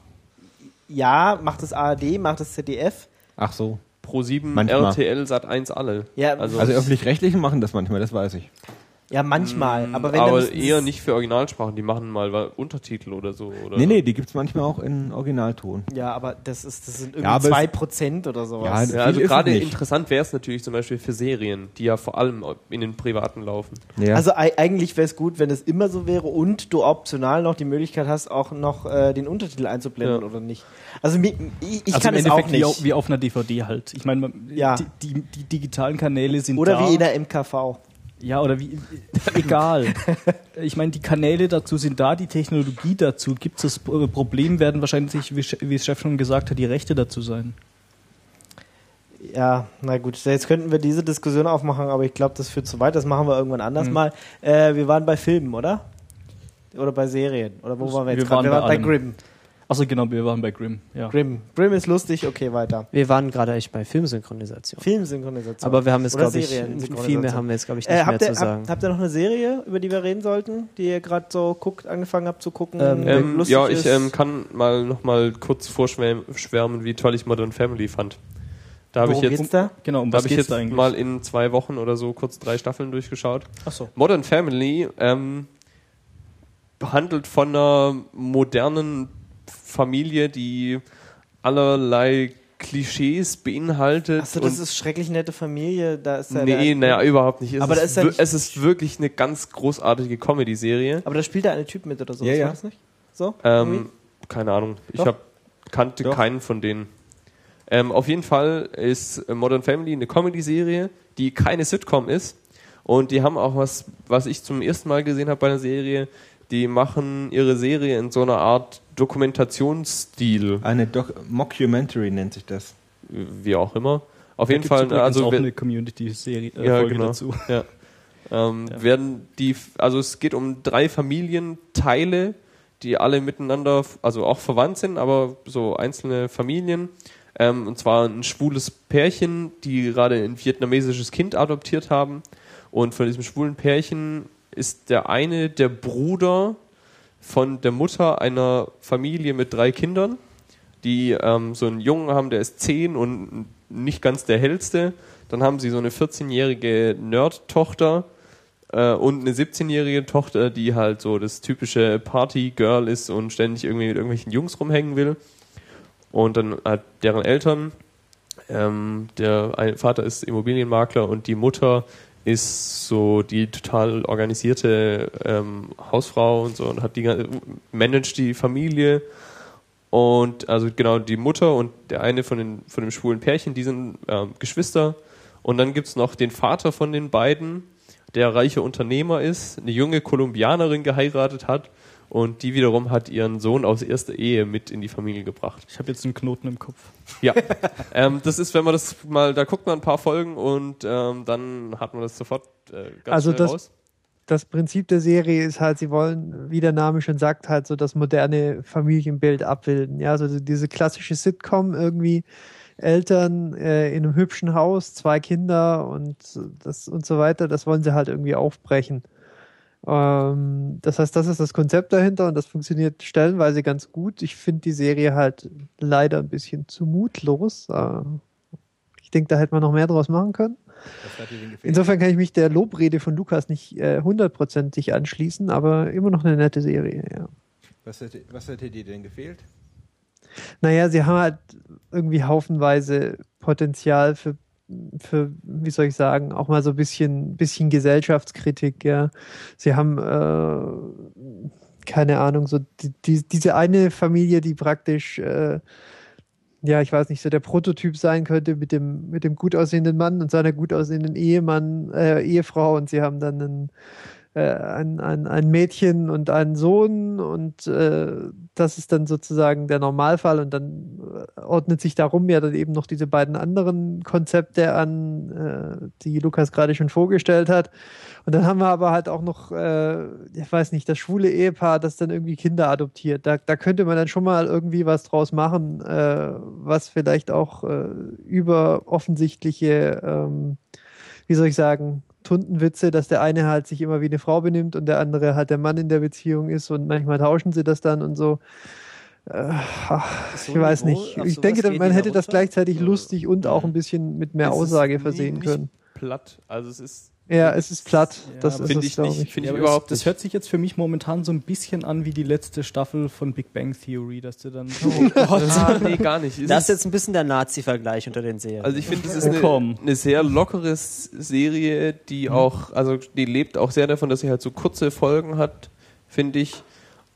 S2: Ja.
S1: macht das ARD, macht das ZDF.
S2: Ach so.
S3: Pro 7,
S2: Manchmal.
S3: RTL, Sat 1 alle.
S1: Ja,
S3: also,
S2: Also öffentlich-rechtlichen machen das manchmal, das weiß ich.
S1: Ja, manchmal.
S3: Mm,
S1: aber wenn
S3: aber
S1: dann
S3: eher nicht für Originalsprachen, die machen mal Untertitel oder so. Oder
S2: Nee, nee, die gibt's manchmal auch in Originalton.
S1: Ja, aber das ist, das sind irgendwie
S2: Ja, aber
S1: zwei
S2: es-
S1: Prozent oder
S2: Ja,
S1: sowas.
S3: Ja,
S2: Viel
S3: also
S2: es
S3: gerade interessant wäre es natürlich zum Beispiel für Serien, die ja vor allem in den privaten laufen.
S2: Ja.
S1: Also ei- eigentlich wäre es gut, wenn es immer so wäre und du optional noch die Möglichkeit hast, auch noch äh, den Untertitel einzublenden
S3: Ja.
S1: oder nicht. Also ich, ich
S4: also
S1: kann
S4: im
S1: es auch
S4: wie,
S1: nicht.
S4: wie auf einer DVD halt. Ich meine,
S1: Ja.
S4: die, die, die digitalen Kanäle sind
S1: Oder
S4: da.
S1: wie in der MKV.
S4: Ja, oder wie, egal. Ich meine, die Kanäle dazu sind da, die Technologie dazu gibt es. Das Pro- Problem werden wahrscheinlich, wie es Chef schon gesagt hat, die Rechte dazu sein.
S1: Ja, na gut, jetzt könnten wir diese Diskussion aufmachen, aber ich glaube, das führt zu weit. Das machen wir irgendwann anders
S4: Mhm.
S1: mal. Äh, wir waren bei Filmen, oder? Oder bei Serien? Oder wo waren wir jetzt
S4: Wir
S1: gerade?
S4: waren
S1: Wir
S4: bei
S1: waren bei
S4: allem.
S1: Grimm.
S4: Achso, genau, wir waren bei Grimm. Ja.
S1: Grimm. Grimm ist lustig, okay, weiter.
S5: Wir waren gerade eigentlich bei Filmsynchronisation.
S1: Filmsynchronisation.
S5: Aber wir haben jetzt, glaube ich, viel mehr haben wir jetzt, glaube ich, nicht
S1: Äh,
S5: mehr
S1: habt, ihr,
S5: zu sagen.
S1: habt, habt ihr noch eine Serie, über die wir reden sollten, die ihr gerade so guckt, angefangen habt zu gucken?
S5: Ähm,
S3: Ähm,
S1: lustig
S3: ja, ich ähm, kann mal noch mal kurz vorschwärmen, wie toll ich Modern Family fand. Da habe ich jetzt,
S1: da?
S4: Genau, um
S3: da
S4: was
S3: habe ich jetzt
S4: da eigentlich?
S3: mal in zwei Wochen oder so kurz drei Staffeln durchgeschaut.
S1: Achso.
S3: Modern Family ähm, handelt von einer modernen Familie, die allerlei Klischees beinhaltet.
S1: Achso, das ist schrecklich nette Familie. Da ist ja
S3: nee, naja, überhaupt nicht. Es,
S1: Aber da
S3: ist,
S1: ist ja
S3: es ist wirklich eine ganz großartige Comedy-Serie.
S1: Aber da spielt der eine Typ mit oder so.
S2: Ja, ja.
S1: das nicht? So?
S3: Ähm, keine Ahnung. Ich
S1: Doch.
S3: hab, kannte
S2: Doch.
S3: keinen von denen. Ähm, auf jeden Fall ist Modern Family eine Comedy-Serie, die keine Sitcom ist. Und die haben auch was, was ich zum ersten Mal gesehen habe bei einer Serie. Die machen ihre Serie in so einer Art Dokumentationsstil,
S2: Eine Doc Mockumentary nennt sich das.
S3: wie auch immer. Auf
S4: Da
S3: jeden Fall, also
S4: auch eine Community-Serie äh,
S3: Ja,
S4: Folge
S3: genau.
S4: dazu.
S3: Ja. Ähm,
S4: Ja.
S3: Werden die, also es geht um drei Familienteile, die alle miteinander, also auch verwandt sind, aber so einzelne Familien. Ähm, und zwar ein schwules Pärchen, die gerade ein vietnamesisches Kind adoptiert haben. Und von diesem schwulen Pärchen ist der eine der Bruder von der Mutter einer Familie mit drei Kindern, die ähm, so einen Jungen haben, der ist zehn und nicht ganz der hellste. Dann haben sie so eine 14-jährige Nerd-Tochter äh, und eine 17-jährige Tochter, die halt so das typische Party-Girl ist und ständig irgendwie mit irgendwelchen Jungs rumhängen will. Und dann hat deren Eltern, ähm, der Vater ist Immobilienmakler und die Mutter ist so die total organisierte ähm, Hausfrau und so und hat die managt die Familie. Und also genau die Mutter und der eine von den von dem schwulen Pärchen, die sind ähm, Geschwister. Und dann gibt's noch den Vater von den beiden, der reiche Unternehmer ist, eine junge Kolumbianerin geheiratet hat und die wiederum hat ihren Sohn aus erster Ehe mit in die Familie gebracht.
S4: Ich habe jetzt einen Knoten im Kopf.
S3: Ja, ähm, das ist, wenn man das mal, da guckt man ein paar Folgen und ähm, dann hat man das sofort äh, ganz
S6: Also
S3: schnell
S6: das-
S3: raus.
S6: das Prinzip der Serie ist halt, sie wollen, wie der Name schon sagt, halt so das moderne Familienbild abbilden. Ja, also diese klassische Sitcom irgendwie. Eltern äh, in einem hübschen Haus, zwei Kinder und das und so weiter, das wollen sie halt irgendwie aufbrechen. Ähm, das heißt, das ist das Konzept dahinter und das funktioniert stellenweise ganz gut. Ich finde die Serie halt leider ein bisschen zu mutlos. Äh, ich denke, da hätte man noch mehr draus machen können. Insofern kann ich mich der Lobrede von Lukas nicht äh, hundertprozentig anschließen, aber immer noch eine nette Serie, ja.
S2: was, hätte, was hätte dir denn gefehlt?
S6: Naja, sie haben halt irgendwie haufenweise Potenzial für, für, wie soll ich sagen, auch mal so ein bisschen, bisschen Gesellschaftskritik, ja. Sie haben, äh, keine Ahnung, so die, die, diese eine Familie, die praktisch, äh, ja, ich weiß nicht, so der Prototyp sein könnte mit dem, mit dem gut aussehenden Mann und seiner gut aussehenden Ehemann, äh, Ehefrau und sie haben dann einen, ein, ein, ein Mädchen und einen Sohn und äh, das ist dann sozusagen der Normalfall und dann äh, ordnet sich darum ja dann eben noch diese beiden anderen Konzepte an, äh, die Lukas gerade schon vorgestellt hat. Und dann haben wir aber halt auch noch, äh, ich weiß nicht, das schwule Ehepaar, das dann irgendwie Kinder adoptiert. Da, da könnte man dann schon mal irgendwie was draus machen, äh, was vielleicht auch äh, über offensichtliche, ähm, wie soll ich sagen, Tuntenwitze, dass der eine halt sich immer wie eine Frau benimmt und der andere halt der Mann in der Beziehung ist und manchmal tauschen sie das dann und so. Äh, ach, ich weiß nicht. Ich denke, man hätte
S5: da
S6: das gleichzeitig lustig und auch ein bisschen mit mehr Aussage versehen können.
S3: Platt. Also es ist
S6: Ja, es ist platt.
S4: Ja,
S6: das ist
S3: finde ich nicht, finde
S4: Ja,
S3: ich
S4: aber
S3: überhaupt
S4: das, das hört sich jetzt für mich momentan so ein bisschen an wie die letzte Staffel von Big Bang Theory, dass du dann. Oh Gott.
S3: Ah, nee, gar nicht. Es
S5: Das
S3: ist-
S5: ist jetzt ein bisschen der Nazi-Vergleich unter den Serien.
S3: Also ich finde, es ist eine,
S4: Komm.
S3: eine sehr lockere Serie, die auch, also die lebt auch sehr davon, dass sie halt so kurze Folgen hat, finde ich.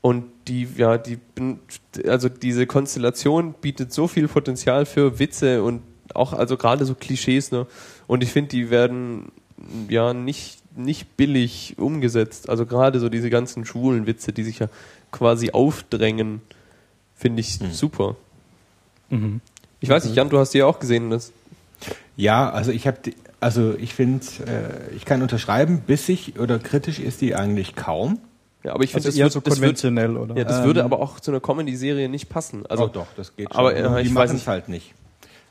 S3: Und die, ja, die, bin- also diese Konstellation bietet so viel Potenzial für Witze und auch, also gerade so Klischees, ne? Und ich finde, die werden ja nicht, nicht billig umgesetzt. Also gerade so diese ganzen schwulen Witze, die sich ja quasi aufdrängen, finde ich super.
S4: Mhm.
S3: Ich weiß nicht, Jan, du hast die ja auch gesehen, das
S2: Ja, also ich habe, also ich finde, äh, ich kann unterschreiben, bissig oder kritisch ist die eigentlich kaum.
S3: Ja, aber ich finde,
S4: Also
S3: das,
S4: eher
S3: wird,
S4: so
S3: das, wird,
S4: konventionell, oder?
S3: ja, das
S2: Ähm,
S3: würde aber auch zu einer Comedy-Serie nicht passen. Also
S2: oh, doch, das geht schon.
S3: aber, äh,
S2: die
S3: ich
S2: machen
S3: weiß
S2: es
S3: nicht.
S2: halt nicht.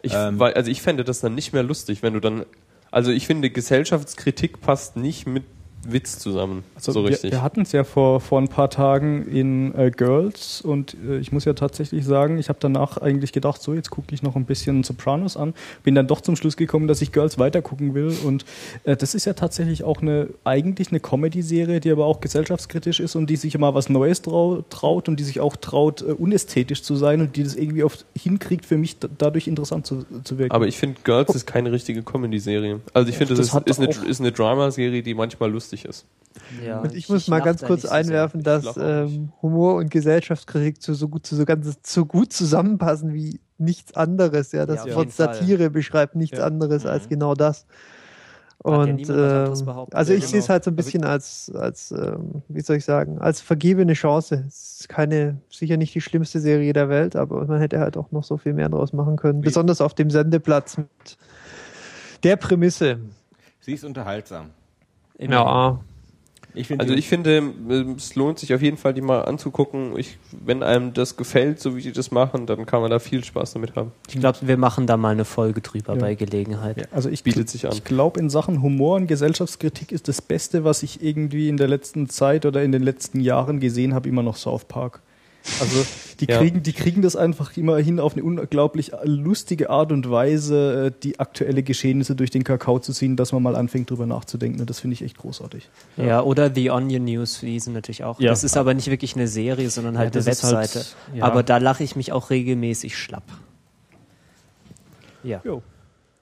S3: Ich,
S2: Ähm,
S3: weil, also ich fände das dann nicht mehr lustig, wenn du dann. Also ich finde, Gesellschaftskritik passt nicht mit Witz zusammen.
S4: Also
S3: so
S4: wir,
S3: richtig.
S4: wir hatten es ja vor, vor ein paar Tagen in äh, Girls und äh, ich muss ja tatsächlich sagen, ich habe danach eigentlich gedacht, so jetzt gucke ich noch ein bisschen Sopranos an, bin dann doch zum Schluss gekommen, dass ich Girls weitergucken will und äh, das ist ja tatsächlich auch eine eigentlich eine Comedy-Serie, die aber auch gesellschaftskritisch ist und die sich mal was Neues trau traut und die sich auch traut, äh, unästhetisch zu sein und die das irgendwie oft hinkriegt, für mich da- dadurch interessant zu, zu wirken.
S3: aber ich finde, Girls ist keine richtige Comedy-Serie. Also ich finde,
S4: das
S3: das,
S4: hat
S3: ist, eine, ist eine Drama-Serie, die manchmal lustig ist.
S5: Ja,
S6: Und ich muss mal ganz kurz
S5: so
S6: einwerfen,
S3: Ich
S6: dass ähm, Humor und Gesellschaftskritik zu so gut, zu so ganz, so gut zusammenpassen wie nichts anderes. Ja, das
S5: Ja,
S6: Wort
S5: jeden Fall.
S6: Satire beschreibt nichts
S4: Ja.
S6: anderes als
S5: Mhm.
S6: genau das.
S5: Ja
S6: Und
S5: niemand was anderes
S6: ähm, also
S5: Ja,
S6: ich
S5: genau.
S6: sehe es halt so ein
S5: Also-
S6: bisschen als, als ähm, wie soll ich sagen, als vergebene Chance. Es ist keine, sicher nicht die schlimmste Serie der Welt, aber man hätte halt auch noch so viel mehr draus machen können. Besonders auf dem Sendeplatz mit der Prämisse.
S2: Sie ist unterhaltsam.
S5: Immerhin.
S2: Ich finde
S3: Also ich finde, es lohnt sich auf jeden Fall, die mal anzugucken. Ich, wenn einem das gefällt, so wie die das machen, dann kann man da viel Spaß damit haben.
S5: Ich glaube, wir machen da mal eine Folge drüber
S4: Ja.
S5: bei Gelegenheit.
S4: Ja, also ich,
S3: Bietet sich an.
S4: Ich glaube, in Sachen Humor und Gesellschaftskritik ist das Beste, was ich irgendwie in der letzten Zeit oder in den letzten Jahren gesehen habe, immer noch South Park. Also die
S3: Ja.
S4: kriegen, die kriegen das einfach immer hin auf eine unglaublich lustige Art und Weise, äh, die aktuelle Geschehnisse durch den Kakao zu ziehen, dass man mal anfängt, drüber nachzudenken. Und das finde ich echt großartig.
S5: Ja. oder The Onion News, wie sie natürlich auch.
S4: Ja.
S5: Das ist aber nicht wirklich eine Serie, sondern halt
S4: Ja,
S5: eine
S4: halt-
S5: Webseite.
S4: ja.
S5: Aber da lache ich mich auch regelmäßig schlapp. Ja.
S4: Jo.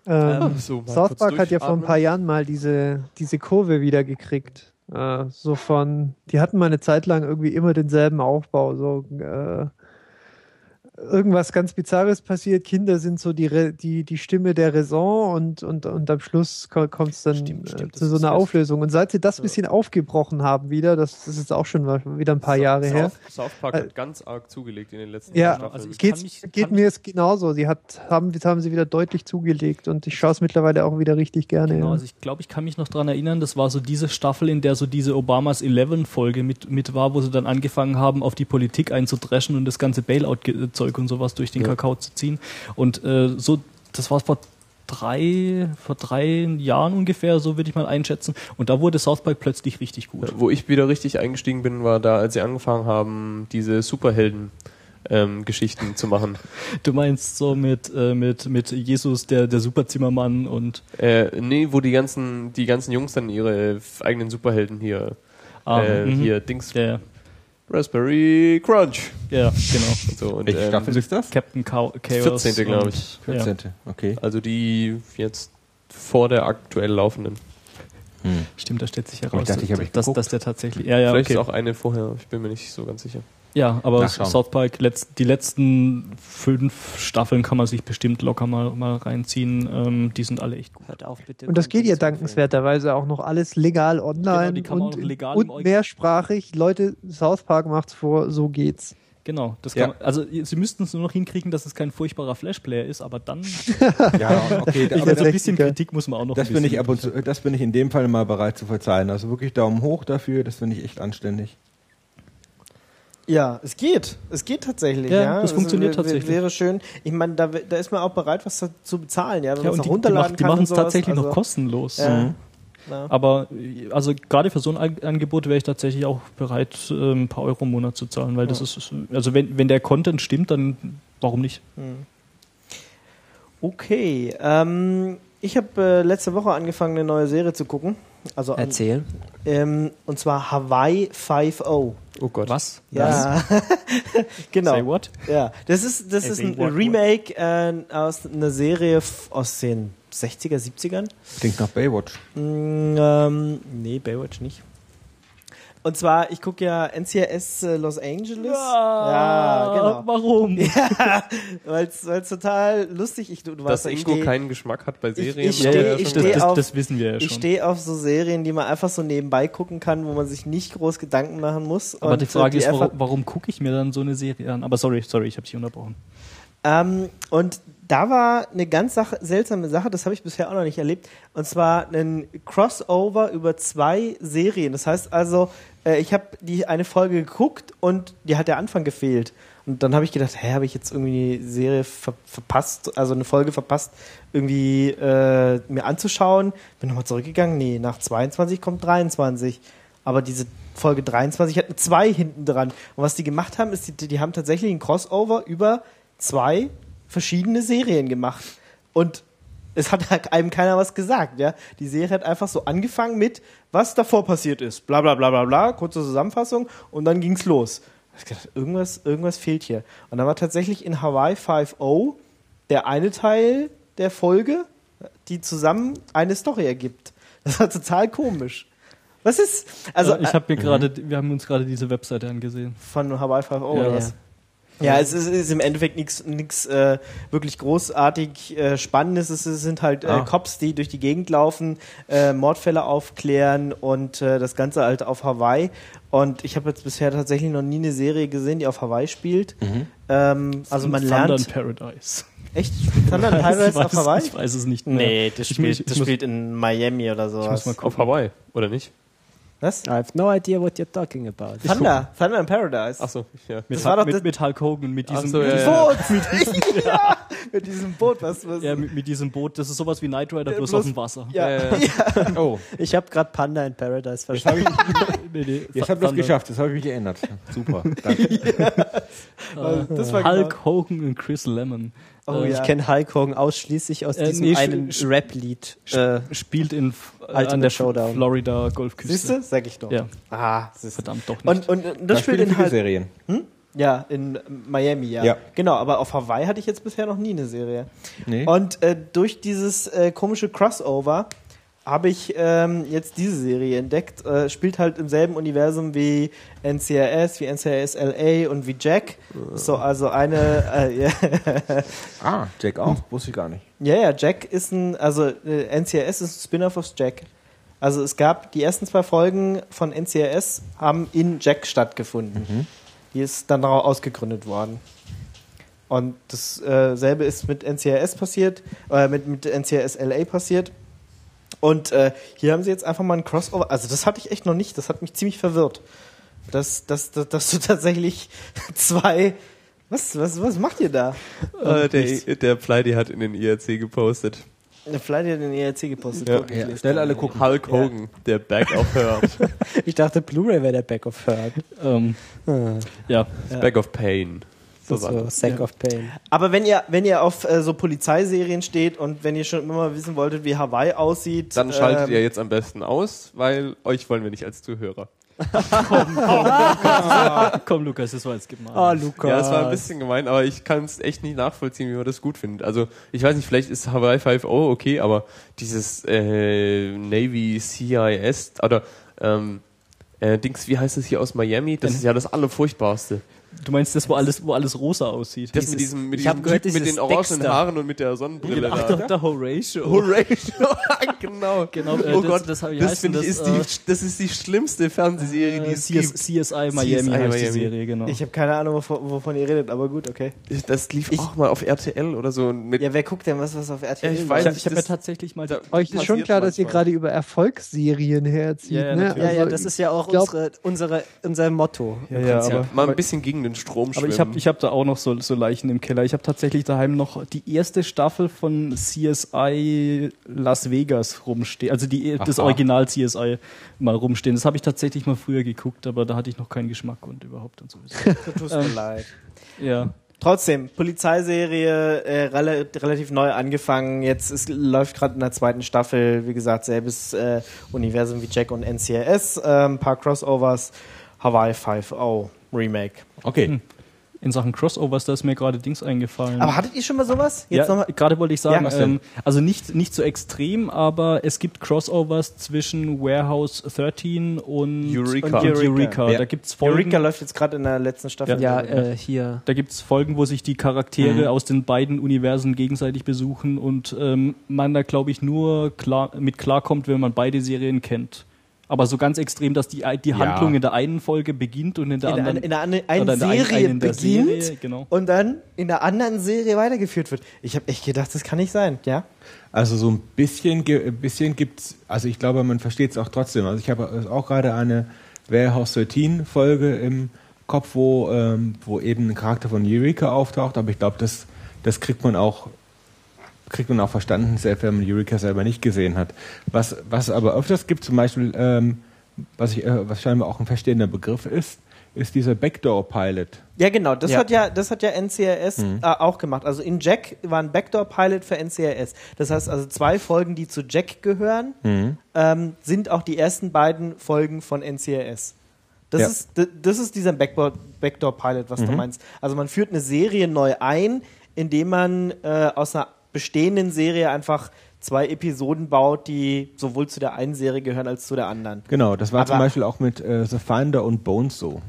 S6: Ähm,
S3: so, mal
S6: South Park hat ja vor ein paar Jahren mal diese, diese Kurve wieder gekriegt. Äh, so von, die hatten mal eine Zeit lang irgendwie immer denselben Aufbau. So, äh, irgendwas ganz Bizarres passiert, Kinder sind so die, Re die, die Stimme der Raison und, und, und am Schluss kommt es dann
S4: Stimmt, stimmt,
S6: äh, zu so einer. Auflösung. Und seit sie das ein bisschen aufgebrochen haben wieder, das, das ist jetzt auch schon wieder ein paar Jahre her,
S3: South, South Park
S6: Äh,
S3: hat ganz arg zugelegt in den letzten
S6: Ja,
S3: Staffeln.
S4: also
S6: geht,
S4: mich-
S6: mir jetzt genauso. Sie hat, haben, das haben sie wieder deutlich zugelegt und ich schaue es mittlerweile auch wieder richtig gerne.
S4: Genau,
S6: ja.
S4: also ich glaube, ich kann mich noch dran erinnern, das war so diese Staffel, in der so diese Obamas 11-Folge mit, mit war, wo sie dann angefangen haben, auf die Politik einzudreschen und das ganze Bailout-Zeug und sowas durch den Kakao zu ziehen. Und äh, so, das war vor drei, vor drei Jahren ungefähr, so würde ich mal einschätzen. Und da wurde South Park plötzlich richtig gut.
S3: Wo ich wieder richtig eingestiegen bin, war da, als sie angefangen haben, diese Superhelden ähm, Geschichten zu machen.
S4: Du meinst so mit, äh, mit, mit Jesus, der, der Superzimmermann und
S3: Äh, nee, wo die ganzen, die ganzen Jungs dann ihre eigenen Superhelden hier,
S4: ah,
S3: äh,
S4: mhm.
S3: hier Dings,
S4: der,
S3: Raspberry Crunch.
S4: ja, genau.
S3: Und so. Und,
S2: Welche
S3: ähm,
S2: Staffel ist das?
S4: Captain Chaos.
S3: 14. glaube ich.
S4: Ja.
S2: 14. Okay.
S3: Also die jetzt vor der aktuell laufenden.
S2: Hm.
S4: Stimmt, da stellt sich
S2: Ich
S4: heraus,
S2: dachte, ich habe ich
S4: dass, dass der tatsächlich. Ja, ja,
S3: Vielleicht
S4: okay.
S3: ist auch eine vorher, ich bin mir nicht so ganz sicher.
S4: Ja, aber
S2: Nachschauen.
S4: South Park, letzt, die letzten fünf Staffeln kann man sich bestimmt locker mal, mal reinziehen. Ähm, die sind alle echt gut.
S5: Hört auf, bitte.
S6: Und das geht ja dankenswerterweise auch noch alles legal online
S4: Genau, die kann man
S6: und,
S4: legal
S6: und mehrsprachig. Leute, South Park macht's vor, so geht's.
S4: Genau, das
S2: Ja.
S4: man, also sie müssten es nur noch hinkriegen, dass es kein furchtbarer Flashplayer ist, aber dann
S2: Ja, okay.
S4: ich
S2: aber
S4: also ein bisschen Kritik muss man auch noch
S2: das bin ich ab und zu, das bin ich in dem Fall mal bereit zu verzeihen. Also wirklich Daumen hoch dafür, das finde ich echt anständig.
S1: Ja, es geht. Es geht tatsächlich.
S4: Ja,
S1: Ja,
S4: das funktioniert
S1: wär- wär-
S4: tatsächlich.
S1: Wäre schön. Ich meine, da, da ist man auch bereit, was zu bezahlen. Ja, wenn
S4: Ja,
S1: man es
S4: und die, die,
S1: runterladen
S4: die
S1: kann.
S4: machen es tatsächlich
S1: also,
S4: noch kostenlos.
S1: Ja.
S2: Mhm.
S1: Ja.
S4: Aber also gerade für so ein An- Angebot wäre ich tatsächlich auch bereit, äh, ein paar Euro im Monat zu zahlen, weil das ist, also wenn, wenn der Content stimmt, dann warum nicht?
S1: Okay. Ähm, ich habe äh, letzte Woche angefangen, eine neue Serie zu gucken. Also an,
S5: Erzähl.
S1: ähm, und zwar Hawaii 5.0.
S3: Oh Gott.
S4: Was?
S1: Ja, genau.
S4: Say what?
S1: Ja, das ist, das ist ein? Remake äh, aus einer Serie aus den 60er, 70ern.
S2: Klingt nach Baywatch.
S1: Mm, ähm, nee, Baywatch nicht. Und zwar, ich gucke ja NCIS äh, Los Angeles. Ja, genau.
S4: Warum?
S1: Ja, weil es total lustig ist. Du, du
S3: Dass
S1: weißt, ich
S3: Ingo
S1: stehe
S3: keinen Geschmack hat bei Serien.
S1: ich
S3: hat
S1: steh-
S3: ja
S1: ich steh
S4: das,
S1: auf-
S4: das wissen wir ja
S1: ich
S4: schon.
S1: stehe auf so Serien, die man einfach so nebenbei gucken kann, wo man sich nicht groß Gedanken machen muss.
S4: Aber
S1: Und,
S4: die Frage
S1: äh,
S4: ist, warum, warum gucke ich mir dann so eine Serie an? Aber sorry, sorry, ich habe dich unterbrochen.
S1: Ähm, und da war eine ganz Sache, seltsame Sache, das habe ich bisher auch noch nicht erlebt. Und zwar ein Crossover über zwei Serien. Das heißt also, äh, ich habe die eine Folge geguckt und die hat der Anfang gefehlt. Und dann habe ich gedacht, hä, habe ich jetzt irgendwie eine Serie ver verpasst, also eine Folge verpasst, irgendwie äh, mir anzuschauen. Bin nochmal zurückgegangen, nee, nach 22 kommt 23. Aber diese Folge 23 hat 2 hinten dran. Und was die gemacht haben, ist, die, die haben tatsächlich ein Crossover über zwei verschiedene Serien gemacht. Und es hat halt einem keiner was gesagt, ja. Die Serie hat einfach so angefangen mit, was davor passiert ist. Bla bla bla bla bla, kurze Zusammenfassung und dann ging's los. Ich gedacht, irgendwas, irgendwas fehlt hier. Und dann war tatsächlich in Hawaii 5.0 der eine Teil der Folge, die zusammen eine Story ergibt. Das war total komisch. Was ist? Also
S4: Also ich habe mir gerade, wir haben uns gerade diese Webseite angesehen.
S1: von Hawaii 5.0
S4: Ja.
S1: oder was? Ja, es ist, ist im Endeffekt nichts nichts äh, wirklich großartig äh, Spannendes. Es sind halt äh,
S2: Ah.
S1: Cops, die durch die Gegend laufen, äh, Mordfälle aufklären und äh, das Ganze halt auf Hawaii. Und ich habe jetzt bisher tatsächlich noch nie eine Serie gesehen, die auf Hawaii spielt. Ähm, also man
S4: Thunder
S1: lernt
S4: in Paradise.
S1: echt Thunder in Paradise
S4: ich weiß,
S1: auf Hawaii?
S4: Ich weiß es nicht mehr.
S1: Nee, das spielt, das spielt in Miami oder
S4: mal
S3: Auf. Hawaii, oder nicht?
S1: Was?
S5: I have no idea what you're talking about.
S1: Thunder, Thunder in Paradise.
S3: Achso, ja.
S4: Mit,
S1: Das war doch
S4: mit,
S1: das-
S4: mit Hulk Hogan, mit diesem,
S3: so, ja,
S4: diesem
S3: ja.
S1: Boot! ja, mit diesem Boot, was, was
S4: ja, mit, mit diesem Boot. Das ist sowas wie Knight Rider, bloß
S1: bloß-
S4: auf dem Wasser.
S1: ja,
S3: Ja, ja.
S1: ja.
S2: Oh,
S5: Ich habe gerade Panda in Paradise
S2: jetzt habe
S5: verstanden.
S2: ich,
S4: Nee, nee,
S2: jetzt hab ich das geschafft, jetzt habe ich mich geändert. Super, danke.
S1: das war
S4: Hulk
S1: genau.
S4: Hogan und Chris Lemon.
S1: Oh,
S4: Äh,
S1: ja.
S5: Ich kenne Hulk Hogan ausschließlich aus
S4: Äh,
S5: diesem
S4: nee,
S5: einen Rap-Lied. Äh,
S4: Spielt in äh,
S5: Ultimate
S4: an der
S5: Showdown.
S4: Florida Golfküste.
S1: Siehst du? Sag ich doch.
S4: Ja,
S1: Ah, siehst du.
S4: verdammt doch nicht.
S1: Und, und, das
S2: Da
S1: spielt in halt,
S2: Serien.
S1: ja, in Miami, ja.
S2: Ja.
S1: Genau, aber auf Hawaii hatte ich jetzt bisher noch nie eine Serie.
S2: Nee.
S1: Und äh, durch dieses äh, komische Crossover habe ich ähm, jetzt diese Serie entdeckt. Äh, spielt halt im selben Universum wie NCIS, wie NCIS LA und wie Jack. So, also eine, äh, ja,
S2: ah, Jack auch, wusste ich gar nicht.
S1: ja, ja, Jack ist ein, also äh, NCIS ist ein Spin-off aus Jack. Also es gab die ersten zwei Folgen von NCIS haben in Jack stattgefunden. Die ist dann daraus ausgegründet worden. Und dasselbe ist mit NCIS passiert, äh, mit, mit NCIS LA passiert. Und äh, hier haben sie jetzt einfach mal ein Crossover. Also das hatte ich echt noch nicht. Das hat mich ziemlich verwirrt. Dass, dass, dass, dass du tatsächlich zwei. Was, was, was macht ihr da?
S3: Äh, der, der Pleidi hat in den IRC gepostet.
S1: Eine Fly hat den ERC gepostet.
S3: Ja.
S2: Ja, schnell alle gucken.
S3: Hulk Hogan, der Back of Hurt.
S5: ich dachte, Blu-ray wäre der Back of Hurt.
S4: ähm, ja,
S3: Back of Pain. So
S5: So. Sack of Pain.
S1: Aber wenn ihr, wenn ihr auf äh, so Polizeiserien steht und wenn ihr schon immer wissen wolltet, wie Hawaii aussieht,
S3: Dann schaltet
S1: ähm,
S3: ihr jetzt am besten aus, weil euch wollen wir nicht als Zuhörer.
S4: komm Lukas, das war jetzt gemein.
S5: Oh, Lukas.
S3: Ja, es war ein bisschen gemein, aber ich kann es echt nicht nachvollziehen, wie man das gut findet. Also, ich weiß nicht, vielleicht ist Hawaii 5 O okay, aber dieses äh, Navy CIS oder ähm, äh, Dings, wie heißt das hier aus Miami? Das ist ja das Allerfurchtbarste.
S4: Du meinst das, wo alles, wo alles rosa aussieht?
S3: Das mit diesem, mit
S5: ich
S3: diesem
S5: gehört,
S3: Typ mit den orangenen
S5: Dexter.
S3: Haaren und mit der Sonnenbrille
S4: Ach,
S3: da.
S4: doch, der Horatio.
S3: Horatio, genau.
S4: Genau, äh,
S3: oh
S4: das-
S3: Gott,
S4: das hab ich
S3: das
S4: heißen,
S3: finde ich,
S4: das,
S3: ist die,
S4: äh,
S3: das ist die schlimmste Fernsehserie, die
S4: Äh,
S3: es
S4: CS,
S3: gibt.
S4: CSI Miami
S3: CSI
S4: heißt die
S3: Miami.
S4: Serie, genau.
S1: ich habe keine Ahnung, wovon, wovon ihr redet, aber gut, okay.
S3: Das lief
S1: Ich-
S3: auch mal auf RTL oder so.
S1: Ja, wer guckt denn was, was auf RTL
S3: Ja, ich weiß
S4: ich habe
S3: nicht,
S4: hab mir tatsächlich mal
S3: da-
S6: Euch ist schon klar, dass ihr gerade über Erfolgsserien herzieht.
S4: Ja, ja,
S6: ne? Also,
S5: das ist ja auch
S6: ich glaub-
S5: unsere, unsere, unser Motto.
S4: Ja,
S5: im
S4: ja,
S3: mal ein bisschen gegen den Strom
S4: Aber
S3: schwimmen.
S4: ich habe ich hab da auch noch so, so Leichen im Keller. Ich habe tatsächlich daheim noch die erste Staffel von CSI Las Vegas rumstehen. Also die, das
S2: Aha.
S4: Original CSI mal rumstehen. Das habe ich tatsächlich mal früher geguckt, aber da hatte ich noch keinen Geschmack und überhaupt und sowieso.
S1: Tut mir leid.
S4: ja.
S1: Trotzdem, Polizeiserie äh, rela relativ neu angefangen. Jetzt ist, läuft gerade in der zweiten Staffel, wie gesagt, selbes äh, Universum wie Jack und NCIS. Äh, ein paar Crossovers. Hawaii 5.0 Remake.
S2: Okay.
S4: In Sachen Crossovers, da ist mir gerade Dings eingefallen.
S1: Aber hattet ihr schon mal sowas? Jetzt
S4: ja,
S1: nochmal.
S4: gerade wollte ich sagen,
S1: Ja,
S4: ähm, also nicht, nicht so extrem, aber es gibt Crossovers zwischen Warehouse 13 und
S3: Eureka.
S4: Und Eureka.
S1: Eureka.
S2: Ja.
S4: Da gibt's Folgen,
S1: Eureka läuft jetzt gerade in der letzten Staffel.
S5: Ja, äh, hier.
S4: da gibt's Folgen, wo sich die Charaktere
S2: Mhm.
S4: aus den beiden Universen gegenseitig besuchen und ähm, man da, glaube ich, nur klar, mit klarkommt, wenn man beide Serien kennt. Aber so ganz extrem, dass die, die
S2: Ja.
S4: Handlung in der einen Folge beginnt und in der
S1: in, der,
S4: anderen
S1: in der eine,
S4: in der einen-
S1: Serie
S4: einen der
S1: beginnt
S4: Serie, genau.
S1: und dann in der anderen Serie weitergeführt wird. Ich habe echt gedacht, das kann nicht sein, ja?
S2: Also so ein bisschen, bisschen gibt's, also ich glaube, man versteht es auch trotzdem. Also ich habe auch gerade eine Warehouse 13 Folge im Kopf, wo, ähm, wo eben ein Charakter von Eureka auftaucht, aber ich glaube, das, das kriegt man auch kriegt man auch verstanden, selbst wenn man Eureka selber nicht gesehen hat. Was, was es aber öfters gibt, zum Beispiel, ähm, was, ich, äh, was scheinbar auch ein verstehender Begriff ist, ist dieser Backdoor-Pilot.
S1: Ja, genau. Das
S5: Ja.
S1: hat ja, das hat ja NCRS äh, auch gemacht. Also in Jack war ein Backdoor-Pilot für NCRS. Das heißt also zwei Folgen, die zu Jack gehören, ähm, sind auch die ersten beiden Folgen von NCRS. Das,
S2: Ja.
S1: ist, das ist dieser Backdoor- Backdoor-Pilot, was du meinst. Also man führt eine Serie neu ein, indem man äh, aus einer bestehenden Serie einfach zwei Episoden baut, die sowohl zu der einen Serie gehören als zu der anderen.
S2: Genau, das war
S1: Aber-
S2: zum Beispiel auch mit äh, The Finder und Bones so.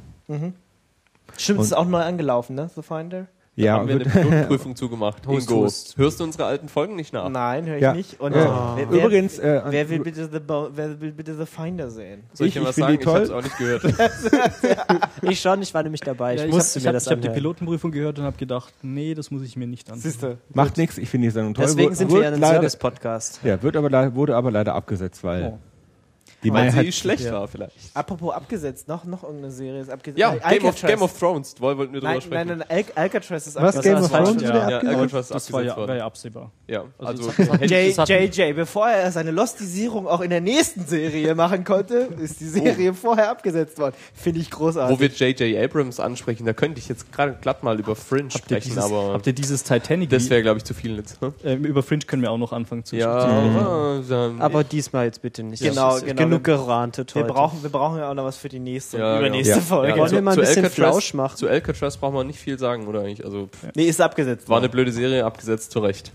S1: Stimmt,
S2: Und-
S1: ist auch neu angelaufen, ne? The Finder?
S2: Ja,
S3: haben wir eine Pilotprüfung zugemacht.
S5: Hust,
S3: Ingo,
S5: hust.
S3: hörst du unsere alten Folgen nicht nach?
S1: Nein, höre ich
S2: Ja.
S1: nicht. Und
S2: Ja.
S1: wer, wer,
S2: Übrigens, äh,
S1: wer, will bitte the wer will bitte The Finder sehen?
S3: Soll ich,
S2: Ich-
S3: dir
S2: ich
S3: was sagen? Ich habe es auch nicht gehört.
S5: Ich schon, ich war nämlich dabei. Ich
S4: Ja, ich
S5: musste
S4: habe
S5: mir
S4: hab,
S5: das
S4: ich hab die. Pilotenprüfung gehört und habe gedacht, nee, das muss ich mir nicht ansehen.
S1: Siehste.
S2: macht nichts, ich finde die Sendung toll.
S5: Deswegen sind wir ja ein Service-Podcast.
S2: Ja, wird aber, wurde aber leider abgesetzt, weil
S4: Oh.
S2: Die
S3: Weil
S2: Mehrheit
S3: sie schlecht war vielleicht.
S1: Apropos abgesetzt, noch, noch irgendeine Serie ist abgesetzt.
S3: Ja, Game of. Game of Thrones. Woll- Wollten wir drüber
S1: Nein,
S3: sprechen.
S1: nein, nein, Al Alcatraz ist
S6: Was,
S1: abgesetzt.
S6: Game
S5: das
S6: of
S5: falsch,
S6: Thrones
S5: ja.
S6: wieder
S3: Ja,
S6: abgesetzt?
S3: Alcatraz ist
S4: Das war
S3: abgesetzt
S4: ja, war
S3: worden.
S4: ja absehbar.
S3: Ja,
S4: Also
S3: also,
S1: JJ, bevor er seine Lostisierung auch in der nächsten Serie machen konnte, ist die Serie vorher abgesetzt worden. Finde ich großartig.
S3: wo wir J.J. Abrams ansprechen, da könnte ich jetzt gerade glatt mal über Fringe
S4: Habt
S3: sprechen,
S4: dieses,
S3: aber
S4: habt ihr dieses Titanic?
S3: das wäre, glaube ich, zu viel jetzt. Hm?
S4: äh, über Fringe können wir auch noch anfangen zu
S3: Ja,
S4: zu
S3: aber,
S5: diesmal jetzt bitte nicht.
S1: Genau, genau.
S5: Genug gerantet
S1: wir
S5: heute.
S1: brauchen, wir brauchen ja auch noch was für die nächste
S3: Ja,
S1: und
S3: genau.
S1: übernächste
S2: Ja.
S1: Folge.
S5: Wollen wir mal ein bisschen Flausch machen?
S3: Zu Alcatraz braucht man nicht viel sagen, oder eigentlich? Also, pff,
S1: Nee, ist abgesetzt.
S3: war eine blöde Serie, abgesetzt, zu Recht.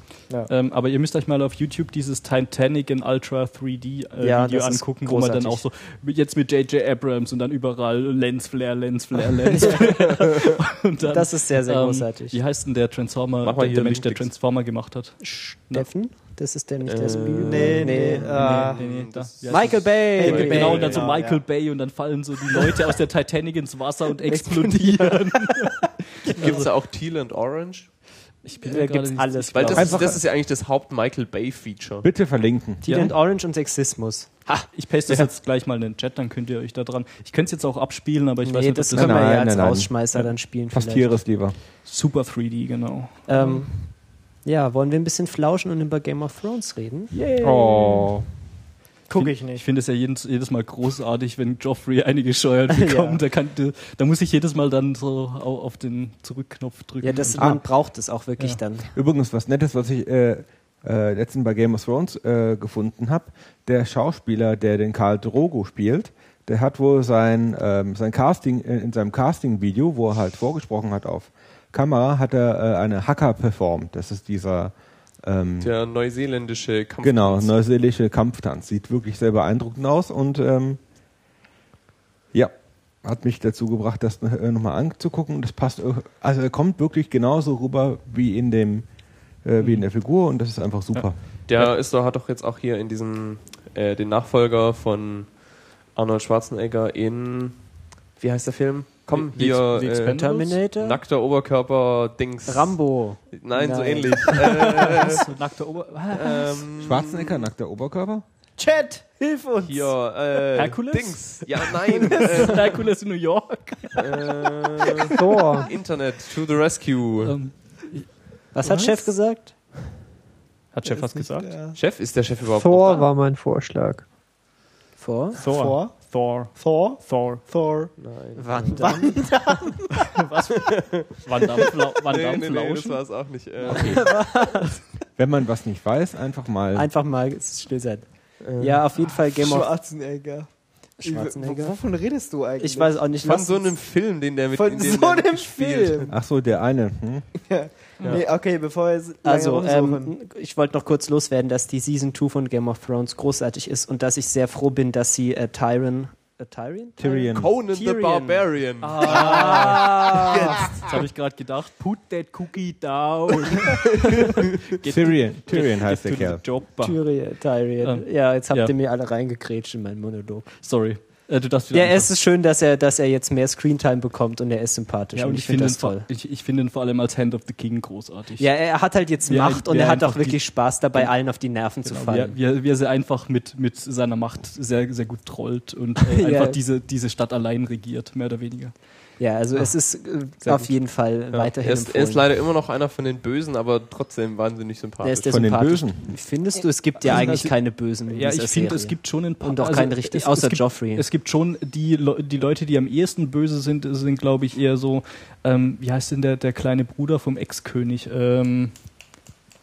S4: Ähm, aber ihr müsst euch mal auf YouTube dieses Titanic in Ultra 3D äh,
S5: Ja,
S4: Video angucken, wo man dann auch so jetzt mit J.J. Abrams und dann überall Lensflare, Lensflare, Lensflare. und dann,
S5: Das ist sehr, sehr
S4: ähm,
S5: großartig.
S4: Wie heißt denn der Transformer, der, der Mensch, der. Transformer gemacht hat?
S5: Steffen? Das ist der nicht der
S3: Äh,
S5: Spiel?
S1: Nee, nee, äh,
S4: nee, nee, da, ja,
S5: Michael Bay!
S1: Michael
S4: Genau,
S1: Bay,
S4: und dann so
S1: ja,
S4: Michael
S1: ja.
S4: Bay und dann fallen so die Leute aus der Titanic ins Wasser und explodieren.
S3: Gibt es da auch Teal and Orange?
S4: Ich bin
S5: Da
S4: mir
S5: gibt's alles.
S3: Weil das,
S2: Einfach-
S3: ist, das ist ja eigentlich das Haupt-Michael Bay-Feature.
S2: bitte verlinken.
S5: Teal
S4: Ja.
S5: and Orange und Sexismus.
S4: Ha, ich paste das jetzt gleich mal in den Chat, dann könnt ihr euch da dran. Ich könnte es jetzt auch abspielen, aber ich weiß
S5: nee,
S4: nicht,
S5: das
S4: ob
S5: können
S4: das
S5: wir
S2: Nein,
S5: ja
S2: nein,
S5: als
S2: nein.
S5: Rausschmeißer dann spielen
S2: Fast
S5: vielleicht.
S2: Tieres lieber.
S4: Super 3D, genau.
S5: Ähm, ja, wollen wir ein bisschen flauschen und über Game of Thrones reden?
S2: Oh.
S1: Gucke ich
S4: Ich
S1: nicht.
S4: finde es ja jedes, jedes Mal großartig, wenn Joffrey einige Scheuern bekommt.
S5: Ja.
S4: da, kann, da muss ich jedes Mal dann so au- auf den Zurückknopf drücken.
S5: Ja, das,
S4: Und-
S5: man braucht es auch wirklich
S4: Ja.
S5: dann.
S2: Übrigens, was Nettes, was ich äh, äh, letztens bei Game of Thrones äh, gefunden habe, der Schauspieler, der den Karl Drogo spielt, der hat wohl sein, ähm, sein Casting, äh, in seinem Casting-Video, wo er halt vorgesprochen hat auf Kamera, hat er äh, eine Hacker performt. Das ist dieser ähm,
S3: Der neuseeländische Kampf.
S2: Genau, neuseelische Kampftanz. Sieht wirklich sehr beeindruckend aus und ähm, ja, hat mich dazu gebracht, das äh, nochmal anzugucken. Das passt, also er kommt wirklich genauso rüber wie in dem, äh, wie in der Figur und das ist einfach super.
S3: Der ist doch, hat doch jetzt auch hier in diesem, äh, den Nachfolger von Arnold Schwarzenegger in, wie heißt der Film? Komm, hier, äh?
S5: Terminator?
S3: nackter Oberkörper, Dings.
S5: Rambo.
S3: Nein, so
S5: Nein.
S3: ähnlich. äh,
S4: So nackter Ober
S3: ähm,
S2: Schwarzenegger, nackter Oberkörper?
S1: Chat, hilf uns!
S3: Hier, äh,
S4: Herkules?
S3: Dings. Ja, nein. äh,
S4: Herkules in New York.
S3: äh,
S6: Thor.
S3: Internet to the rescue.
S4: Ähm,
S5: Was hat Chef gesagt?
S4: hat Chef was gesagt?
S3: Chef, ist der Chef überhaupt
S6: Thor
S3: noch da?
S6: war mein Vorschlag.
S5: Vor?
S4: Thor. Thor.
S1: Thor?
S4: Thor.
S1: Thor.
S3: Nein.
S5: Wann dann?
S4: Van Damme, Fla Van
S3: Nee,
S4: Damme
S3: nee, nee, das
S4: flauschen.
S3: war es auch nicht. Äh,
S2: Wenn man was nicht weiß, einfach mal.
S5: Einfach mal still sein. Ja, auf jeden Fall Game of
S1: Schwarzenegger.
S5: Schwarzenegger.
S1: W- Wovon redest du eigentlich?
S5: Ich weiß auch nicht,
S3: Von so einem Film, den der mit
S1: Von
S3: in dem
S1: so einem Film.
S2: Ach so, der eine. Hm?
S1: Nee, okay, bevor wir jetzt
S5: Also, ähm, ich wollte noch kurz loswerden, dass die Season 2 von Game of Thrones großartig ist und dass ich sehr froh bin, dass sie äh, Tyrion. Äh, Tyrion?
S2: Tyrion.
S3: Conan the
S5: Tyrion.
S3: Barbarian.
S4: Jetzt habe ich gerade gedacht, put that cookie down. Get
S2: Tyrion, Tyrion
S4: get
S2: heißt der
S4: the
S2: Kerl.
S4: Job.
S5: Tyrion. Tyrion.
S4: Ähm,
S5: ja, jetzt habt
S4: ja.
S5: ihr mir alle reingekrätscht in meinen Monolog.
S4: Sorry. Äh, du darfst wieder
S5: Ja, es ist schön, dass er, dass er jetzt mehr Screentime bekommt und er ist sympathisch.
S4: ja,
S5: und ich finde das
S4: ihn vor-
S5: toll.
S4: Ich, ich finde ihn vor allem als Hand of the King großartig.
S5: Ja, er hat halt jetzt
S4: Wie
S5: Macht
S4: ein-
S5: und er hat auch wirklich
S4: die-
S5: Spaß dabei, allen auf die Nerven zu
S4: Genau, wie,
S5: fallen.
S4: wie, er, wie er sie einfach mit, mit seiner Macht sehr, sehr gut trollt und äh,
S5: Ja.
S4: einfach diese, diese Stadt allein regiert, mehr oder weniger.
S5: Ja, also es ist äh, auf
S4: gut.
S5: jeden Fall
S3: Ja.
S5: weiterhin
S3: Er, ist, er ist leider immer noch einer von den Bösen, aber trotzdem wahnsinnig
S5: Der
S3: sympathisch.
S5: ist der
S2: Von den
S5: sympathisch.
S2: Bösen.
S5: Findest du, es gibt ja
S4: Also,
S5: eigentlich
S4: also-
S5: keine Bösen in
S4: Ja, ich finde, es gibt schon ein paar.
S5: Und auch
S4: also
S5: keinen richtig,
S4: es,
S5: außer
S4: es gibt,
S5: Joffrey.
S4: Es gibt schon die, Le- die Leute, die am ehesten böse sind, sind glaube ich eher so, ähm, wie heißt denn der, der kleine Bruder vom Ex-König? Ähm,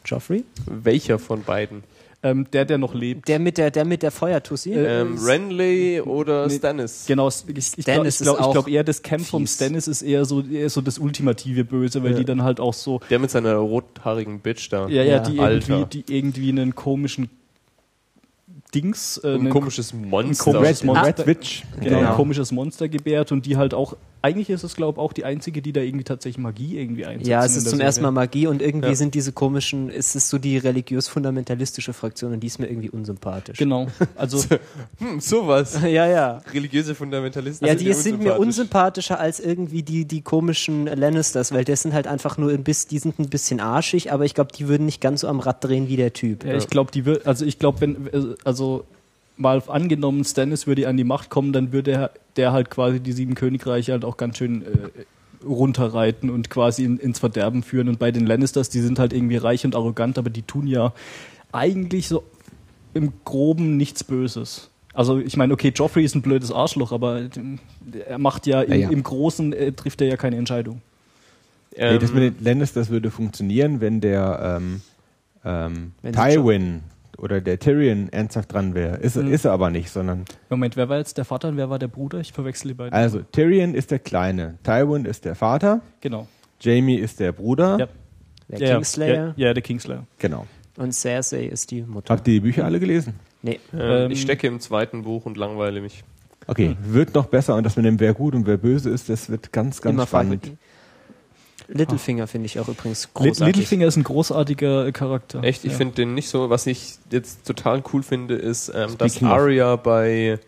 S5: Joffrey?
S3: Welcher von beiden?
S4: Ähm, der, der noch lebt.
S5: Der mit der, der mit der Feuertussi?
S4: Äh,
S3: Ähm, Renly oder
S4: Nee,
S3: Stannis?
S4: Genau, ich, ich glaube glaub,
S5: ist auch
S4: ich glaub eher das Camp vom. Stannis ist eher so, eher so das ultimative Böse, weil
S5: Ja.
S4: die dann halt auch so,
S3: Der mit seiner rothaarigen Bitch da.
S4: ja, ja,
S5: Ja.
S4: die,
S3: Alter.
S4: irgendwie, die irgendwie einen komischen Dings, äh,
S3: Ein komisches Monster.
S4: komisches
S2: Red,
S4: Monster.
S2: Red Witch.
S4: genau,
S5: Genau.
S4: ein komisches Monster gebärt und die halt auch, eigentlich ist es glaube ich auch die einzige, die da irgendwie tatsächlich Magie irgendwie einsetzt.
S5: Ja, es ist zum ersten Mal. Magie und irgendwie
S3: Ja.
S5: sind diese komischen, es ist so die religiös-fundamentalistische Fraktion und die ist mir irgendwie unsympathisch.
S4: Genau, also
S3: Hm, sowas.
S5: Ja, ja.
S3: Religiöse Fundamentalisten.
S5: Ja, die sind mir
S3: unsympathisch.
S5: unsympathischer als irgendwie die, die komischen Lannisters, weil das sind halt einfach nur ein bisschen, die sind ein bisschen arschig, aber ich glaube, die würden nicht ganz so am Rad drehen wie der Typ.
S4: Ja, ich glaube, die wird, also ich glaube, wenn, äh, also mal angenommen, Stannis würde an die Macht kommen, dann würde er, der halt quasi die sieben Königreiche halt auch ganz schön äh, runterreiten und quasi in, ins Verderben führen. Und bei den Lannisters, die sind halt irgendwie reich und arrogant, aber die tun ja eigentlich so im Groben nichts Böses. Also ich meine, okay, Joffrey ist ein blödes Arschloch, aber äh, er macht ja, im,
S2: Ja, ja.
S4: im Großen äh, trifft er ja keine Entscheidung.
S3: Ähm,
S2: nee, das mit den Lannisters würde funktionieren, wenn der ähm, ähm, Tywin oder der Tyrion ernsthaft dran wäre. Ist, er-
S4: Mhm.
S2: ist er aber nicht, sondern
S4: Moment, wer war jetzt der Vater und wer war der Bruder? Ich verwechsel die beiden.
S2: also Tyrion ist der Kleine, Tywin ist der Vater,
S4: genau.
S2: Jamie ist der Bruder.
S4: Ja.
S5: Der
S4: Ja, ja.
S5: Kingslayer
S4: Ja, ja, der Kingslayer.
S2: Genau.
S5: und Cersei ist die Mutter.
S2: Habt ihr die Bücher alle gelesen?
S5: Nee.
S3: ähm,
S4: ähm,
S3: ich stecke im zweiten Buch und langweile mich.
S2: Okay, wird noch besser und das mit dem wer gut und wer böse ist, das wird ganz, ganz
S5: Immer
S2: spannend.
S5: Favorit. Littlefinger finde ich auch übrigens großartig.
S4: Littlefinger ist ein großartiger äh, Charakter.
S3: Echt, ich
S4: ja.
S3: finde den nicht so. Was ich jetzt total cool finde, ist, ähm, dass. Arya bei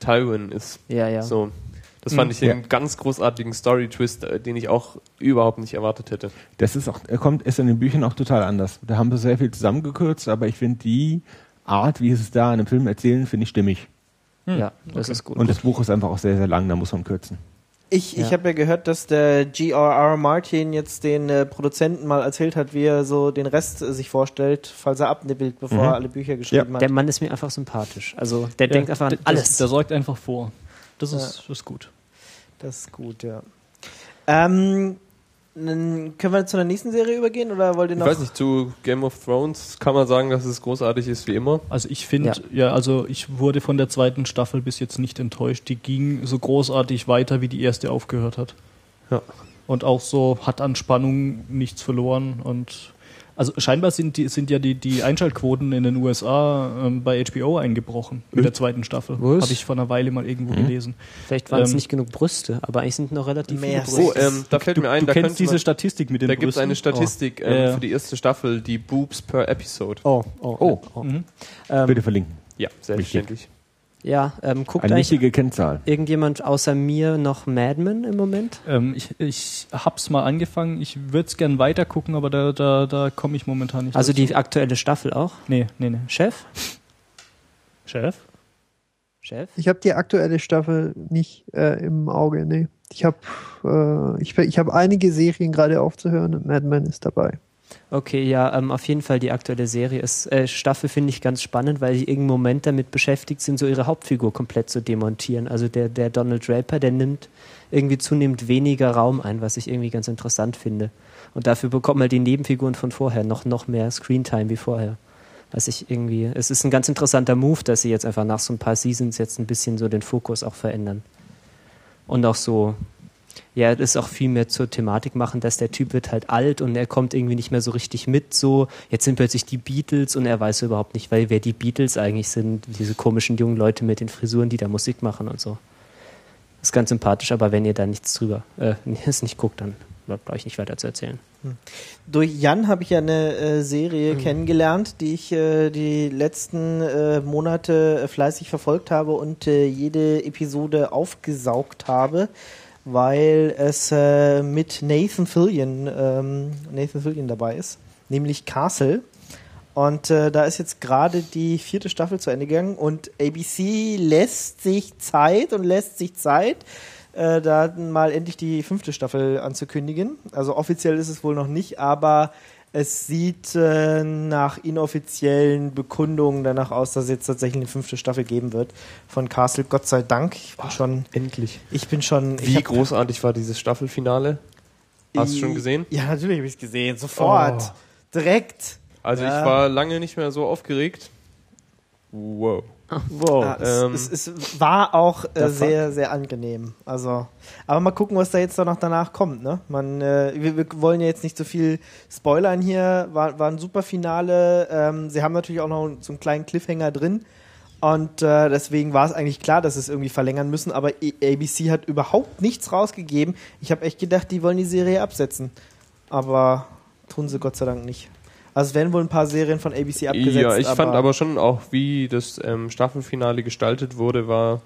S3: Tywin ist.
S5: Ja, ja.
S3: So. Das fand
S4: Mhm.
S3: ich
S2: Ja.
S3: einen ganz großartigen Story-Twist, äh, den ich auch überhaupt nicht erwartet hätte.
S2: Das ist auch, er kommt, ist in den Büchern auch total anders. Da haben sie sehr viel zusammengekürzt, aber ich finde die Art, wie sie es da in einem Film erzählen, finde ich stimmig.
S5: ja, das
S4: Okay.
S5: ist gut.
S2: Und das Buch ist einfach auch sehr, sehr lang, da muss man kürzen.
S1: Ich, ich
S5: Ja.
S1: habe ja gehört, dass der G.R.R. Martin jetzt den äh, Produzenten mal erzählt hat, wie er so den Rest äh, sich vorstellt, falls er abnippelt, bevor
S2: Mhm.
S1: er alle Bücher geschrieben
S5: der
S1: hat.
S5: Mann ist mir einfach sympathisch. Also der
S4: Ja,
S5: denkt einfach an
S4: der-
S5: alles.
S4: Der, der sorgt einfach vor. Das
S1: Ja.
S4: ist, das ist gut.
S1: Das ist gut, ja. Ähm, n- können wir zu der nächsten Serie übergehen oder wollt ihr
S3: Ich
S1: noch?
S3: weiß nicht, zu Game of Thrones kann man sagen, dass es großartig ist wie immer.
S4: Also ich finde, ja. also ich wurde von der zweiten Staffel bis jetzt nicht enttäuscht. Die ging so großartig weiter, wie die erste aufgehört hat.
S3: Ja.
S4: Und auch so hat an Spannung nichts verloren und also scheinbar sind die sind ja die, die Einschaltquoten in den USA ähm, bei HBO eingebrochen mit der zweiten Staffel. Habe ich vor einer Weile mal irgendwo
S2: Mhm.
S4: gelesen.
S5: Vielleicht waren es
S4: ähm,
S5: nicht genug Brüste, aber eigentlich sind noch relativ
S1: Mehr
S5: viele
S3: Oh,
S5: Brüste.
S3: ähm, da fällt
S4: du
S3: mir ein,
S4: du
S3: da,
S4: kennst diese
S3: man,
S4: Statistik mit den
S3: da gibt es
S4: Brüsten?
S3: eine Statistik
S4: Oh.
S3: ähm,
S4: Ja, ja.
S3: für die erste Staffel, die Boobs per Episode.
S5: oh, oh,
S2: Oh.
S5: oh.
S4: Mhm.
S5: Ähm,
S2: Bitte verlinken.
S3: Ja, selbstverständlich.
S5: Ja, ähm, guckt
S2: Eine wichtige Kennzahl.
S5: irgendjemand außer mir noch Mad Men im Moment?
S4: Ähm, ich, ich hab's mal angefangen. Ich würde es gern weiter gucken, aber da, da, da komme ich momentan nicht
S5: Also
S4: dazu.
S5: die aktuelle Staffel auch?
S4: Nee, nee, nee.
S5: Chef?
S4: Chef?
S5: Chef?
S6: Ich habe die aktuelle Staffel nicht äh, im Auge, nee. Ich habe äh, ich, ich hab einige Serien gerade aufzuhören und Mad Men ist dabei.
S5: Okay, ja, ähm, auf jeden Fall die aktuelle Serie ist, äh, Staffel finde ich ganz spannend, weil die irgendeinen Moment damit beschäftigt sind, so ihre Hauptfigur komplett zu demontieren. Also der, der Donald Draper, der nimmt irgendwie zunehmend weniger Raum ein, was ich irgendwie ganz interessant finde. Und dafür bekommen halt die Nebenfiguren von vorher noch, noch mehr Screentime wie vorher. Was ich irgendwie, es ist ein ganz interessanter Move, dass sie jetzt einfach nach so ein paar Seasons jetzt ein bisschen so den Fokus auch verändern. Und auch so, ja, das auch viel mehr zur Thematik machen, dass der Typ wird halt alt und er kommt irgendwie nicht mehr so richtig mit. So, jetzt sind plötzlich die Beatles und er weiß überhaupt nicht, weil wer die Beatles eigentlich sind, diese komischen jungen Leute mit den Frisuren, die da Musik machen und so. Ist ganz sympathisch, aber wenn ihr da nichts drüber, äh, es nicht guckt, dann brauche ich nicht weiter zu erzählen.
S1: Durch Jan habe ich ja eine äh, Serie kennengelernt, die ich äh, die letzten äh, Monate fleißig verfolgt habe und äh, jede Episode aufgesaugt habe, weil es äh, mit Nathan Fillion, ähm, Nathan Fillion dabei ist, nämlich Castle. Und äh, da ist jetzt gerade die vierte Staffel zu Ende gegangen und ABC lässt sich Zeit und lässt sich Zeit, äh, da mal endlich die fünfte Staffel anzukündigen. Also offiziell ist es wohl noch nicht, aber es sieht äh, nach inoffiziellen Bekundungen danach aus, dass es jetzt tatsächlich eine fünfte Staffel geben wird von Castle. Gott sei Dank. Ich bin schon,
S3: Endlich.
S1: ich bin schon.
S3: Wie großartig war dieses Staffelfinale? Hast du schon gesehen?
S1: Ja, natürlich habe ich es gesehen. Sofort. Direkt.
S3: Also
S1: Ja.
S3: ich war lange nicht mehr so aufgeregt. Wow.
S1: Wow. Ja, es,
S3: ähm,
S1: es, es war auch äh, sehr, sehr angenehm. Also, aber mal gucken, was da jetzt noch danach kommt. Ne? Man, äh, wir, wir wollen ja jetzt nicht so viel spoilern hier. War, war ein super Finale. Ähm, sie haben natürlich auch noch so einen kleinen Cliffhanger drin. Und äh, deswegen war es eigentlich klar, dass sie es irgendwie verlängern müssen. Aber A- ABC hat überhaupt nichts rausgegeben. Ich habe echt gedacht, die wollen die Serie absetzen. Aber tun sie Gott sei Dank nicht. Also es werden wohl ein paar Serien von ABC abgesetzt.
S3: ja, ich fand aber schon auch, wie das ähm, Staffelfinale gestaltet wurde, war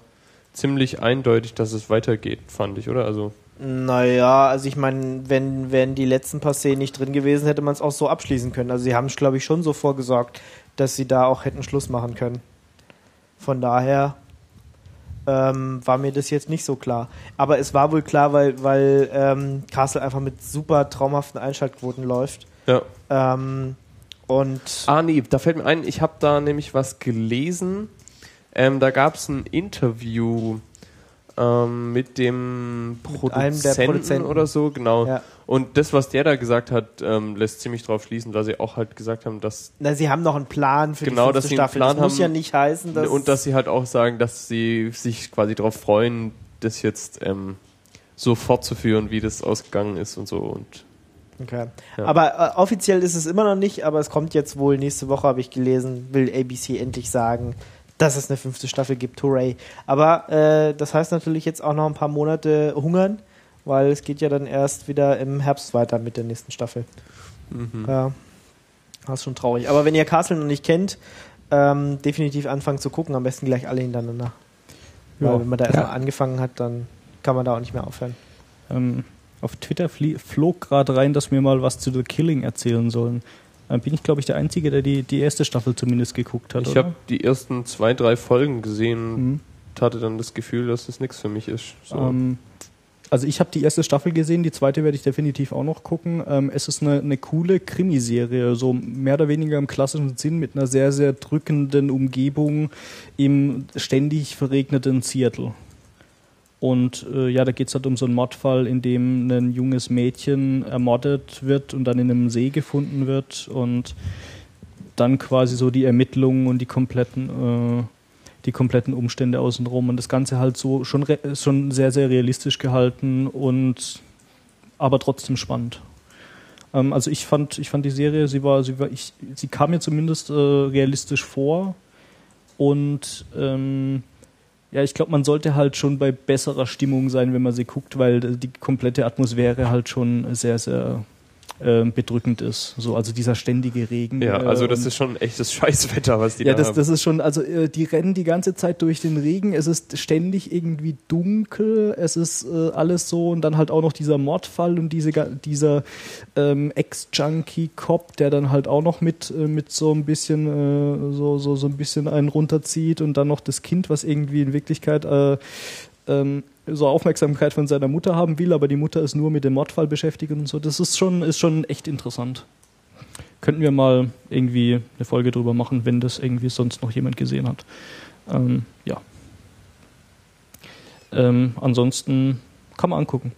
S3: ziemlich eindeutig, dass es weitergeht, fand ich, oder? Also
S1: Naja, also ich meine, wenn, wenn die letzten paar Szenen nicht drin gewesen, hätte man es auch so abschließen können. Also sie haben es, glaube ich, schon so vorgesorgt, dass sie da auch hätten Schluss machen können. Von daher ähm, war mir das jetzt nicht so klar. Aber es war wohl klar, weil, weil ähm, Castle einfach mit super traumhaften Einschaltquoten läuft.
S3: ja.
S1: Ähm, und
S3: Ah, nee, da fällt mir ein, ich habe da nämlich was gelesen. Ähm, da gab es ein Interview ähm, mit dem
S1: Mit einem der
S3: Produzenten,
S1: Produzenten.
S3: oder so, genau.
S1: Ja.
S3: Und das, was der da gesagt hat, ähm, lässt ziemlich drauf schließen, dass sie auch halt gesagt haben, dass
S1: na, sie haben noch einen Plan für
S3: Genau,
S1: die
S3: dass sie einen
S1: Staffel.
S3: Plan
S1: das muss
S3: haben.
S1: ja nicht heißen, dass
S3: und dass sie halt auch sagen, dass sie sich quasi darauf freuen, das jetzt ähm, so fortzuführen, wie das ausgegangen ist und so. Und
S1: Okay.
S3: Ja.
S1: Aber äh, offiziell ist es immer noch nicht, aber es kommt jetzt wohl nächste Woche, habe ich gelesen, will ABC endlich sagen, dass es eine fünfte Staffel gibt. Hooray. Aber äh, das heißt natürlich jetzt auch noch ein paar Monate hungern, weil es geht ja dann erst wieder im Herbst weiter mit der nächsten Staffel.
S3: mhm.
S1: Ja. Das ist schon traurig. Aber wenn ihr Castle noch nicht kennt, ähm, definitiv anfangen zu gucken, am besten gleich alle hintereinander.
S4: Ja.
S1: Weil wenn man da erstmal
S2: Ja.
S1: angefangen hat, dann kann man da auch nicht mehr aufhören.
S4: Ähm, auf Twitter flog gerade rein, dass wir mal was zu The Killing erzählen sollen. Ähm, bin ich, glaube ich, der Einzige, der die, die erste Staffel zumindest geguckt hat.
S3: ich habe die ersten zwei, drei Folgen gesehen
S4: Mhm.
S3: und hatte dann das Gefühl, dass das nichts für mich ist. So.
S4: Ähm, also ich habe die erste Staffel gesehen, die zweite werde ich definitiv auch noch gucken. Ähm, es ist eine, eine coole Krimiserie, so mehr oder weniger im klassischen Sinn mit einer sehr, sehr drückenden Umgebung im ständig verregneten Seattle. Und äh, ja, da geht es halt um so einen Mordfall, in dem ein junges Mädchen ermordet wird und dann in einem See gefunden wird und dann quasi so die Ermittlungen und die kompletten äh, die kompletten Umstände außenrum und das Ganze halt so schon, schon sehr, sehr realistisch gehalten und aber trotzdem spannend. Ähm, also ich fand, ich fand die Serie, sie war, sie war, ich, sie kam mir zumindest äh, realistisch vor und ähm, ja, ich glaube, man sollte halt schon bei besserer Stimmung sein, wenn man sie guckt, weil die komplette Atmosphäre halt schon sehr, sehr ähm, bedrückend ist. So, also dieser ständige Regen.
S3: ja, also das
S4: und-
S3: ist schon echtes Scheißwetter, was die
S4: ja,
S3: da
S4: das,
S3: haben.
S4: das ist schon, also äh, die rennen die ganze Zeit durch den Regen, es ist ständig irgendwie dunkel, es ist äh, alles so und dann halt auch noch dieser Mordfall und diese, dieser ähm, Ex-Junkie-Cop, der dann halt auch noch mit, äh, mit so ein bisschen, äh, so, so, so ein bisschen einen runterzieht und dann noch das Kind, was irgendwie in Wirklichkeit äh, ähm, so Aufmerksamkeit von seiner Mutter haben will, aber die Mutter ist nur mit dem Mordfall beschäftigt und so. Das ist schon, ist schon echt interessant. Könnten wir mal irgendwie eine Folge drüber machen, wenn das irgendwie sonst noch jemand gesehen hat. Ähm, ja. Ähm, ansonsten kann man angucken.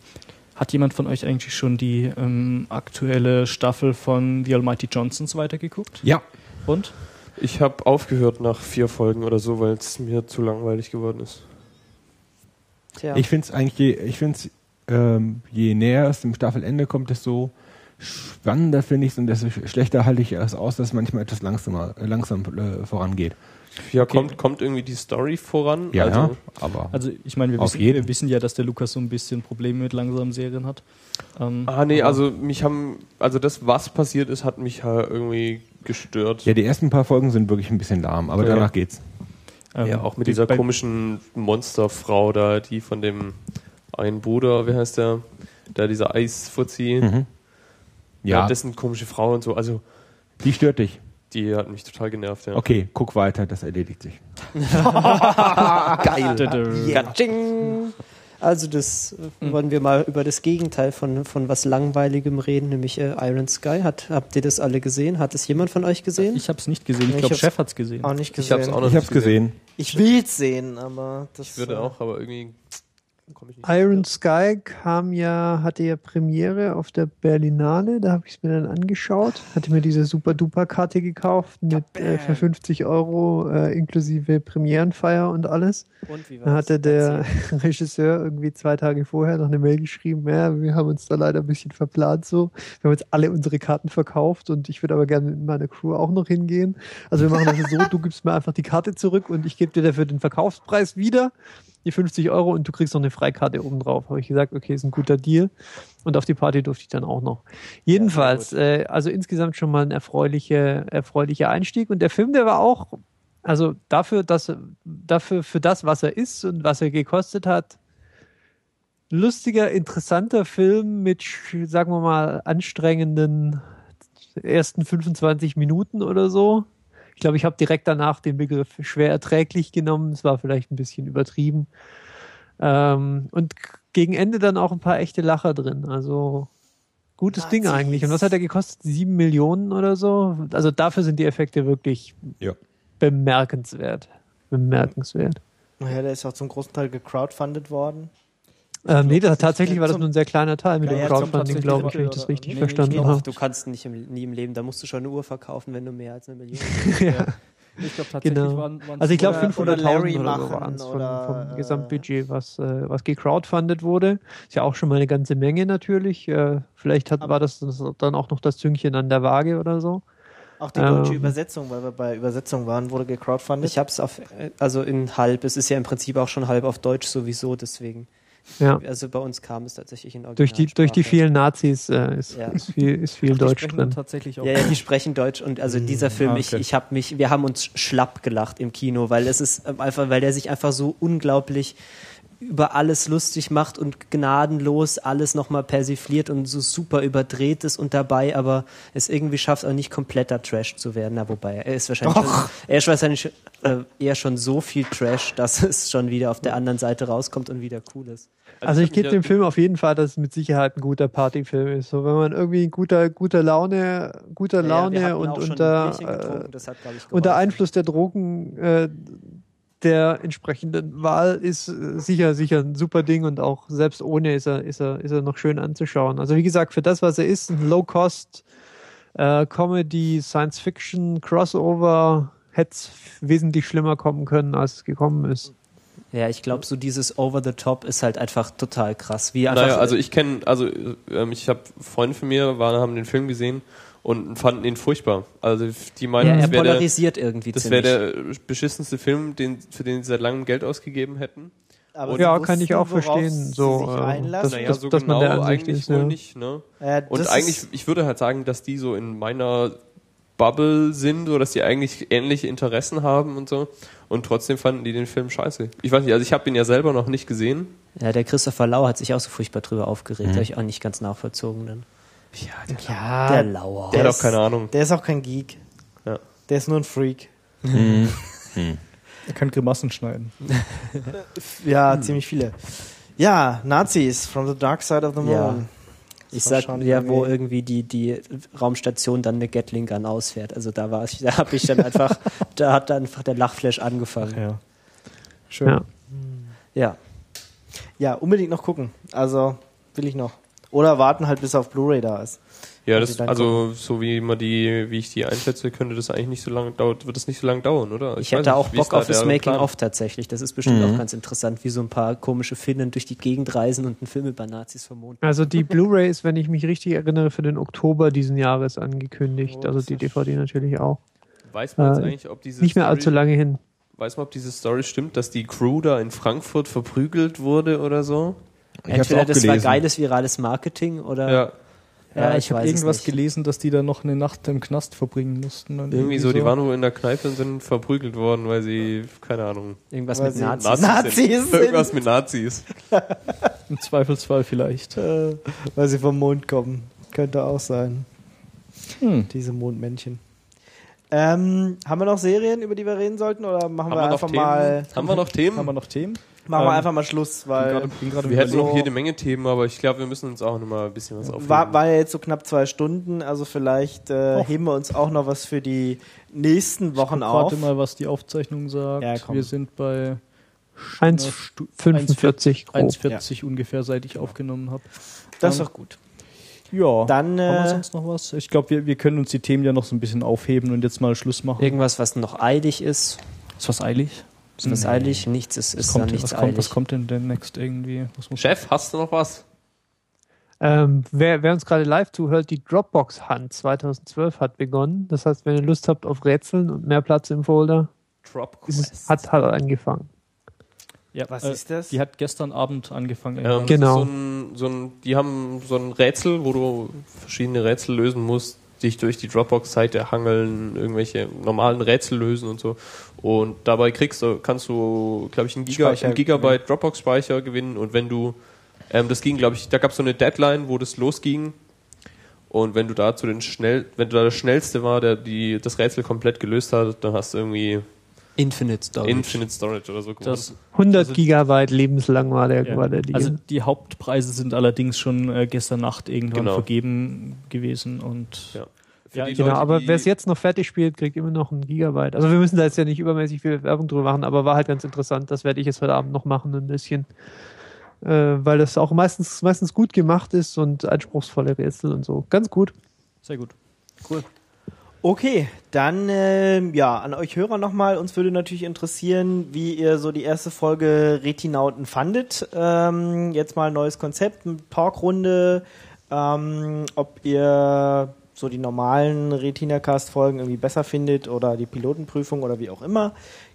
S4: Hat jemand von euch eigentlich schon die ähm, aktuelle Staffel von The Almighty Johnsons weitergeguckt?
S2: Ja.
S4: Und?
S3: Ich habe aufgehört nach vier Folgen oder so, weil es mir zu langweilig geworden ist.
S1: Tja.
S2: Ich finde es eigentlich, je, ich find's, ähm, je näher es dem Staffelende kommt, desto spannender finde ich es und desto schlechter halte ich es aus, dass es manchmal etwas langsamer, äh, langsam äh, vorangeht.
S3: Ja, kommt, kommt irgendwie die Story voran?
S2: Ja,
S3: also,
S2: ja, aber
S4: Also ich meine, wir,
S2: Auf
S4: wissen- wir wissen ja, dass der Lukas so ein bisschen Probleme mit langsamen Serien hat. Ähm,
S3: Ah, nee, also mich haben, also das, was passiert ist, hat mich halt irgendwie gestört.
S2: ja, die ersten paar Folgen sind wirklich ein bisschen lahm, aber
S3: Ja.
S2: danach geht's.
S4: Ähm,
S3: Ja, auch mit
S4: die-
S3: dieser
S4: bei-
S3: komischen Monsterfrau da, die von dem einen Bruder, wie heißt der, da dieser Eisfuzzi,
S2: Mhm.
S3: ja.
S2: Ja,
S3: dessen komische Frau und so, also
S2: die stört dich.
S3: die hat mich total genervt, ja.
S2: Okay, guck weiter, das erledigt sich.
S5: Geil. Katsching. Also das äh, wollen wir mal über das Gegenteil von, von was Langweiligem reden, nämlich äh, Iron Sky. Hat, habt ihr das alle gesehen? Hat es jemand von euch gesehen?
S4: Ich habe es nicht gesehen.
S5: Ich
S4: Ich glaube, Chef hat es gesehen.
S1: Auch nicht
S3: Ich
S1: gesehen.
S3: hab's auch noch
S2: Ich
S3: nicht gesehen.
S2: gesehen.
S1: Ich will's sehen, aber das
S3: Ich würde
S1: äh,
S3: auch, aber irgendwie.
S6: Iron Sky kam ja, hatte ja Premiere auf der Berlinale, da habe ich es mir dann angeschaut, hatte mir diese super duper Karte gekauft mit äh, für 50 Euro äh, inklusive Premierenfeier und alles.
S5: Und wie
S6: Da hatte der Regisseur irgendwie zwei Tage vorher noch eine Mail geschrieben, ja, wir haben uns da leider ein bisschen verplant so. Wir haben jetzt alle unsere Karten verkauft und ich würde aber gerne mit meiner Crew auch noch hingehen. Also wir machen das so, du gibst mir einfach die Karte zurück und ich gebe dir dafür den Verkaufspreis wieder, die 50 Euro und du kriegst noch eine Freikarte oben drauf. Habe ich gesagt, okay, ist ein guter Deal. Und auf die Party durfte ich dann auch noch. Jedenfalls, äh, also insgesamt schon mal ein erfreulicher, erfreulicher Einstieg. Und der Film, der war auch also dafür, dass dafür für das, was er ist und was er gekostet hat, lustiger, interessanter Film mit, sagen wir mal, anstrengenden ersten 25 Minuten oder so. Ich glaube, ich habe direkt danach den Begriff schwer erträglich genommen. Es war vielleicht ein bisschen übertrieben. Ähm, und gegen Ende dann auch ein paar echte Lacher drin. Also gutes Ding
S1: Nazis.
S6: eigentlich. Und was hat er gekostet? Sieben Millionen oder so? Also dafür sind die Effekte wirklich
S2: Ja.
S6: bemerkenswert. Bemerkenswert.
S1: Naja, der ist auch zum großen Teil gecrowdfundet worden.
S6: Ähm, nee, das, tatsächlich war das nur ein sehr kleiner Teil mit
S1: Ja,
S6: dem Crowdfunding, glaube ich, wenn ich das richtig
S1: nee,
S6: verstanden
S1: nee,
S6: habe.
S5: du kannst nicht im, nie im Leben, da musst du schon eine Uhr verkaufen, wenn du mehr als eine Million
S6: ja.
S4: Ich glaube tatsächlich
S6: Genau.
S4: waren, waren
S6: Also ich glaube
S1: Oder-
S6: 500.000
S1: oder Larry
S6: oder, so
S1: machen
S6: waren es vom, vom
S1: äh,
S6: Gesamtbudget, was, äh, was gecrowdfundet wurde. Ist ja auch schon mal eine ganze Menge natürlich. Äh, vielleicht hat, war das dann auch noch das Züngchen an der Waage oder so.
S1: Auch die deutsche
S6: Ähm.
S1: Übersetzung, weil wir bei Übersetzung waren, wurde gecrowdfundet.
S5: Ich habe es auf, äh, also in halb, es ist ja im Prinzip auch schon halb auf Deutsch sowieso, deswegen.
S6: Ja.
S5: Also bei uns kam es tatsächlich in
S6: Durch die, durch die vielen Nazis äh, ist,
S5: Ja.
S6: ist viel, ist viel
S4: die
S6: Deutsch drin.
S4: tatsächlich auch.
S5: Ja, ja, die sprechen Deutsch und also dieser Film,
S4: ah,
S5: ich,
S4: okay.
S5: ich habe mich, wir haben uns schlapp gelacht im Kino, weil es ist ähm, einfach, weil der sich einfach so unglaublich über alles lustig macht und gnadenlos alles nochmal persifliert und so super überdreht ist und dabei aber es irgendwie schafft, auch nicht kompletter Trash zu werden. Na, wobei, er ist wahrscheinlich, schon, er ist wahrscheinlich äh, eher schon so viel Trash, dass es schon wieder auf der anderen Seite rauskommt und wieder cool ist.
S6: Also ich
S3: hab
S6: gebe
S3: ja-
S6: dem Film auf jeden Fall, dass es mit Sicherheit ein guter Partyfilm ist. So, wenn man irgendwie in guter, guter Laune, guter
S5: Ja, ja,
S6: Laune
S5: hatten
S6: und unter, äh,
S5: das hat, ich,
S6: unter
S5: geholfen.
S6: Einfluss der Drogen äh, der entsprechenden Wahl ist äh, sicher, sicher ein super Ding und auch selbst ohne ist er, ist er, ist er noch schön anzuschauen. Also wie gesagt, für das, was er ist, ein Low-Cost äh, Comedy, Science-Fiction, Crossover, hätte es wesentlich schlimmer kommen können, als es gekommen ist.
S5: Ja, ich glaube, so dieses Over the Top ist halt einfach total krass. Wie einfach
S3: Naja, also ich kenne, also ähm, ich habe Freunde von mir, waren, haben den Film gesehen und fanden ihn furchtbar. Also die meinen,
S5: ja, er
S3: das wäre der,
S5: polarisiert irgendwie
S3: das wär
S5: ziemlich.
S3: der beschissenste Film, den, für den sie seit langem Geld ausgegeben hätten.
S1: Aber
S6: Ja, kann ich auch verstehen,
S1: sie
S6: so, äh,
S1: einlassen.
S6: das-
S3: Naja, so
S6: dass man
S3: genau
S6: der Ansicht
S3: eigentlich
S6: ist,
S3: wohl
S6: ja.
S3: nicht. Ne?
S1: Ja,
S3: Und eigentlich, ich würde halt sagen, dass die so in meiner Bubble sind, so dass die eigentlich ähnliche Interessen haben und so. Und trotzdem fanden die den Film scheiße. Ich weiß nicht, also ich habe ihn ja selber noch nicht gesehen.
S5: Ja, der Christopher Lau hat sich auch so furchtbar drüber aufgeregt. Habe ich auch nicht ganz nachvollzogen dann.
S3: Ja, der,
S1: ja,
S5: Der Lauer.
S3: der hat
S1: ist-
S3: auch keine Ahnung.
S1: Der ist auch kein Geek.
S3: Ja.
S1: Der ist nur ein Freak.
S4: Er kann Grimassen schneiden.
S1: Ja, ziemlich viele. Ja, Nazis from the dark side of the moon.
S5: Ja. Ich sag
S1: schon
S5: ja, wo
S1: irgendwie-
S5: irgendwie die, die Raumstation dann eine Gatling Gun ausfährt. Also da war ich, da habe ich dann einfach, da hat dann einfach der Lachflash angefangen.
S1: Ja. Schön.
S6: Ja.
S5: Ja.
S1: Ja, unbedingt noch gucken. Also will ich noch. Oder warten halt, bis er auf Blu-ray da ist.
S3: Ja, das, also so wie man die, wie ich die einschätze, könnte das eigentlich nicht so lange dauert, wird das nicht so lange dauern, oder?
S5: Ich,
S3: weiß
S5: hätte
S3: nicht,
S5: auch Bock auf das Making of tatsächlich. Das ist bestimmt
S2: Mhm.
S5: auch ganz interessant, wie so ein paar komische Finnen durch die Gegend reisen und einen Film über Nazis vermuten.
S6: Also die Blu-ray ist, wenn ich mich richtig erinnere, für den Oktober diesen Jahres angekündigt.
S3: Oh,
S6: also die DVD natürlich auch.
S3: Weiß man jetzt
S6: Äh,
S3: eigentlich, ob diese
S6: Nicht mehr
S3: Story,
S6: allzu lange hin.
S3: Weiß man, ob diese Story stimmt, dass die Crew da in Frankfurt verprügelt wurde oder so?
S2: Ich
S5: Entweder das war
S2: gelesen.
S5: geiles virales Marketing oder
S3: Ja,
S4: Ja,
S5: Ja,
S4: ich,
S5: ich
S4: habe irgendwas gelesen, dass die da noch eine Nacht im Knast verbringen mussten. und
S3: irgendwie so, die waren wohl in der Kneipe und sind verprügelt worden, weil sie, keine Ahnung,
S5: irgendwas
S1: Weil
S5: mit
S1: sie
S5: Nazis.
S1: Nazis
S3: sind.
S1: sind.
S3: Irgendwas mit Nazis.
S4: Im Zweifelsfall vielleicht.
S1: Äh, weil sie vom Mond kommen. Könnte auch sein.
S4: Hm.
S1: Diese Mondmännchen. Ähm, haben wir noch Serien, über die wir reden sollten? Oder machen
S3: Haben
S1: wir, einfach
S3: Themen?
S1: mal,
S3: Haben wir noch Themen?
S4: Haben wir noch Themen?
S1: Machen wir
S4: Ähm,
S1: einfach mal Schluss,
S4: Bin
S1: weil
S4: bin gerade
S3: wir hätten noch hier eine Menge Themen, aber ich glaube, wir müssen uns auch noch mal ein bisschen was aufnehmen.
S1: war, war ja jetzt so knapp zwei Stunden, also vielleicht äh, heben wir uns auch noch was für die nächsten Wochen auf.
S4: Warte mal, was die Aufzeichnung sagt.
S1: Ja.
S4: Wir sind bei
S6: 1,45 grob.
S4: 1,40 ungefähr, seit ich aufgenommen habe.
S1: Das ist doch gut.
S4: Ja.
S1: Dann,
S4: haben wir
S1: äh,
S4: sonst noch was? Ich glaube, wir, wir können uns die Themen ja noch so ein bisschen aufheben und jetzt mal Schluss machen.
S5: Irgendwas, was noch eilig ist.
S4: Ist was eilig?
S5: Ist was eilig? Nichts ist,
S4: Was
S5: ist
S4: kommt,
S5: nichts
S4: was, kommt,
S5: eilig.
S4: was kommt denn demnächst irgendwie? Was muss
S3: Chef, hast du noch was?
S6: Ähm, wer, wer uns gerade live zuhört, die Dropbox Hunt 2012 hat begonnen. Das heißt, wenn ihr Lust habt auf Rätseln und mehr Platz im Folder, ist es, hat, hat angefangen.
S4: ja,
S1: Was
S4: äh,
S1: ist das?
S4: Die hat gestern Abend angefangen.
S3: Ähm.
S6: Genau.
S3: das So ein, so ein, die haben so ein Rätsel, wo du verschiedene Rätsel lösen musst, dich durch die Dropbox-Seite hangeln, irgendwelche normalen Rätsel lösen und so. Und dabei kriegst du, kannst du, glaube ich, einen, Giga,
S1: Speicher
S3: einen Gigabyte Dropbox-Speicher gewinnen. Und wenn du, ähm, das ging, glaube ich, da gab es so eine Deadline, wo das losging. Und wenn du da zu den schnell, wenn du da der schnellste war, der die das Rätsel komplett gelöst hat, dann hast du irgendwie
S5: Infinite Storage.
S3: Infinite Storage oder so.
S4: Das,
S6: 100
S4: Also-
S6: Gigabyte lebenslang war der,
S4: ja.
S6: war der Deal.
S4: Also die Hauptpreise sind allerdings schon äh, gestern Nacht irgendwann
S3: Genau.
S4: vergeben gewesen und
S3: Ja. Für
S4: Ja,
S3: die
S6: genau,
S3: Leute,
S6: aber wer es jetzt noch fertig spielt, kriegt immer noch ein Gigabyte. Also wir müssen da jetzt ja nicht übermäßig viel Werbung drüber machen, aber war halt ganz interessant. Das werde ich jetzt heute Abend noch machen, ein bisschen. Äh, weil das auch meistens, meistens gut gemacht ist und anspruchsvolle Rätsel und so. Ganz gut.
S4: sehr gut.
S1: Okay, dann ähm, ja, an euch Hörer nochmal. Uns würde natürlich interessieren, wie ihr so die erste Folge Retinauten fandet. Ähm, jetzt mal ein neues Konzept, eine Talkrunde. Ähm, ob ihr so die normalen Retina-Cast-Folgen irgendwie besser findet oder die Pilotenprüfung oder wie auch immer.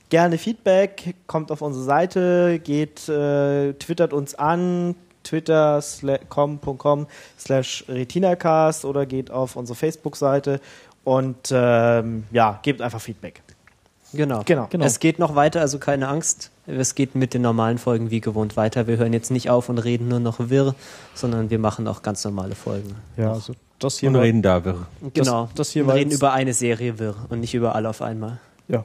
S1: Gerne Feedback, kommt auf unsere Seite, geht, äh, twittert uns an, twitter.com slash retinacast oder geht auf unsere Facebook-Seite und ähm, ja, gebt einfach Feedback.
S5: Genau.
S1: Genau.
S4: Genau.
S5: Es geht noch weiter, also keine Angst. Es geht mit den normalen Folgen wie gewohnt weiter. Wir hören jetzt nicht auf und reden nur noch wirr, sondern wir machen auch ganz normale Folgen.
S4: Ja, also das hier
S2: Und
S4: war,
S2: reden da wirr.
S5: Genau.
S4: das hier
S5: wir
S4: war
S5: reden über eine Serie wirr und nicht über alle auf einmal.
S4: ja.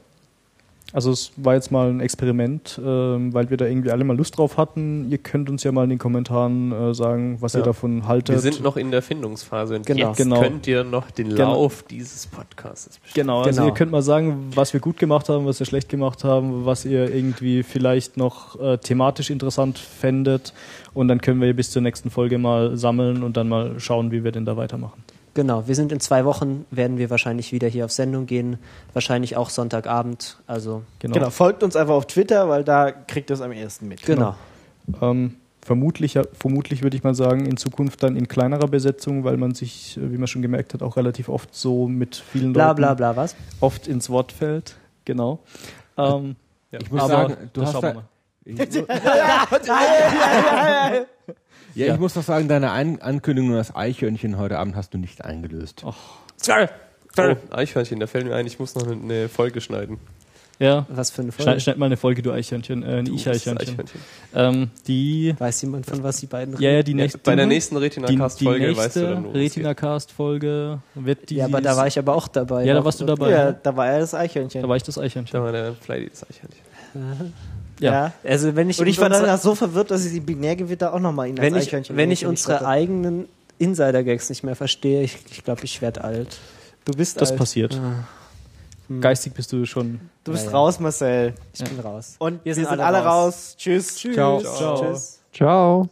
S4: Also es war jetzt mal ein Experiment, ähm, weil wir da irgendwie alle mal Lust drauf hatten. Ihr könnt uns ja mal in den Kommentaren äh, sagen, was ihr
S3: Ja.
S4: davon haltet.
S3: Wir sind noch in der Findungsphase und
S5: Genau.
S3: jetzt
S4: Genau.
S3: könnt ihr noch den
S4: Genau.
S3: Lauf dieses Podcasts bestimmen.
S4: Genau, also
S5: Genau.
S4: ihr könnt mal sagen, was wir gut gemacht haben, was wir schlecht gemacht haben, was ihr irgendwie vielleicht noch äh, thematisch interessant fändet und dann können wir bis zur nächsten Folge mal sammeln und dann mal schauen, wie wir denn da weitermachen.
S5: Genau. Wir sind in zwei Wochen, werden wir wahrscheinlich wieder hier auf Sendung gehen. Wahrscheinlich auch Sonntagabend. Also,
S4: Genau.
S1: Genau, folgt uns einfach auf Twitter, weil da kriegt ihr es am ersten mit.
S5: genau.
S4: Ähm, vermutlich, ja, vermutlich würde ich mal sagen, in Zukunft dann in kleinerer Besetzung, weil man sich, äh, wie man schon gemerkt hat, auch relativ oft so mit vielen
S5: Bla
S4: Leuten
S5: bla bla, was?
S4: oft ins Wort fällt. Genau. Ähm,
S2: Ich muss
S4: aber
S2: sagen, du hast da,
S4: wir mal.
S2: ja,
S4: Ja.
S2: ich muss doch sagen, deine Ein Ankündigung das Eichhörnchen heute Abend hast du nicht eingelöst.
S3: Sorry. Sorry. Oh, Eichhörnchen, da fällt mir ein, ich muss noch eine Folge schneiden.
S4: Ja,
S5: Was für eine
S4: schneid,
S5: Folge?
S4: schneid mal eine Folge, du Eichhörnchen, äh, ein
S3: Du,
S4: Ich-Eichhörnchen.
S3: das Eichhörnchen.
S4: Ähm, die,
S5: Weiß jemand, von was die beiden
S4: ja, ja, die nächste,
S3: Bei der nächsten Retina-Cast-Folge weißt du dann, worum.
S4: Retina-Cast-Folge wird die.
S5: Ja, aber da war ich aber auch dabei.
S4: Ja, da warst du dabei.
S1: Ja,
S4: Ja,
S1: da war ja das Eichhörnchen.
S4: da war ich das Eichhörnchen.
S3: Da war der Flighty, das Eichhörnchen.
S4: Ja.
S5: Also wenn ich
S1: Und ich war dann so verwirrt, dass ich die Binärgewitter auch nochmal in
S5: wenn ich, wenn ich unsere
S1: hatte.
S5: eigenen Insider-Gags nicht mehr verstehe, ich, ich glaube, ich werde alt.
S1: Du bist
S4: Das
S1: alt.
S4: passiert.
S5: Hm.
S4: Geistig bist du schon.
S1: Du bist
S5: Ja, ja.
S1: raus, Marcel.
S5: Ich bin raus.
S1: Und wir
S5: Wir
S1: sind,
S5: sind
S1: alle
S5: alle
S1: raus. Tschüss.
S4: Ciao.
S1: Tschüss.
S4: Ciao.
S1: Tschüss.
S6: Ciao.